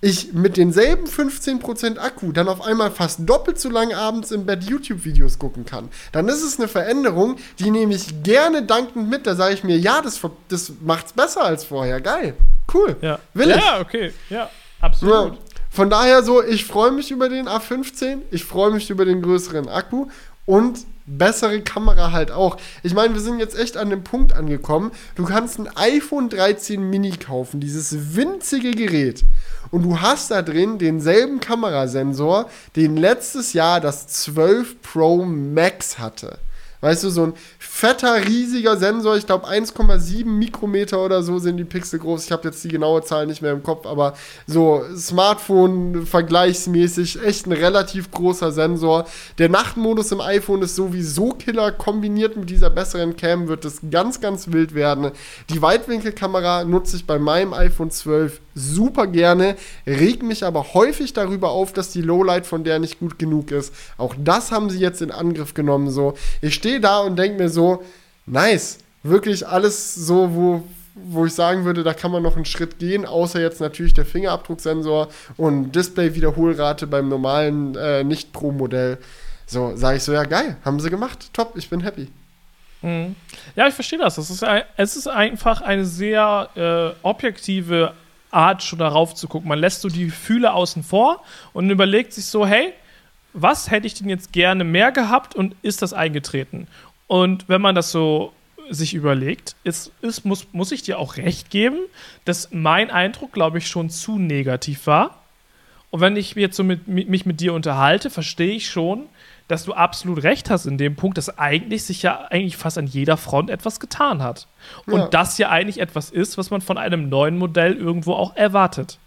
ich mit denselben 15% Akku dann auf einmal fast doppelt so lange abends im Bett YouTube-Videos gucken kann, dann ist es eine Veränderung, die nehme ich gerne dankend mit. Da sage ich mir, ja, das, das macht's besser als vorher. Geil. Cool. Ja. Will ich. Ja, okay. Ja, absolut. Ja. Von daher so, ich freue mich über den A15, ich freue mich über den größeren Akku und bessere Kamera halt auch. Ich meine, wir sind jetzt echt an dem Punkt angekommen. Du kannst ein iPhone 13 Mini kaufen, dieses winzige Gerät und du hast da drin denselben Kamerasensor, den letztes Jahr das 12 Pro Max hatte. Weißt du, so ein fetter, riesiger Sensor, ich glaube 1,7 Mikrometer oder so sind die Pixel groß. Ich habe jetzt die genaue Zahl nicht mehr im Kopf, aber so Smartphone vergleichsmäßig echt ein relativ großer Sensor. Der Nachtmodus im iPhone ist sowieso Killer. Kombiniert mit dieser besseren Cam wird es ganz, ganz wild werden. Die Weitwinkelkamera nutze ich bei meinem iPhone 12 super gerne, reg mich aber häufig darüber auf, dass die Lowlight von der nicht gut genug ist. Auch das haben sie jetzt in Angriff genommen. So, ich stehe da und denke mir so, nice, wirklich alles so, wo wo ich sagen würde, da kann man noch einen Schritt gehen, außer jetzt natürlich der Fingerabdrucksensor und Display-Wiederholrate beim normalen äh, Nicht-Pro-Modell. So, sage ich so, ja geil, haben sie gemacht, top, ich bin happy. Mhm. Ja, ich verstehe das. Es ist, es ist einfach eine sehr äh, objektive Art, schon darauf zu gucken. Man lässt so die Gefühle außen vor und überlegt sich so, hey, was hätte ich denn jetzt gerne mehr gehabt und ist das eingetreten? Und wenn man das so sich überlegt, ist, ist, muss, muss ich dir auch recht geben, dass mein Eindruck, glaube ich, schon zu negativ war. Und wenn ich jetzt so mit, mich mit dir unterhalte, verstehe ich schon, dass du absolut recht hast in dem Punkt, dass eigentlich sich ja eigentlich fast an jeder Front etwas getan hat. Und ja. das ja eigentlich etwas ist, was man von einem neuen Modell irgendwo auch erwartet.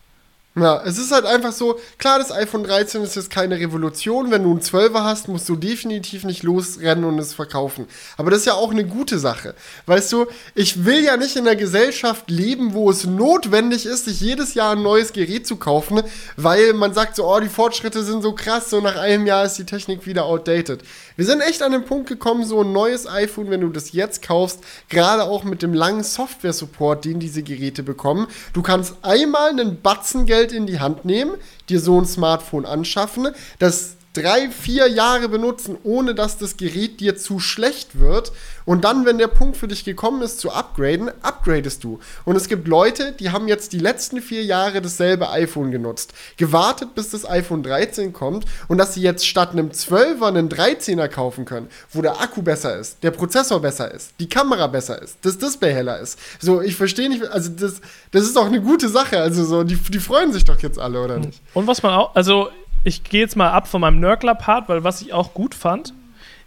Ja, es ist halt einfach so, klar, das iPhone 13 ist jetzt keine Revolution. Wenn du einen 12er hast, musst du definitiv nicht losrennen und es verkaufen. Aber das ist ja auch eine gute Sache. Weißt du, ich will ja nicht in einer Gesellschaft leben, wo es notwendig ist, sich jedes Jahr ein neues Gerät zu kaufen, weil man sagt so, oh, die Fortschritte sind so krass, so nach einem Jahr ist die Technik wieder outdated. Wir sind echt an den Punkt gekommen, so ein neues iPhone, wenn du das jetzt kaufst, gerade auch mit dem langen Software-Support, den diese Geräte bekommen. Du kannst einmal einen Batzen Geld Geld in die Hand nehmen, dir so ein Smartphone anschaffen, das drei, vier Jahre benutzen, ohne dass das Gerät dir zu schlecht wird. Und dann, wenn der Punkt für dich gekommen ist, zu upgraden, upgradest du. Und es gibt Leute, die haben jetzt die letzten vier Jahre dasselbe iPhone genutzt, gewartet, bis das iPhone 13 kommt und dass sie jetzt statt einem 12er einen 13er kaufen können, wo der Akku besser ist, der Prozessor besser ist, die Kamera besser ist, das Display heller ist. So, ich verstehe nicht, also das, das ist doch eine gute Sache. Also so, die, die freuen sich doch jetzt alle, oder nicht? Und was man auch, also ich gehe jetzt mal ab von meinem Nörgler-Part, weil was ich auch gut fand,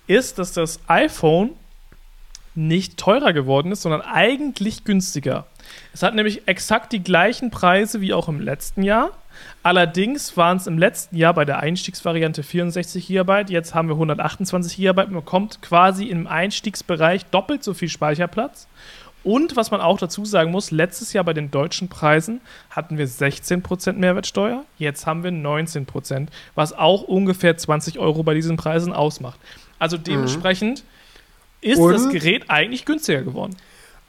ist, dass das iPhone nicht teurer geworden ist, sondern eigentlich günstiger. Es hat nämlich exakt die gleichen Preise wie auch im letzten Jahr. Allerdings waren es im letzten Jahr bei der Einstiegsvariante 64 GB, jetzt haben wir 128 GB. Man bekommt quasi im Einstiegsbereich doppelt so viel Speicherplatz. Und was man auch dazu sagen muss, letztes Jahr bei den deutschen Preisen hatten wir 16% Mehrwertsteuer, jetzt haben wir 19%, was auch ungefähr 20 Euro bei diesen Preisen ausmacht. Also mhm. dementsprechend mhm. ist Und? das Gerät eigentlich günstiger geworden.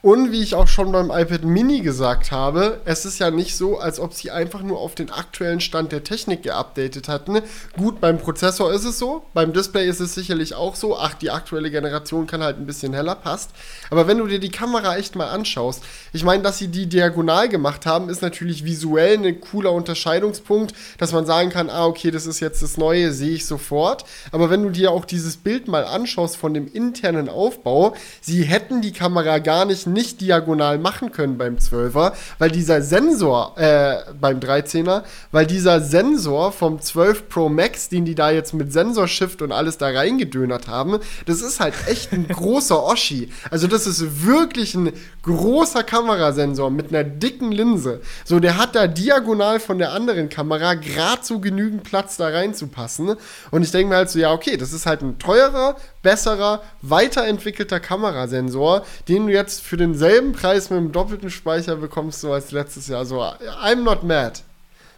Und wie ich auch schon beim iPad Mini gesagt habe, es ist ja nicht so, als ob sie einfach nur auf den aktuellen Stand der Technik geupdatet hatten. Gut, beim Prozessor ist es so, beim Display ist es sicherlich auch so. Ach, die aktuelle Generation kann halt ein bisschen heller, passt. Aber wenn du dir die Kamera echt mal anschaust, ich meine, dass sie die diagonal gemacht haben, ist natürlich visuell ein cooler Unterscheidungspunkt, dass man sagen kann, ah, okay, das ist jetzt das Neue, sehe ich sofort. Aber wenn du dir auch dieses Bild mal anschaust von dem internen Aufbau, sie hätten die Kamera gar nicht nicht diagonal machen können beim 12er, weil dieser Sensor, äh, beim 13er, weil dieser Sensor vom 12 Pro Max, den die da jetzt mit Sensorshift und alles da reingedönert haben, das ist halt echt ein großer Oschi. Also das ist wirklich ein großer Kamerasensor mit einer dicken Linse. So, der hat da diagonal von der anderen Kamera gerade so genügend Platz da reinzupassen. Und ich denke mir halt so, ja, okay, das ist halt ein teurer, besserer, weiterentwickelter Kamerasensor, den du jetzt für denselben Preis mit einem doppelten Speicher bekommst du als letztes Jahr. So, I'm not mad.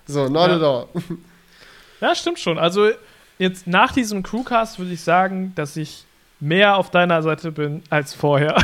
So, not ja. at all. Ja, stimmt schon. Also jetzt nach diesem Crewcast würde ich sagen, dass ich mehr auf deiner Seite bin als vorher.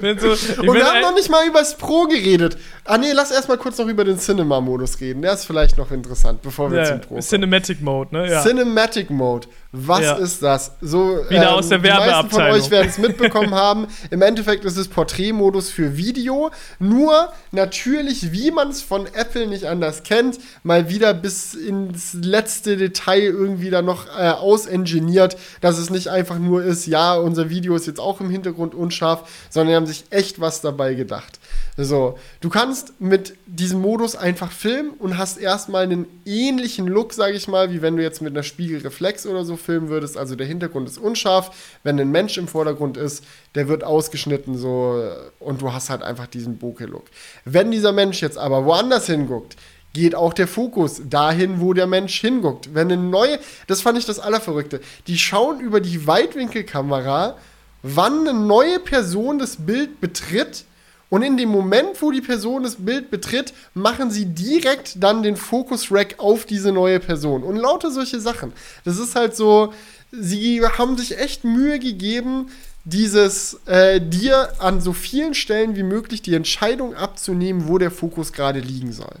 bin so, Und wir haben noch nicht mal über das Pro geredet. Ah nee, lass erstmal kurz noch über den Cinema-Modus reden. Der ist vielleicht noch interessant, bevor wir ja, zum Pro kommen. Cinematic Mode, ne? Ja. Cinematic Mode. Was ja. ist das? So, Wieder ähm, aus der Werbeabteilung. Die meisten von euch werden es mitbekommen haben. Im Endeffekt ist es Porträtmodus für Video. Nur natürlich, wie man es von Apple nicht anders kennt, mal wieder bis ins letzte Detail irgendwie da noch äh, ausingeniert, dass es nicht einfach nur ist, ja, unser Video ist jetzt auch im Hintergrund unscharf, sondern die haben sich echt was dabei gedacht. So, du kannst mit diesem Modus einfach filmen und hast erstmal einen ähnlichen Look, sage ich mal, wie wenn du jetzt mit einer Spiegelreflex oder so filmen würdest. Also der Hintergrund ist unscharf, wenn ein Mensch im Vordergrund ist, der wird ausgeschnitten so und du hast halt einfach diesen Bokeh-Look. Wenn dieser Mensch jetzt aber woanders hinguckt, geht auch der Fokus dahin, wo der Mensch hinguckt. Wenn eine neue, das fand ich das Allerverrückte, die schauen über die Weitwinkelkamera, wann eine neue Person das Bild betritt und in dem Moment, wo die Person das Bild betritt, machen sie direkt dann den Fokus-Rack auf diese neue Person. Und lauter solche Sachen. Das ist halt so, sie haben sich echt Mühe gegeben, dieses äh, dir an so vielen Stellen wie möglich die Entscheidung abzunehmen, wo der Fokus gerade liegen soll.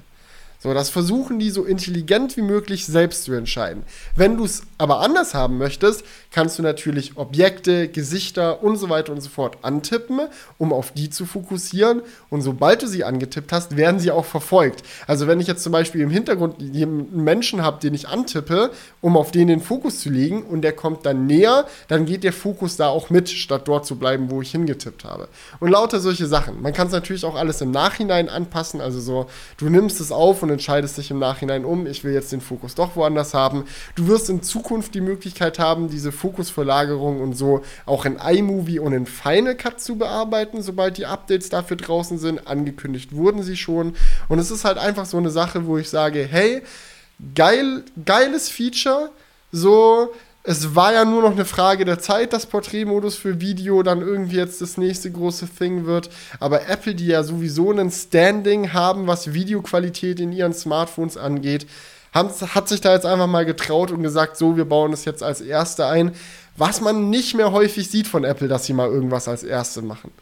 So, das versuchen die so intelligent wie möglich selbst zu entscheiden. Wenn du es aber anders haben möchtest, kannst du natürlich Objekte, Gesichter und so weiter und so fort antippen, um auf die zu fokussieren. Und sobald du sie angetippt hast, werden sie auch verfolgt. Also wenn ich jetzt zum Beispiel im Hintergrund einen Menschen habe, den ich antippe, um auf den den Fokus zu legen und der kommt dann näher, dann geht der Fokus da auch mit, statt dort zu bleiben, wo ich hingetippt habe. Und lauter solche Sachen. Man kann es natürlich auch alles im Nachhinein anpassen. Also so, du nimmst es auf und und entscheidest dich im Nachhinein um, ich will jetzt den Fokus doch woanders haben. Du wirst in Zukunft die Möglichkeit haben, diese Fokusverlagerung und so auch in iMovie und in Final Cut zu bearbeiten, sobald die Updates dafür draußen sind. Angekündigt wurden sie schon. Und es ist halt einfach so eine Sache, wo ich sage, hey, geil, geiles Feature, so, es war ja nur noch eine Frage der Zeit, dass Porträtmodus für Video dann irgendwie jetzt das nächste große Thing wird. Aber Apple, die ja sowieso einen Standing haben, was Videoqualität in ihren Smartphones angeht, haben, hat sich da jetzt einfach mal getraut und gesagt, so, wir bauen es jetzt als Erste ein. Was man nicht mehr häufig sieht von Apple, dass sie mal irgendwas als Erste machen.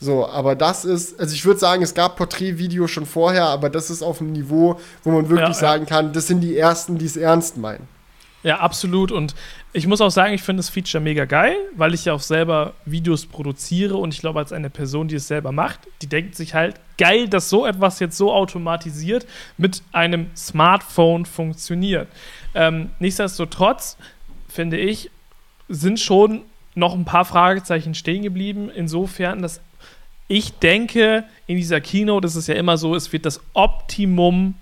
So, aber das ist, also ich würde sagen, es gab Porträtvideo schon vorher, aber das ist auf einem Niveau, wo man wirklich ja, sagen kann, das sind die Ersten, die es ernst meinen. Ja, absolut. Und ich muss auch sagen, ich finde das Feature mega geil, weil ich ja auch selber Videos produziere und ich glaube, als eine Person, die es selber macht, die denkt sich halt, geil, dass so etwas jetzt so automatisiert mit einem Smartphone funktioniert. Ähm, nichtsdestotrotz, finde ich, sind schon noch ein paar Fragezeichen stehen geblieben, insofern, dass ich denke, in dieser Keynote ist es ja immer so, es wird das Optimum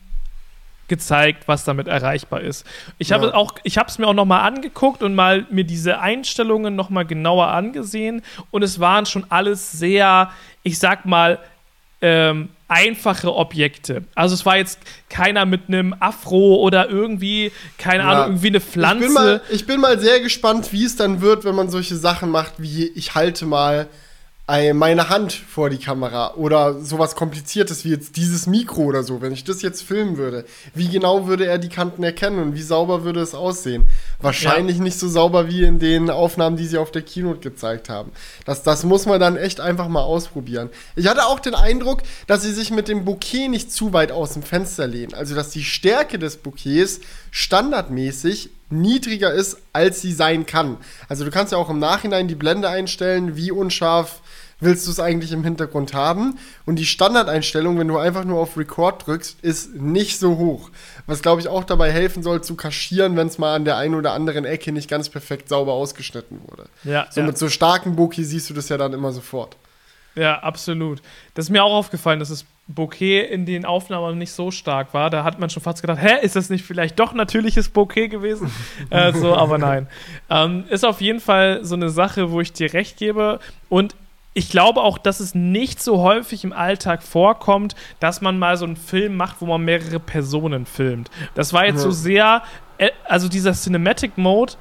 gezeigt, was damit erreichbar ist. Ich habe ja. auch, ich habe es mir auch noch mal angeguckt und mal mir diese Einstellungen noch mal genauer angesehen und es waren schon alles sehr, ich sag mal, ähm, einfache Objekte. Also es war jetzt keiner mit einem Afro oder irgendwie, keine ja. Ahnung, irgendwie eine Pflanze. Ich bin, mal, ich bin mal sehr gespannt, wie es dann wird, wenn man solche Sachen macht, wie ich halte mal meine Hand vor die Kamera oder sowas kompliziertes wie jetzt dieses Mikro oder so, wenn ich das jetzt filmen würde, wie genau würde er die Kanten erkennen und wie sauber würde es aussehen? Wahrscheinlich ja. nicht so sauber wie in den Aufnahmen, die sie auf der Keynote gezeigt haben. Das, das muss man dann echt einfach mal ausprobieren. Ich hatte auch den Eindruck, dass sie sich mit dem Bouquet nicht zu weit aus dem Fenster lehnen. Also, dass die Stärke des Bouquets standardmäßig niedriger ist, als sie sein kann. Also du kannst ja auch im Nachhinein die Blende einstellen, wie unscharf willst du es eigentlich im Hintergrund haben. Und die Standardeinstellung, wenn du einfach nur auf Record drückst, ist nicht so hoch. Was, glaube ich, auch dabei helfen soll, zu kaschieren, wenn es mal an der einen oder anderen Ecke nicht ganz perfekt sauber ausgeschnitten wurde. Ja, so ja. mit so starken Bokeh siehst du das ja dann immer sofort. Ja, absolut. Das ist mir auch aufgefallen, dass das Bouquet in den Aufnahmen nicht so stark war. Da hat man schon fast gedacht, hä, ist das nicht vielleicht doch natürliches Bouquet gewesen? äh, so, aber nein. Ähm, ist auf jeden Fall so eine Sache, wo ich dir recht gebe. Und ich glaube auch, dass es nicht so häufig im Alltag vorkommt, dass man mal so einen Film macht, wo man mehrere Personen filmt. Das war jetzt ja. so sehr, äh, also dieser Cinematic Mode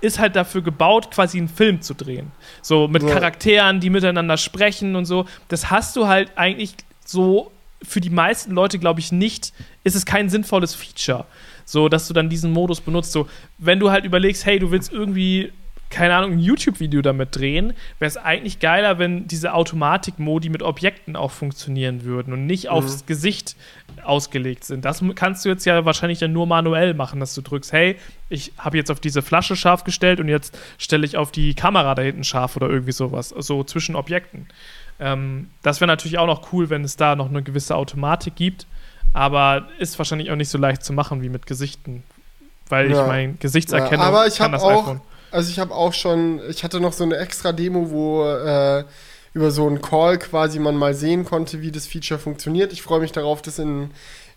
ist halt dafür gebaut, quasi einen Film zu drehen. So mit ja. Charakteren, die miteinander sprechen und so. Das hast du halt eigentlich so für die meisten Leute, glaube ich, nicht, ist es kein sinnvolles Feature. So, dass du dann diesen Modus benutzt. So, wenn du halt überlegst, hey, du willst irgendwie keine Ahnung, ein YouTube-Video damit drehen, wäre es eigentlich geiler, wenn diese Automatik-Modi mit Objekten auch funktionieren würden und nicht mhm. aufs Gesicht ausgelegt sind. Das kannst du jetzt ja wahrscheinlich dann nur manuell machen, dass du drückst, hey, ich habe jetzt auf diese Flasche scharf gestellt und jetzt stelle ich auf die Kamera da hinten scharf oder irgendwie sowas, so zwischen Objekten. Ähm, das wäre natürlich auch noch cool, wenn es da noch eine gewisse Automatik gibt, aber ist wahrscheinlich auch nicht so leicht zu machen wie mit Gesichten, weil ja. ich mein Gesichtserkennung ja, aber ich kann das auch, iPhone also ich habe auch schon, ich hatte noch so eine extra Demo, wo äh, über so einen Call quasi man mal sehen konnte, wie das Feature funktioniert. Ich freue mich darauf, das in,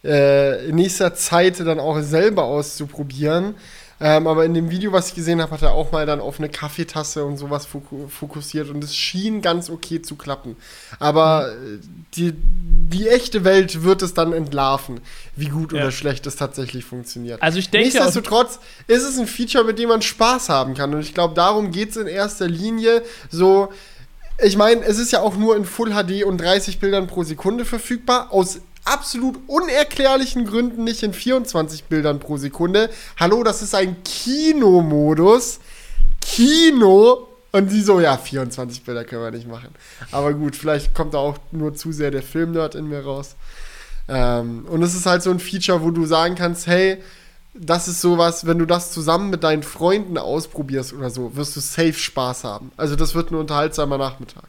äh, in nächster Zeit dann auch selber auszuprobieren. Ähm, aber in dem Video, was ich gesehen habe, hat er auch mal dann auf eine Kaffeetasse und sowas fokussiert und es schien ganz okay zu klappen. Aber mhm. die, die echte Welt wird es dann entlarven, wie gut ja. oder schlecht es tatsächlich funktioniert. Also ich denke. Nichtsdestotrotz ist es ein Feature, mit dem man Spaß haben kann. Und ich glaube, darum geht es in erster Linie. So, ich meine, es ist ja auch nur in Full HD und 30 Bildern pro Sekunde verfügbar. Aus absolut unerklärlichen Gründen nicht in 24 Bildern pro Sekunde. Hallo, das ist ein Kinomodus. Kino. Und sie so, ja, 24 Bilder können wir nicht machen. Aber gut, vielleicht kommt da auch nur zu sehr der Filmnerd in mir raus. Ähm, und es ist halt so ein Feature, wo du sagen kannst, hey, das ist sowas, wenn du das zusammen mit deinen Freunden ausprobierst oder so, wirst du safe Spaß haben. Also das wird ein unterhaltsamer Nachmittag.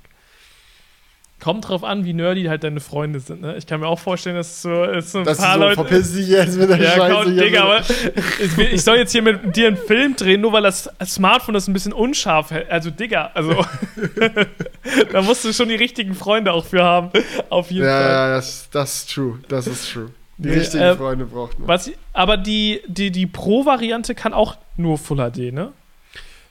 Kommt drauf an, wie nerdy halt deine Freunde sind. Ne? Ich kann mir auch vorstellen, dass so, dass so ein dass paar so, Leute. Verpiss dich jetzt mit der ja, Scheiße. Komm, Digga, aber ich, ich, soll jetzt hier mit dir einen Film drehen, nur weil das Smartphone das ein bisschen unscharf hält. Also, Digga, also. da musst du schon die richtigen Freunde auch für haben. Auf jeden ja, Fall. Ja, das, das ist true. Das ist true. Die nee, richtigen äh, Freunde braucht man. Was, aber die, die, die Pro-Variante kann auch nur Full HD, ne?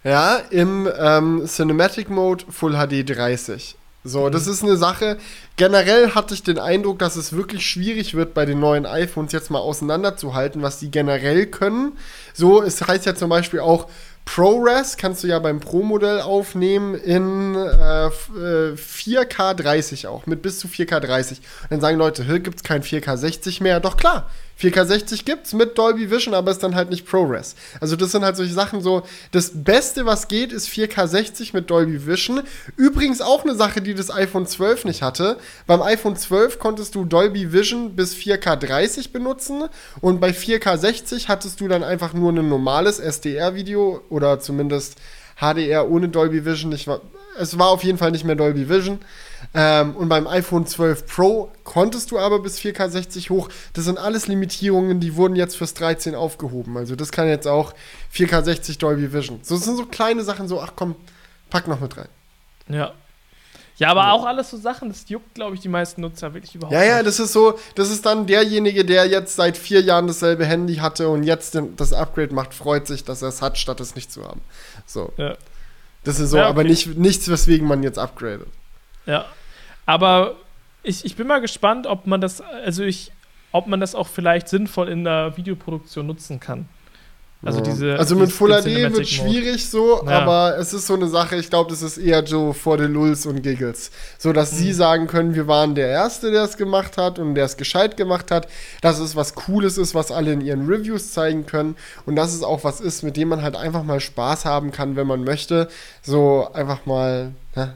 Ja, im ähm, Cinematic Mode Full HD 30. So, das ist eine Sache. Generell hatte ich den Eindruck, dass es wirklich schwierig wird, bei den neuen iPhones jetzt mal auseinanderzuhalten, was die generell können. So, es heißt ja zum Beispiel auch, ProRes kannst du ja beim Pro-Modell aufnehmen in äh, 4K 30 auch, mit bis zu 4K 30. Und dann sagen Leute, hier gibt es kein 4K 60 mehr. Doch klar, 4K 60 gibt's mit Dolby Vision, aber ist dann halt nicht ProRes. Also das sind halt solche Sachen so, das Beste, was geht, ist 4K 60 mit Dolby Vision. Übrigens auch eine Sache, die das iPhone 12 nicht hatte. Beim iPhone 12 konntest du Dolby Vision bis 4K 30 benutzen und bei 4K 60 hattest du dann einfach nur ein normales SDR-Video oder zumindest HDR ohne Dolby Vision. Ich war, es war auf jeden Fall nicht mehr Dolby Vision. Ähm, und beim iPhone 12 Pro konntest du aber bis 4K 60 hoch. Das sind alles Limitierungen, die wurden jetzt fürs 13 aufgehoben. Also das kann jetzt auch 4K 60 Dolby Vision. So, das sind so kleine Sachen, so, ach komm, pack noch mit rein. Ja. Ja, aber ja. auch alles so Sachen, das juckt, glaube ich, die meisten Nutzer wirklich überhaupt ja, nicht. Ja, ja, das ist so, das ist dann derjenige, der jetzt seit vier Jahren dasselbe Handy hatte und jetzt das Upgrade macht, freut sich, dass er es hat, statt es nicht zu haben. So. Ja. Das ist so, ja, okay. aber nicht, nichts, weswegen man jetzt upgradet. Ja. Aber ich, ich bin mal gespannt, ob man das, also ich, ob man das auch vielleicht sinnvoll in der Videoproduktion nutzen kann. Also, diese, also mit Full HD wird schwierig so, ja. aber es ist so eine Sache, ich glaube, das ist eher so vor den Lulls und Giggles. So, dass mhm. sie sagen können, wir waren der Erste, der es gemacht hat und der es gescheit gemacht hat, dass es was Cooles ist, was alle in ihren Reviews zeigen können und dass es auch was ist, mit dem man halt einfach mal Spaß haben kann, wenn man möchte. So einfach mal, ne?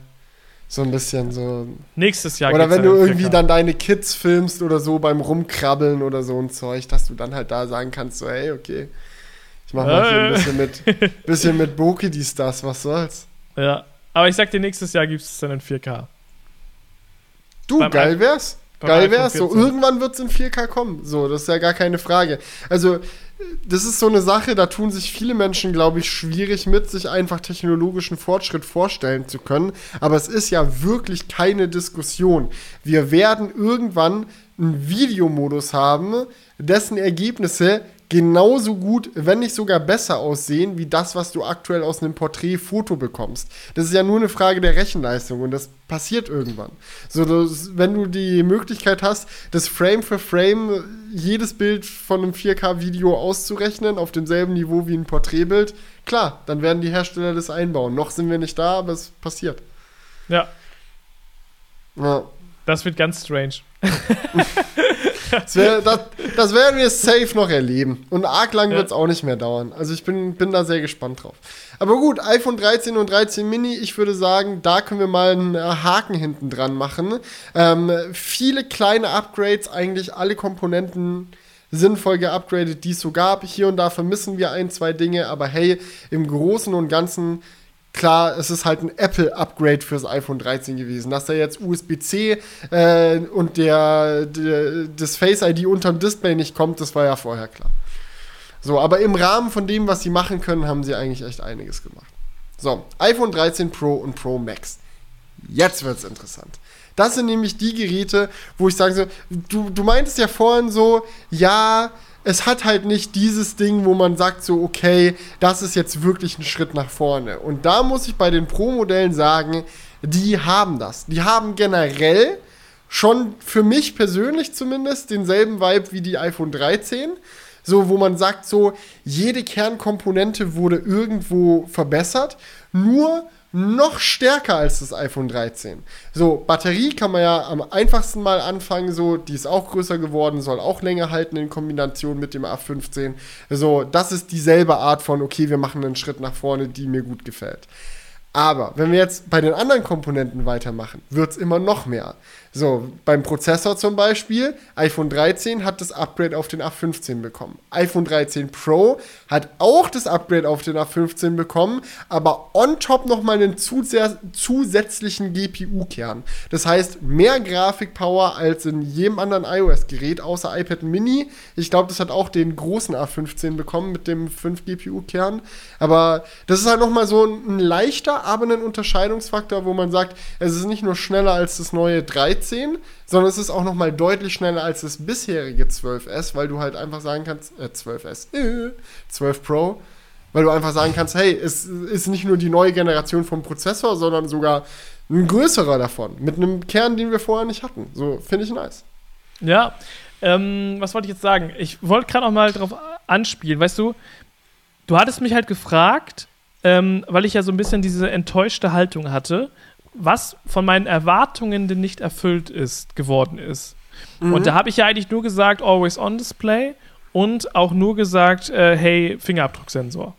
So ein bisschen so. Nächstes Jahr. Oder wenn du irgendwie dann deine Kids filmst oder so beim Rumkrabbeln oder so ein Zeug, dass du dann halt da sagen kannst, so, hey, okay ich mach mal hier ein bisschen mit, bisschen mit Boki dies, das, was soll's. Ja, aber ich sag dir, nächstes Jahr gibt es dann in 4K. Du, beim geil wär's. Geil wär's. So, irgendwann wird's in 4K kommen. So, das ist ja gar keine Frage. Also, das ist so eine Sache, da tun sich viele Menschen, glaube ich, schwierig mit, sich einfach technologischen Fortschritt vorstellen zu können. Aber es ist ja wirklich keine Diskussion. Wir werden irgendwann einen Videomodus haben, dessen Ergebnisse genauso gut, wenn nicht sogar besser aussehen, wie das, was du aktuell aus einem Porträtfoto bekommst. Das ist ja nur eine Frage der Rechenleistung und das passiert irgendwann. So, dass, wenn du die Möglichkeit hast, das Frame für Frame jedes Bild von einem 4K-Video auszurechnen auf demselben Niveau wie ein Porträtbild, klar, dann werden die Hersteller das einbauen. Noch sind wir nicht da, aber es passiert. Ja. Ja. Das wird ganz strange. Das, wär, das, das, werden wir safe noch erleben. Und arg lang ja. wird es auch nicht mehr dauern. Also ich bin, bin da sehr gespannt drauf. Aber gut, iPhone 13 und 13 Mini, ich würde sagen, da können wir mal einen Haken hinten dran machen. Ähm, viele kleine Upgrades, eigentlich alle Komponenten sinnvoll geupgradet, die es so gab. Hier und da vermissen wir ein, zwei Dinge, aber hey, im Großen und Ganzen klar, es ist halt ein Apple-Upgrade fürs iPhone 13 gewesen. Dass da jetzt USB-C äh, und der, der, das Face ID unterm Display nicht kommt, das war ja vorher klar. So, aber im Rahmen von dem, was sie machen können, haben sie eigentlich echt einiges gemacht. So, iPhone 13 Pro und Pro Max. Jetzt wird's interessant. Das sind nämlich die Geräte, wo ich sage so, du, du meintest ja vorhin so, ja, es hat halt nicht dieses Ding, wo man sagt so, okay, das ist jetzt wirklich ein Schritt nach vorne. Und da muss ich bei den Pro-Modellen sagen, die haben das. Die haben generell schon für mich persönlich zumindest denselben Vibe wie die iPhone 13. So, wo man sagt so, jede Kernkomponente wurde irgendwo verbessert. Nur noch stärker als das iPhone 13. So, Batterie kann man ja am einfachsten mal anfangen, so, die ist auch größer geworden, soll auch länger halten in Kombination mit dem A15. So, das ist dieselbe Art von, okay, wir machen einen Schritt nach vorne, die mir gut gefällt. Aber wenn wir jetzt bei den anderen Komponenten weitermachen, wird es immer noch mehr. So, beim Prozessor zum Beispiel, iPhone 13 hat das Upgrade auf den A15 bekommen. iPhone 13 Pro hat auch das Upgrade auf den A15 bekommen, aber on top nochmal einen zusätzlichen GPU-Kern. Das heißt, mehr Grafikpower als in jedem anderen iOS-Gerät, außer iPad Mini. Ich glaube, das hat auch den großen A15 bekommen mit dem 5 GPU-Kern. Aber das ist halt nochmal so ein leichter, aber ein Unterscheidungsfaktor, wo man sagt, es ist nicht nur schneller als das neue 13, 13, sondern es ist auch noch mal deutlich schneller als das bisherige 12S, weil du halt einfach sagen kannst, äh, 12S, äh, 12 Pro, weil du einfach sagen kannst, hey, es ist nicht nur die neue Generation vom Prozessor, sondern sogar ein größerer davon, mit einem Kern, den wir vorher nicht hatten. So, finde ich nice. Ja, ähm, was wollte ich jetzt sagen? Ich wollte gerade noch mal drauf anspielen, weißt du, du hattest mich halt gefragt, ähm, weil ich ja so ein bisschen diese enttäuschte Haltung hatte, was von meinen Erwartungen denn nicht erfüllt ist, geworden ist. Mhm. Und da habe ich ja eigentlich nur gesagt, always on Display und auch nur gesagt, äh, hey, Fingerabdrucksensor.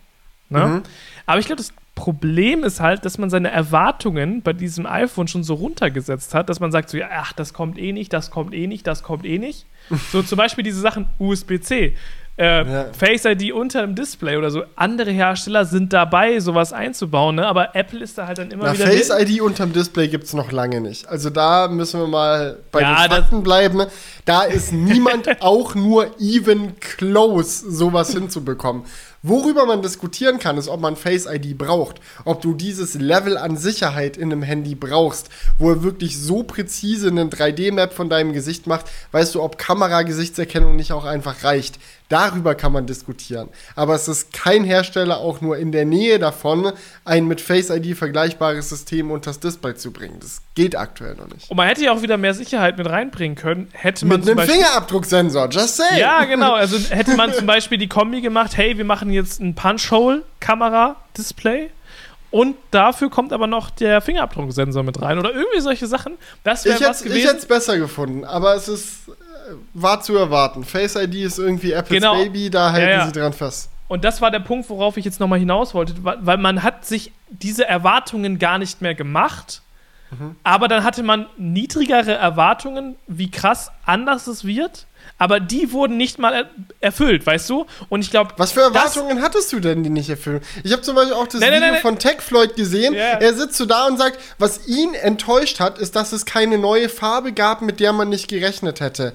Ne? Mhm. Aber ich glaube, das Problem ist halt, dass man seine Erwartungen bei diesem iPhone schon so runtergesetzt hat, dass man sagt so, ja, ach, das kommt eh nicht, das kommt eh nicht, das kommt eh nicht. so zum Beispiel diese Sachen USB-C äh, ja. Face ID unter dem Display oder so. Andere Hersteller sind dabei, sowas einzubauen, ne? aber Apple ist da halt dann immer Na, wieder. Face ID unterm Display gibt es noch lange nicht. Also da müssen wir mal bei ja, den Fakten bleiben. Da ist niemand auch nur even close, sowas hinzubekommen. Worüber man diskutieren kann, ist, ob man Face ID braucht. Ob du dieses Level an Sicherheit in einem Handy brauchst, wo er wirklich so präzise einen 3D-Map von deinem Gesicht macht. Weißt du, ob Kamera-Gesichtserkennung nicht auch einfach reicht. Darüber kann man diskutieren. Aber es ist kein Hersteller auch nur in der Nähe davon, ein mit Face ID vergleichbares System unter das Display zu bringen. Das geht aktuell noch nicht. Und man hätte ja auch wieder mehr Sicherheit mit reinbringen können. Hätte man mit einem Fingerabdrucksensor, just say. Ja, genau. Also hätte man zum Beispiel die Kombi gemacht, hey, wir machen jetzt ein Punch-Hole-Kamera-Display. Und dafür kommt aber noch der Fingerabdrucksensor mit rein oder irgendwie solche Sachen. Das wäre was gewesen. Ich hätte es besser gefunden, aber es ist war zu erwarten. Face ID ist irgendwie Apples genau. Baby, da halten ja, ja. sie dran fest. Und das war der Punkt, worauf ich jetzt nochmal hinaus wollte, weil man hat sich diese Erwartungen gar nicht mehr gemacht, mhm. aber dann hatte man niedrigere Erwartungen, wie krass anders es wird aber die wurden nicht mal er erfüllt, weißt du? Und ich glaube. Was für Erwartungen hattest du denn, die nicht erfüllt? Ich habe zum Beispiel auch das nein, Video nein, nein, von Tech Floyd gesehen. Yeah. Er sitzt so da und sagt, was ihn enttäuscht hat, ist, dass es keine neue Farbe gab, mit der man nicht gerechnet hätte.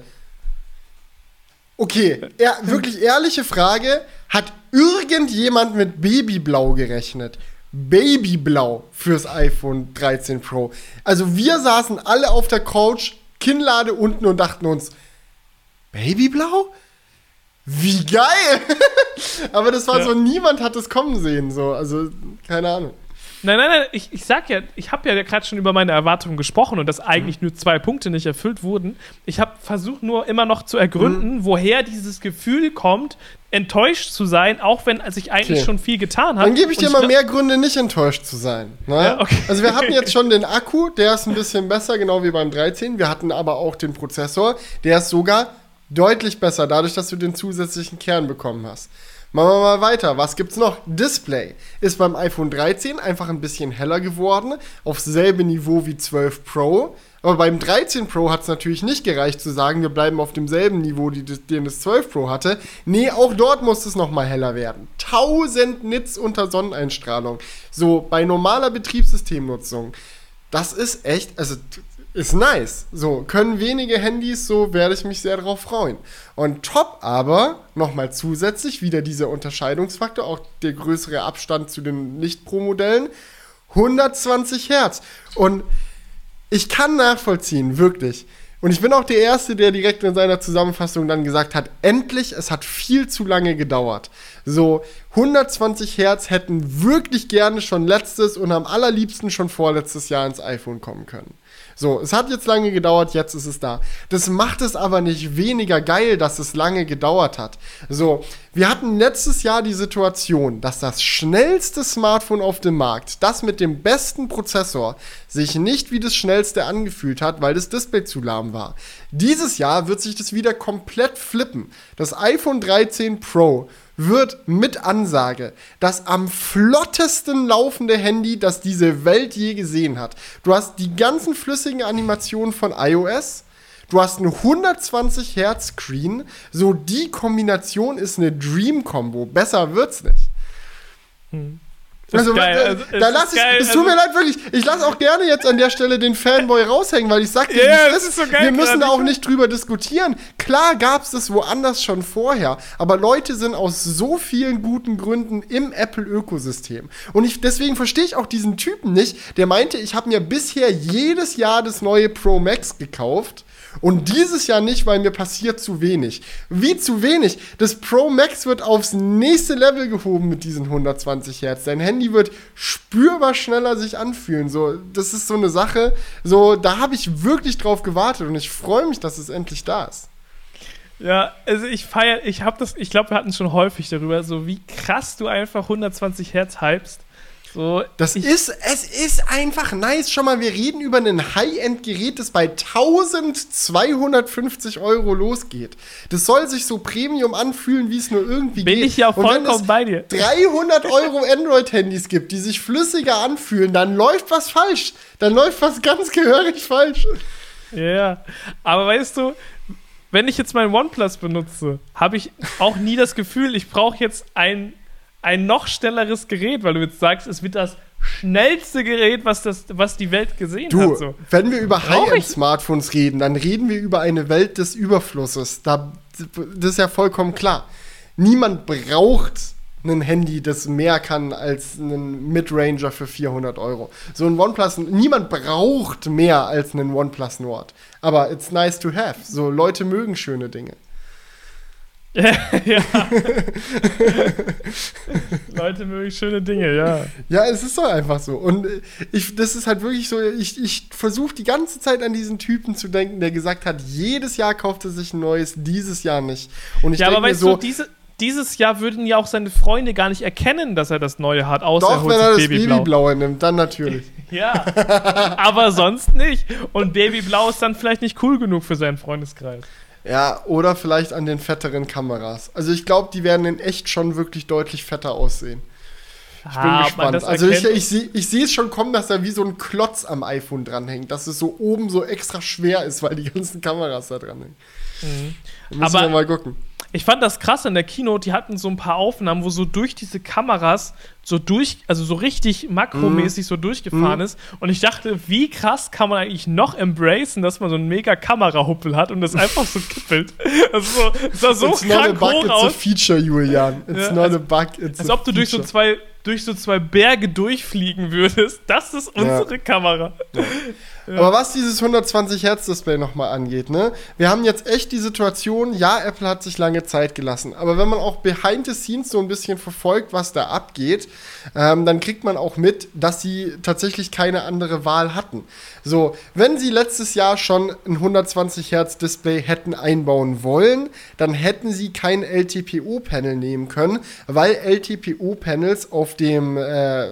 Okay, er, wirklich ehrliche Frage. Hat irgendjemand mit Babyblau gerechnet? Babyblau fürs iPhone 13 Pro. Also wir saßen alle auf der Couch, Kinnlade unten und dachten uns, Babyblau? Wie geil! Aber das war ja. so, niemand hat es kommen sehen, so. Also, keine Ahnung. Nein, nein, nein, ich, ich sag ja, ich habe ja gerade schon über meine Erwartungen gesprochen und dass eigentlich mhm. nur zwei Punkte nicht erfüllt wurden. Ich habe versucht nur immer noch zu ergründen, mhm. woher dieses Gefühl kommt, enttäuscht zu sein, auch wenn sich eigentlich okay. schon viel getan hat. Dann gebe ich dir mal mehr Gründe, nicht enttäuscht zu sein. Ne? Ja, okay. Also wir hatten jetzt schon den Akku, der ist ein bisschen besser, genau wie beim 13. Wir hatten aber auch den Prozessor, der ist sogar deutlich besser, dadurch, dass du den zusätzlichen Kern bekommen hast. Machen wir mal weiter. Was gibt's noch? Display ist beim iPhone 13 einfach ein bisschen heller geworden, auf selbe Niveau wie 12 Pro. Aber beim 13 Pro hat es natürlich nicht gereicht zu sagen, wir bleiben auf demselben Niveau, die, den das 12 Pro hatte. Nee, auch dort muss es nochmal heller werden. 1000 Nits unter Sonneneinstrahlung. So, bei normaler Betriebssystemnutzung. Das ist echt, also ist nice. So, können wenige Handys, so werde ich mich sehr darauf freuen. Und top aber, nochmal zusätzlich, wieder dieser Unterscheidungsfaktor, auch der größere Abstand zu den Nicht-Pro-Modellen, 120 Hertz. Und ich kann nachvollziehen, wirklich. Und ich bin auch der Erste, der direkt in seiner Zusammenfassung dann gesagt hat, endlich, es hat viel zu lange gedauert. So, 120 Hertz hätten wirklich gerne schon letztes und am allerliebsten schon vorletztes Jahr ins iPhone kommen können. So, es hat jetzt lange gedauert, jetzt ist es da. Das macht es aber nicht weniger geil, dass es lange gedauert hat. So, wir hatten letztes Jahr die Situation, dass das schnellste Smartphone auf dem Markt, das mit dem besten Prozessor, sich nicht wie das schnellste angefühlt hat, weil das Display zu lahm war. Dieses Jahr wird sich das wieder komplett flippen. Das iPhone 13 Pro wird mit Ansage das am flottesten laufende Handy, das diese Welt je gesehen hat. Du hast die ganzen flüssigen Animationen von iOS. Du hast einen 120 Hertz Screen. So die Kombination ist eine Dream Combo. Besser wird's nicht. Hm. Also, geil. Da, also, da lass ich, es tut mir also leid, wirklich. Ich lasse auch gerne jetzt an der Stelle den Fanboy raushängen, weil ich sag dir, yeah, das ist so geil, wir müssen da auch nicht drüber diskutieren. Klar gab es das woanders schon vorher, aber Leute sind aus so vielen guten Gründen im Apple-Ökosystem. Und ich, deswegen verstehe ich auch diesen Typen nicht, der meinte, ich habe mir bisher jedes Jahr das neue Pro Max gekauft und dieses Jahr nicht, weil mir passiert zu wenig. Wie zu wenig? Das Pro Max wird aufs nächste Level gehoben mit diesen 120 Hertz. Dein Handy wird spürbar schneller sich anfühlen. So, das ist so eine Sache. So, da habe ich wirklich drauf gewartet und ich freue mich, dass es endlich da ist. Ja, also ich feiere, ich habe das, ich glaube, wir hatten schon häufig darüber, so wie krass du einfach 120 Hertz hypst. So, das ist, es ist einfach nice. Schau mal, wir reden über ein High-End-Gerät, das bei 1250 Euro losgeht. Das soll sich so Premium anfühlen, wie es nur irgendwie Bin geht. Bin ich ja vollkommen bei dir. 300 Euro Android-Handys gibt, die sich flüssiger anfühlen, dann läuft was falsch. Dann läuft was ganz gehörig falsch. Ja, aber weißt du, wenn ich jetzt mein OnePlus benutze, habe ich auch nie das Gefühl, ich brauche jetzt ein ein noch schnelleres Gerät, weil du jetzt sagst, es wird das schnellste Gerät, was, das, was die Welt gesehen du, hat. So. Wenn wir über High-End-Smartphones reden, dann reden wir über eine Welt des Überflusses. Da, das ist ja vollkommen klar. Niemand braucht ein Handy, das mehr kann als ein Midranger für 400 Euro. So ein OnePlus, niemand braucht mehr als einen OnePlus Nord. Aber it's nice to have. So Leute mögen schöne Dinge. Ja. Leute mögen schöne Dinge, ja. Ja, es ist doch einfach so. Und ich, das ist halt wirklich so, ich, ich versuche die ganze Zeit an diesen Typen zu denken, der gesagt hat, jedes Jahr kauft er sich ein neues, dieses Jahr nicht. Und ich ja, aber weißt so, du, diese, dieses Jahr würden ja auch seine Freunde gar nicht erkennen, dass er das Neue hat, außer Doch, er wenn er das Babyblau. Babyblaue nimmt, dann natürlich. ja, aber sonst nicht. Und Babyblau ist dann vielleicht nicht cool genug für seinen Freundeskreis. Ja, oder vielleicht an den fetteren Kameras. Also ich glaube, die werden in echt schon wirklich deutlich fetter aussehen. Ich bin ah, gespannt. Also ich, ich, sehe ich seh es schon kommen, dass da wie so ein Klotz am iPhone dranhängt, dass es so oben so extra schwer ist, weil die ganzen Kameras da dran hängen. Mhm. Müssen Aber wir mal gucken ich fand das krass in der Keynote, die hatten so ein paar Aufnahmen, wo so durch diese Kameras so durch, also so richtig makromäßig mm. so durchgefahren mm. ist. Und ich dachte, wie krass kann man eigentlich noch embracen, dass man so einen mega Kamerahuppel hat und das einfach so kippelt. Also so, sah so it's krank not a bug, hoch aus. It's a feature, Julian. It's ja, not als, a bug, it's Als ob du durch so zwei durch so zwei Berge durchfliegen würdest. Das ist unsere ja. Kamera. Ja. Aber was dieses 120 Hertz Display nochmal angeht, ne? Wir haben jetzt echt die Situation, ja, Apple hat sich lange Zeit gelassen, aber wenn man auch behind the scenes so ein bisschen verfolgt, was da abgeht, ähm, dann kriegt man auch mit, dass sie tatsächlich keine andere Wahl hatten. So, wenn sie letztes Jahr schon ein 120 Hertz Display hätten einbauen wollen, dann hätten sie kein LTPO-Panel nehmen können, weil LTPO-Panels auf dem äh,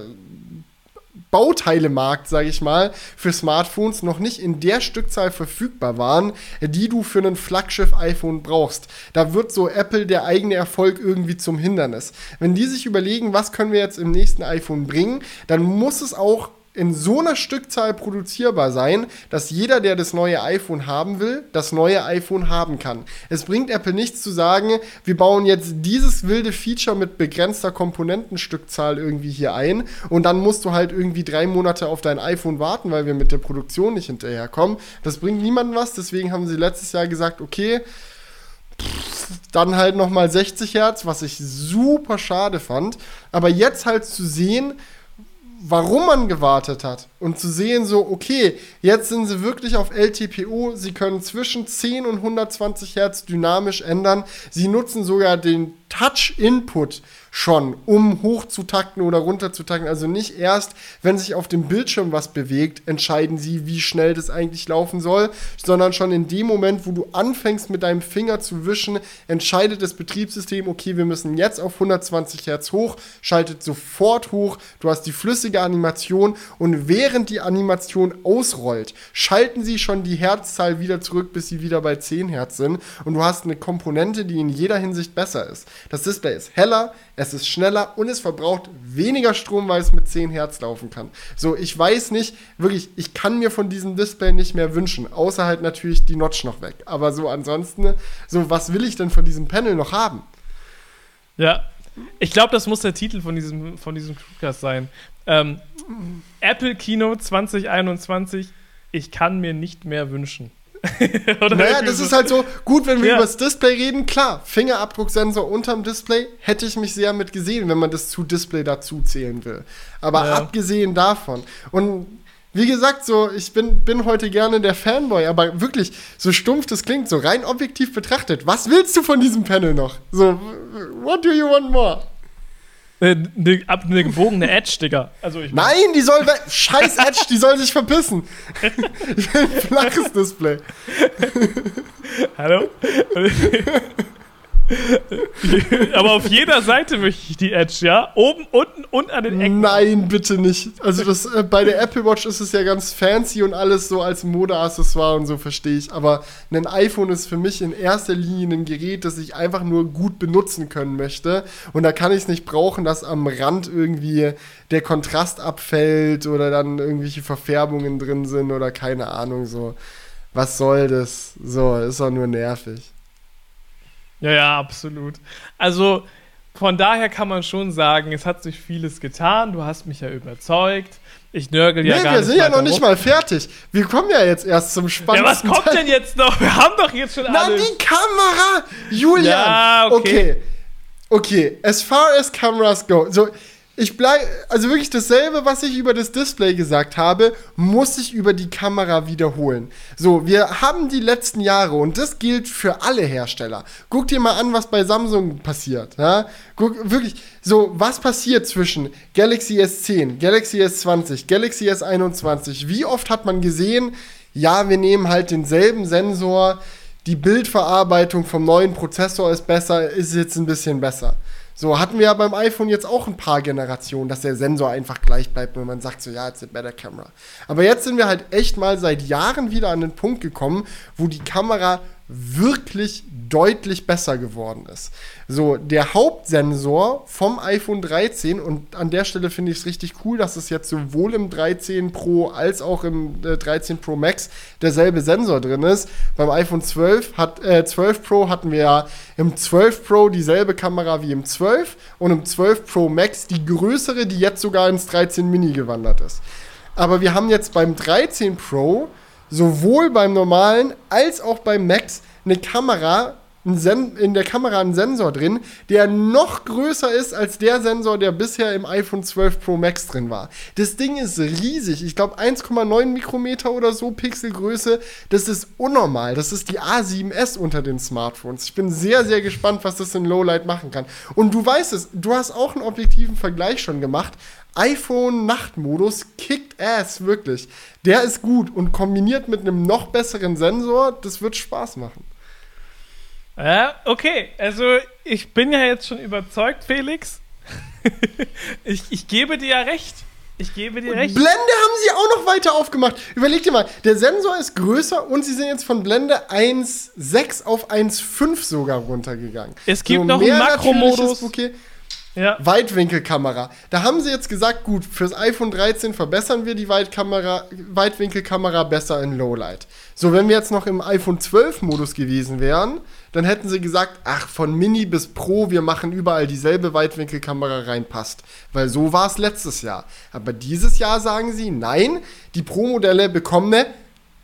Bauteilemarkt, sage ich mal, für Smartphones noch nicht in der Stückzahl verfügbar waren, die du für ein Flaggschiff-iPhone brauchst. Da wird so Apple der eigene Erfolg irgendwie zum Hindernis. Wenn die sich überlegen, was können wir jetzt im nächsten iPhone bringen, dann muss es auch in so einer Stückzahl produzierbar sein, dass jeder, der das neue iPhone haben will, das neue iPhone haben kann. Es bringt Apple nichts zu sagen, wir bauen jetzt dieses wilde Feature mit begrenzter Komponentenstückzahl irgendwie hier ein und dann musst du halt irgendwie drei Monate auf dein iPhone warten, weil wir mit der Produktion nicht hinterherkommen. Das bringt niemandem was, deswegen haben sie letztes Jahr gesagt, okay, dann halt nochmal 60 Hertz, was ich super schade fand. Aber jetzt halt zu sehen, warum man gewartet hat. Und zu sehen, so, okay, jetzt sind sie wirklich auf LTPO, sie können zwischen 10 und 120 Hertz dynamisch ändern, sie nutzen sogar den Touch-Input schon, um hoch zu takten oder runter zu takten. Also nicht erst, wenn sich auf dem Bildschirm was bewegt, entscheiden sie, wie schnell das eigentlich laufen soll, sondern schon in dem Moment, wo du anfängst mit deinem Finger zu wischen, entscheidet das Betriebssystem, okay, wir müssen jetzt auf 120 Hertz hoch, schaltet sofort hoch, du hast die flüssige Animation und während die Animation ausrollt, schalten sie schon die Herzzahl wieder zurück, bis sie wieder bei 10 Hertz sind und du hast eine Komponente, die in jeder Hinsicht besser ist. Das Display ist heller, es ist schneller und es verbraucht weniger Strom, weil es mit 10 Hertz laufen kann. So, ich weiß nicht, wirklich, ich kann mir von diesem Display nicht mehr wünschen, außer halt natürlich die Notch noch weg. Aber so ansonsten, so, was will ich denn von diesem Panel noch haben? Ja, ich glaube, das muss der Titel von diesem, von diesem Crewcast sein. Ähm, Apple Kino 2021, ich kann mir nicht mehr wünschen. naja, das so. ist halt so, gut, wenn wir ja. über das Display reden, klar, Fingerabdrucksensor unterm Display hätte ich mich sehr mit gesehen, wenn man das zu Display dazu zählen will. Aber ja. abgesehen davon. Und wie gesagt, so, ich bin, bin heute gerne der Fanboy, aber wirklich, so stumpf das klingt, so rein objektiv betrachtet, was willst du von diesem Panel noch? So, what do you want more? Eine, eine gebogene Edge, Digga. Also ich Nein, die soll. Scheiß Edge, die soll sich verpissen. Ich will ein flaches Display. Hallo? Aber auf jeder Seite möchte ich die Edge, ja? Oben, unten und an den Ecken. Nein, bitte nicht. Also das, äh, bei der Apple Watch ist es ja ganz fancy und alles so als Modeaccessoire und so verstehe ich. Aber ein iPhone ist für mich in erster Linie ein Gerät, das ich einfach nur gut benutzen können möchte. Und da kann ich es nicht brauchen, dass am Rand irgendwie der Kontrast abfällt oder dann irgendwelche Verfärbungen drin sind oder keine Ahnung so. Was soll das? So, ist doch nur nervig. Ja, ja, absolut. Also von daher kann man schon sagen, es hat sich vieles getan. Du hast mich ja überzeugt. Ich nörgel ja nee, gar nicht. Wir sind ja noch nicht mal fertig. Wir kommen ja jetzt erst zum spannendsten Ja, was kommt Teil. denn jetzt noch? Wir haben doch jetzt schon Na, alles. Na, die Kamera! Julian! Ja, okay. okay. Okay, as far as cameras go. So, ich bleibe, also wirklich dasselbe, was ich über das Display gesagt habe, muss ich über die Kamera wiederholen. So, wir haben die letzten Jahre und das gilt für alle Hersteller. Guck dir mal an, was bei Samsung passiert. Ja? Guck, wirklich, so, was passiert zwischen Galaxy S10, Galaxy S20, Galaxy S21? Wie oft hat man gesehen, ja, wir nehmen halt denselben Sensor, die Bildverarbeitung vom neuen Prozessor ist besser, ist jetzt ein bisschen besser. So hatten wir ja beim iPhone jetzt auch ein paar Generationen, dass der Sensor einfach gleich bleibt und man sagt so, ja, it's a better camera. Aber jetzt sind wir halt echt mal seit Jahren wieder an den Punkt gekommen, wo die Kamera wirklich deutlich besser geworden ist. So, der Hauptsensor vom iPhone 13 und an der Stelle finde ich es richtig cool, dass es jetzt sowohl im 13 Pro als auch im äh, 13 Pro Max derselbe Sensor drin ist. Beim iPhone 12 hat äh, 12 Pro hatten wir ja im 12 Pro dieselbe Kamera wie im 12 und im 12 Pro Max die größere, die jetzt sogar ins 13 Mini gewandert ist. Aber wir haben jetzt beim 13 Pro sowohl beim normalen als auch beim Max eine Kamera, in der Kamera einen Sensor drin, der noch größer ist als der Sensor, der bisher im iPhone 12 Pro Max drin war. Das Ding ist riesig. Ich glaube 1,9 Mikrometer oder so Pixelgröße. Das ist unnormal. Das ist die A7S unter den Smartphones. Ich bin sehr, sehr gespannt, was das in Lowlight machen kann. Und du weißt es, du hast auch einen objektiven Vergleich schon gemacht iPhone Nachtmodus kickt ass, wirklich. Der ist gut und kombiniert mit einem noch besseren Sensor, das wird Spaß machen. Ja, okay. Also, ich bin ja jetzt schon überzeugt, Felix. ich, ich gebe dir ja recht. Ich gebe dir recht. Blende haben sie auch noch weiter aufgemacht. Überleg dir mal, der Sensor ist größer und sie sind jetzt von Blende 1.6 auf 1.5 sogar runtergegangen. Es gibt so noch einen Makromodus. Okay. Ja. Weitwinkelkamera. Da haben sie jetzt gesagt, gut, fürs iPhone 13 verbessern wir die Weitkamera, Weitwinkelkamera besser in Lowlight. So, wenn wir jetzt noch im iPhone 12 Modus gewesen wären, dann hätten sie gesagt, ach, von Mini bis Pro, wir machen überall dieselbe Weitwinkelkamera reinpasst. Weil so war es letztes Jahr. Aber dieses Jahr sagen sie, nein, die Pro-Modelle bekommen eine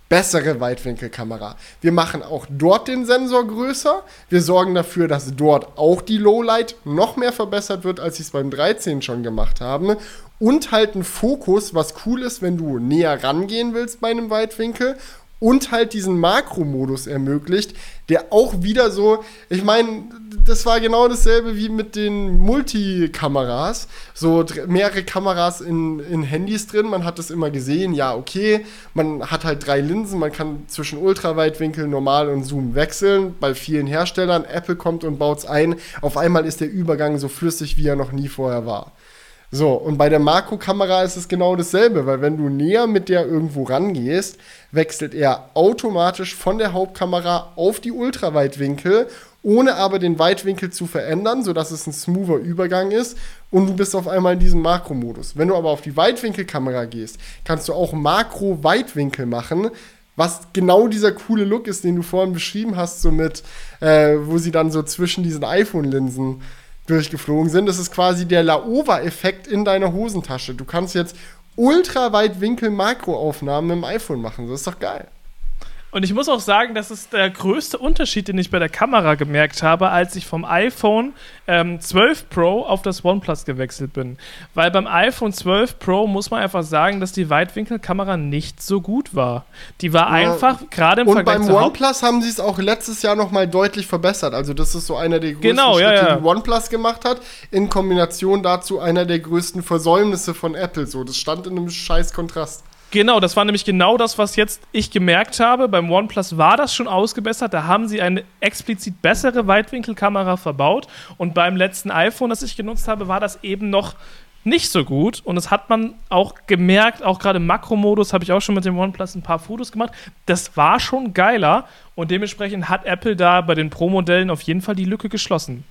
bessere Weitwinkelkamera. Wir machen auch dort den Sensor größer. Wir sorgen dafür, dass dort auch die Lowlight noch mehr verbessert wird, als sie es beim 13 schon gemacht haben. Und halt ein Fokus, was cool ist, wenn du näher rangehen willst bei einem Weitwinkel und halt diesen Makro-Modus ermöglicht, der auch wieder so, ich meine, das war genau dasselbe wie mit den Multikameras, so mehrere Kameras in, in Handys drin, man hat das immer gesehen, ja, okay, man hat halt drei Linsen, man kann zwischen Ultraweitwinkel, Normal und Zoom wechseln, bei vielen Herstellern, Apple kommt und baut es ein, auf einmal ist der Übergang so flüssig, wie er noch nie vorher war. So, und bei der Makrokamera ist es genau dasselbe, weil wenn du näher mit der irgendwo rangehst, wechselt er automatisch von der Hauptkamera auf die Ultraweitwinkel, ohne aber den Weitwinkel zu verändern, sodass es ein smoother Übergang ist und du bist auf einmal in diesem Makromodus. Wenn du aber auf die Weitwinkelkamera gehst, kannst du auch Makro-Weitwinkel machen, was genau dieser coole Look ist, den du vorhin beschrieben hast, so mit, äh, wo sie dann so zwischen diesen iPhone-Linsen durchgeflogen sind. Das ist quasi der Laowa-Effekt in deiner Hosentasche. Du kannst jetzt ultraweitwinkel-Makroaufnahmen im iPhone machen. Das ist doch geil. Und ich muss auch sagen, das ist der größte Unterschied, den ich bei der Kamera gemerkt habe, als ich vom iPhone ähm, 12 Pro auf das OnePlus gewechselt bin. Weil beim iPhone 12 Pro muss man einfach sagen, dass die Weitwinkelkamera nicht so gut war. Die war ja, einfach gerade im und Vergleich beim OnePlus haben sie es auch letztes Jahr noch mal deutlich verbessert. Also das ist so einer der größten genau, Schritte, ja, ja. die OnePlus gemacht hat. In Kombination dazu einer der größten Versäumnisse von Apple. So, das stand in einem scheiß Kontrast. Genau, das war nämlich genau das, was jetzt ich gemerkt habe. Beim OnePlus war das schon ausgebessert. Da haben sie eine explizit bessere Weitwinkelkamera verbaut. Und beim letzten iPhone, das ich genutzt habe, war das eben noch nicht so gut. Und das hat man auch gemerkt, auch gerade im Makromodus habe ich auch schon mit dem OnePlus ein paar Fotos gemacht. Das war schon geiler. Und dementsprechend hat Apple da bei den Pro-Modellen auf jeden Fall die Lücke geschlossen.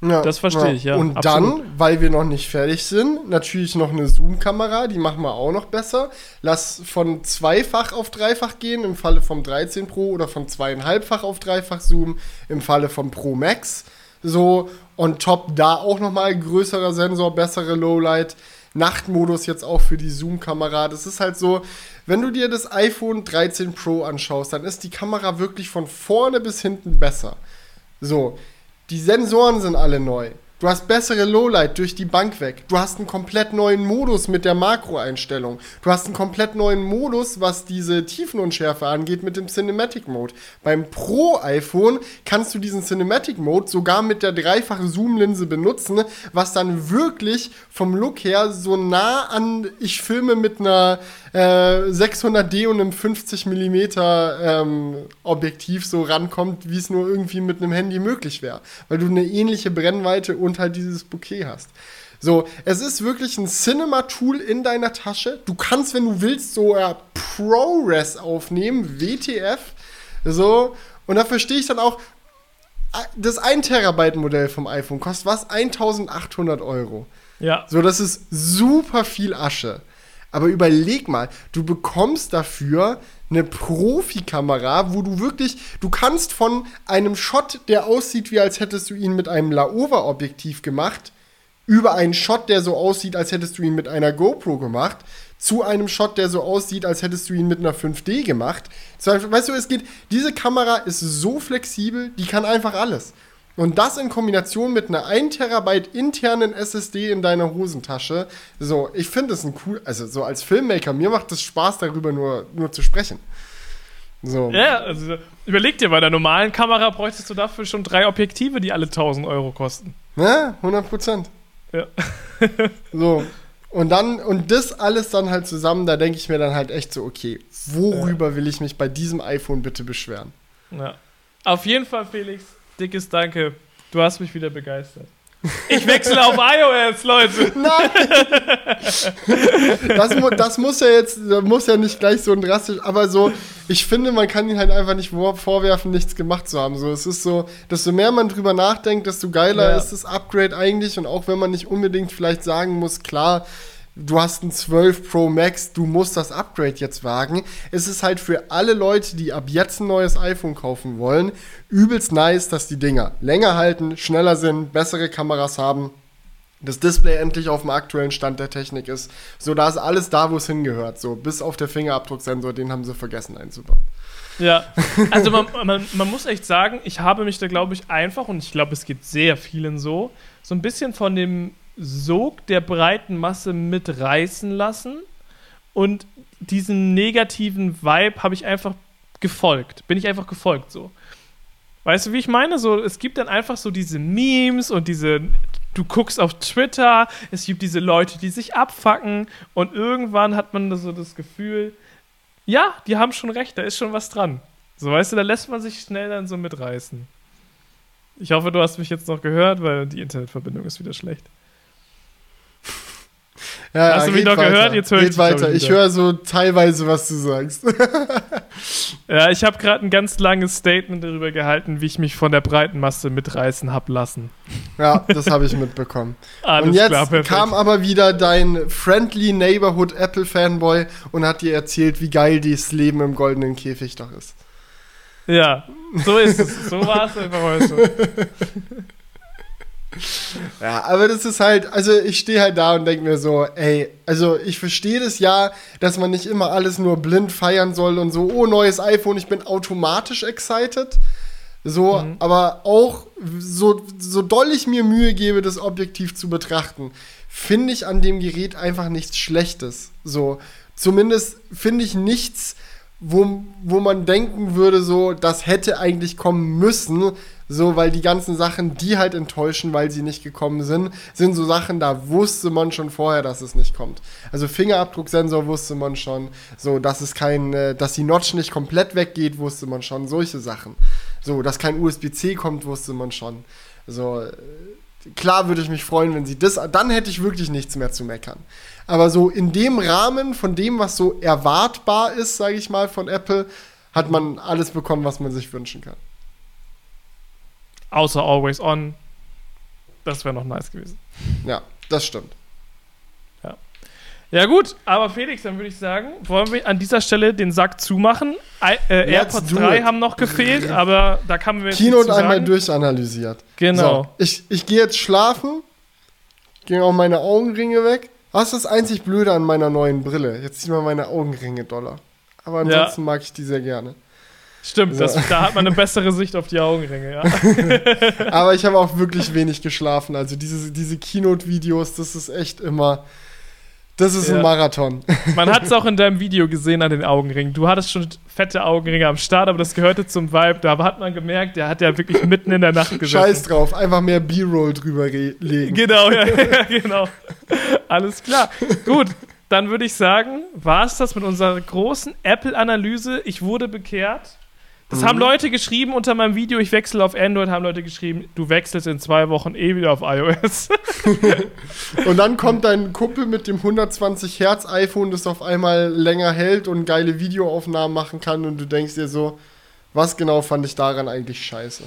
Ja, das verstehe ja. ich, ja. Und absolut. dann, weil wir noch nicht fertig sind, natürlich noch eine Zoom-Kamera, die machen wir auch noch besser. Lass von zweifach auf dreifach gehen im Falle vom 13 Pro oder von zweieinhalbfach auf dreifach Zoom im Falle vom Pro Max. So, on top da auch nochmal größerer Sensor, bessere Lowlight. Nachtmodus jetzt auch für die Zoom-Kamera. Das ist halt so, wenn du dir das iPhone 13 Pro anschaust, dann ist die Kamera wirklich von vorne bis hinten besser. So, die Sensoren sind alle neu. Du hast bessere Lowlight durch die Bank weg. Du hast einen komplett neuen Modus mit der Makroeinstellung. Du hast einen komplett neuen Modus, was diese Tiefenunschärfe angeht mit dem Cinematic Mode. Beim Pro iPhone kannst du diesen Cinematic Mode sogar mit der dreifachen Zoom-Linse benutzen, was dann wirklich vom Look her so nah an ich filme mit einer äh, 600D und einem 50 mm ähm, Objektiv so rankommt, wie es nur irgendwie mit einem Handy möglich wäre, weil du eine ähnliche Brennweite und und halt dieses Bouquet hast. So, es ist wirklich ein Cinema-Tool in deiner Tasche. Du kannst, wenn du willst, so äh, ProRes aufnehmen, WTF. So, und da verstehe ich dann auch, äh, das 1 Terabyte Modell vom iPhone kostet was? 1800 Euro. Ja. So, das ist super viel Asche. Aber überleg mal, du bekommst dafür eine Profikamera, wo du wirklich, du kannst von einem Shot, der aussieht, wie als hättest du ihn mit einem Laowa-Objektiv gemacht, über einen Shot, der so aussieht, als hättest du ihn mit einer GoPro gemacht, zu einem Shot, der so aussieht, als hättest du ihn mit einer 5D gemacht. Weißt du, es geht, diese Kamera ist so flexibel, die kann einfach alles. Und das in Kombination mit einer 1 Terabyte internen SSD in deiner Hosentasche. So, ich finde es ein cool, also so als Filmmaker, mir macht es Spaß, darüber nur, nur zu sprechen. So. Ja, also überleg dir, bei der normalen Kamera bräuchtest du dafür schon drei Objektive, die alle 1000 Euro kosten. Ja, 100 Prozent. Ja. so. Und dann, und das alles dann halt zusammen, da denke ich mir dann halt echt so, okay, worüber will ich mich bei diesem iPhone bitte beschweren? Ja. Auf jeden Fall, Felix, dickes Danke. Du hast mich wieder begeistert. Ich wechsle auf iOS, Leute. Nein. Das, das, muss ja jetzt, muss ja nicht gleich so ein drastisch, aber so, ich finde, man kann ihn halt einfach nicht vorwerfen, nichts gemacht zu haben. So, es ist so, desto mehr man drüber nachdenkt, desto geiler ja. ist das Upgrade eigentlich. Und auch wenn man nicht unbedingt vielleicht sagen muss, klar, du hast ein 12 Pro Max, du musst das Upgrade jetzt wagen. Es ist halt für alle Leute, die ab jetzt ein neues iPhone kaufen wollen, übelst nice, dass die Dinger länger halten, schneller sind, bessere Kameras haben. Das Display endlich auf dem aktuellen Stand der Technik ist. So, da ist alles da, wo es hingehört. So, bis auf der Fingerabdrucksensor, den haben sie vergessen einzubauen. Ja, also man, man, man muss echt sagen, ich habe mich da, glaube ich, einfach, und ich glaube, es geht sehr vielen so, so ein bisschen von dem Sog der breiten Masse mitreißen lassen und diesen negativen Vibe habe ich einfach gefolgt. Bin ich einfach gefolgt so. Weißt du, wie ich meine? So, es gibt dann einfach so diese Memes und diese. Du guckst auf Twitter, es gibt diese Leute, die sich abfacken und irgendwann hat man so das Gefühl, ja, die haben schon recht, da ist schon was dran. So, weißt du, da lässt man sich schnell dann so mitreißen. Ich hoffe, du hast mich jetzt noch gehört, weil die Internetverbindung ist wieder schlecht. Ja, Hast du mich noch weiter. gehört? Jetzt höre ich weiter. Ich höre so teilweise, was du sagst. ja, ich habe gerade ein ganz langes Statement darüber gehalten, wie ich mich von der breiten Masse mitreißen habe lassen. Ja, das habe ich mitbekommen. Alles und jetzt klar, kam aber wieder dein Friendly Neighborhood Apple Fanboy und hat dir erzählt, wie geil dieses Leben im goldenen Käfig doch ist. Ja, so ist es. So war es einfach heute. Ja, aber das ist halt, also ich stehe halt da und denke mir so, ey, also ich verstehe das ja, dass man nicht immer alles nur blind feiern soll und so, oh, neues iPhone, ich bin automatisch excited. So, mhm. aber auch so, so doll ich mir Mühe gebe, das objektiv zu betrachten, finde ich an dem Gerät einfach nichts Schlechtes. So, zumindest finde ich nichts, wo, wo man denken würde, so, das hätte eigentlich kommen müssen, so, weil die ganzen Sachen, die halt enttäuschen, weil sie nicht gekommen sind, sind so Sachen, da wusste man schon vorher, dass es nicht kommt. Also Fingerabdrucksensor wusste man schon, so, dass es kein, äh, dass die Notch nicht komplett weggeht, wusste man schon, solche Sachen. So, dass kein USB-C kommt, wusste man schon. So, äh, klar würde ich mich freuen, wenn sie das, dann hätte ich wirklich nichts mehr zu meckern. Aber so in dem Rahmen von dem, was so erwartbar ist, sage ich mal, von Apple, hat man alles bekommen, was man sich wünschen kann. Außer Always On. Das wäre noch nice gewesen. Ja, das stimmt. Ja. Ja, gut, aber Felix, dann würde ich sagen, wollen wir an dieser Stelle den Sack zumachen. I äh, AirPods 3 it. haben noch gefehlt, aber da kann wir jetzt. Kino und einmal durchanalysiert. Genau. So, ich ich gehe jetzt schlafen, gehe auch meine Augenringe weg. Was ist das einzig Blöde an meiner neuen Brille? Jetzt zieh mal meine Augenringe doller. Aber ansonsten ja. mag ich die sehr gerne. Stimmt, so. das, da hat man eine bessere Sicht auf die Augenringe, ja. Aber ich habe auch wirklich wenig geschlafen. Also diese, diese Keynote-Videos, das ist echt immer. Das ist ja. ein Marathon. Man hat es auch in deinem Video gesehen an den Augenringen. Du hattest schon fette Augenringe am Start, aber das gehörte zum Vibe. Da hat man gemerkt, der hat ja wirklich mitten in der Nacht gesessen. Scheiß drauf, einfach mehr B-Roll drüber legen. Genau, ja, ja, genau. Alles klar. Gut, dann würde ich sagen, war es das mit unserer großen Apple-Analyse. Ich wurde bekehrt. Das mhm. haben Leute geschrieben unter meinem Video, ich wechsle auf Android, haben Leute geschrieben, du wechselst in zwei Wochen eh wieder auf iOS. und dann kommt dein Kumpel mit dem 120 Hertz iPhone, das auf einmal länger hält und geile Videoaufnahmen machen kann und du denkst dir so, was genau fand ich daran eigentlich scheiße?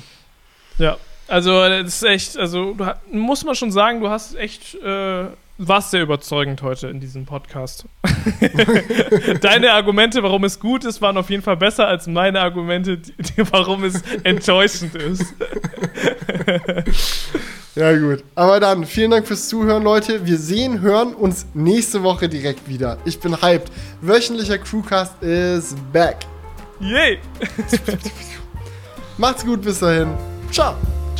Ja, also das ist echt, also muss man schon sagen, du hast echt äh, warst sehr überzeugend heute in diesem Podcast. Deine Argumente, warum es gut ist, waren auf jeden Fall besser als meine Argumente, die, warum es enttäuschend ist. ja, gut. Aber dann, vielen Dank fürs Zuhören, Leute. Wir sehen, hören uns nächste Woche direkt wieder. Ich bin hyped. Wöchentlicher Crewcast is back. Yay! Macht's gut bis dahin. Ciao.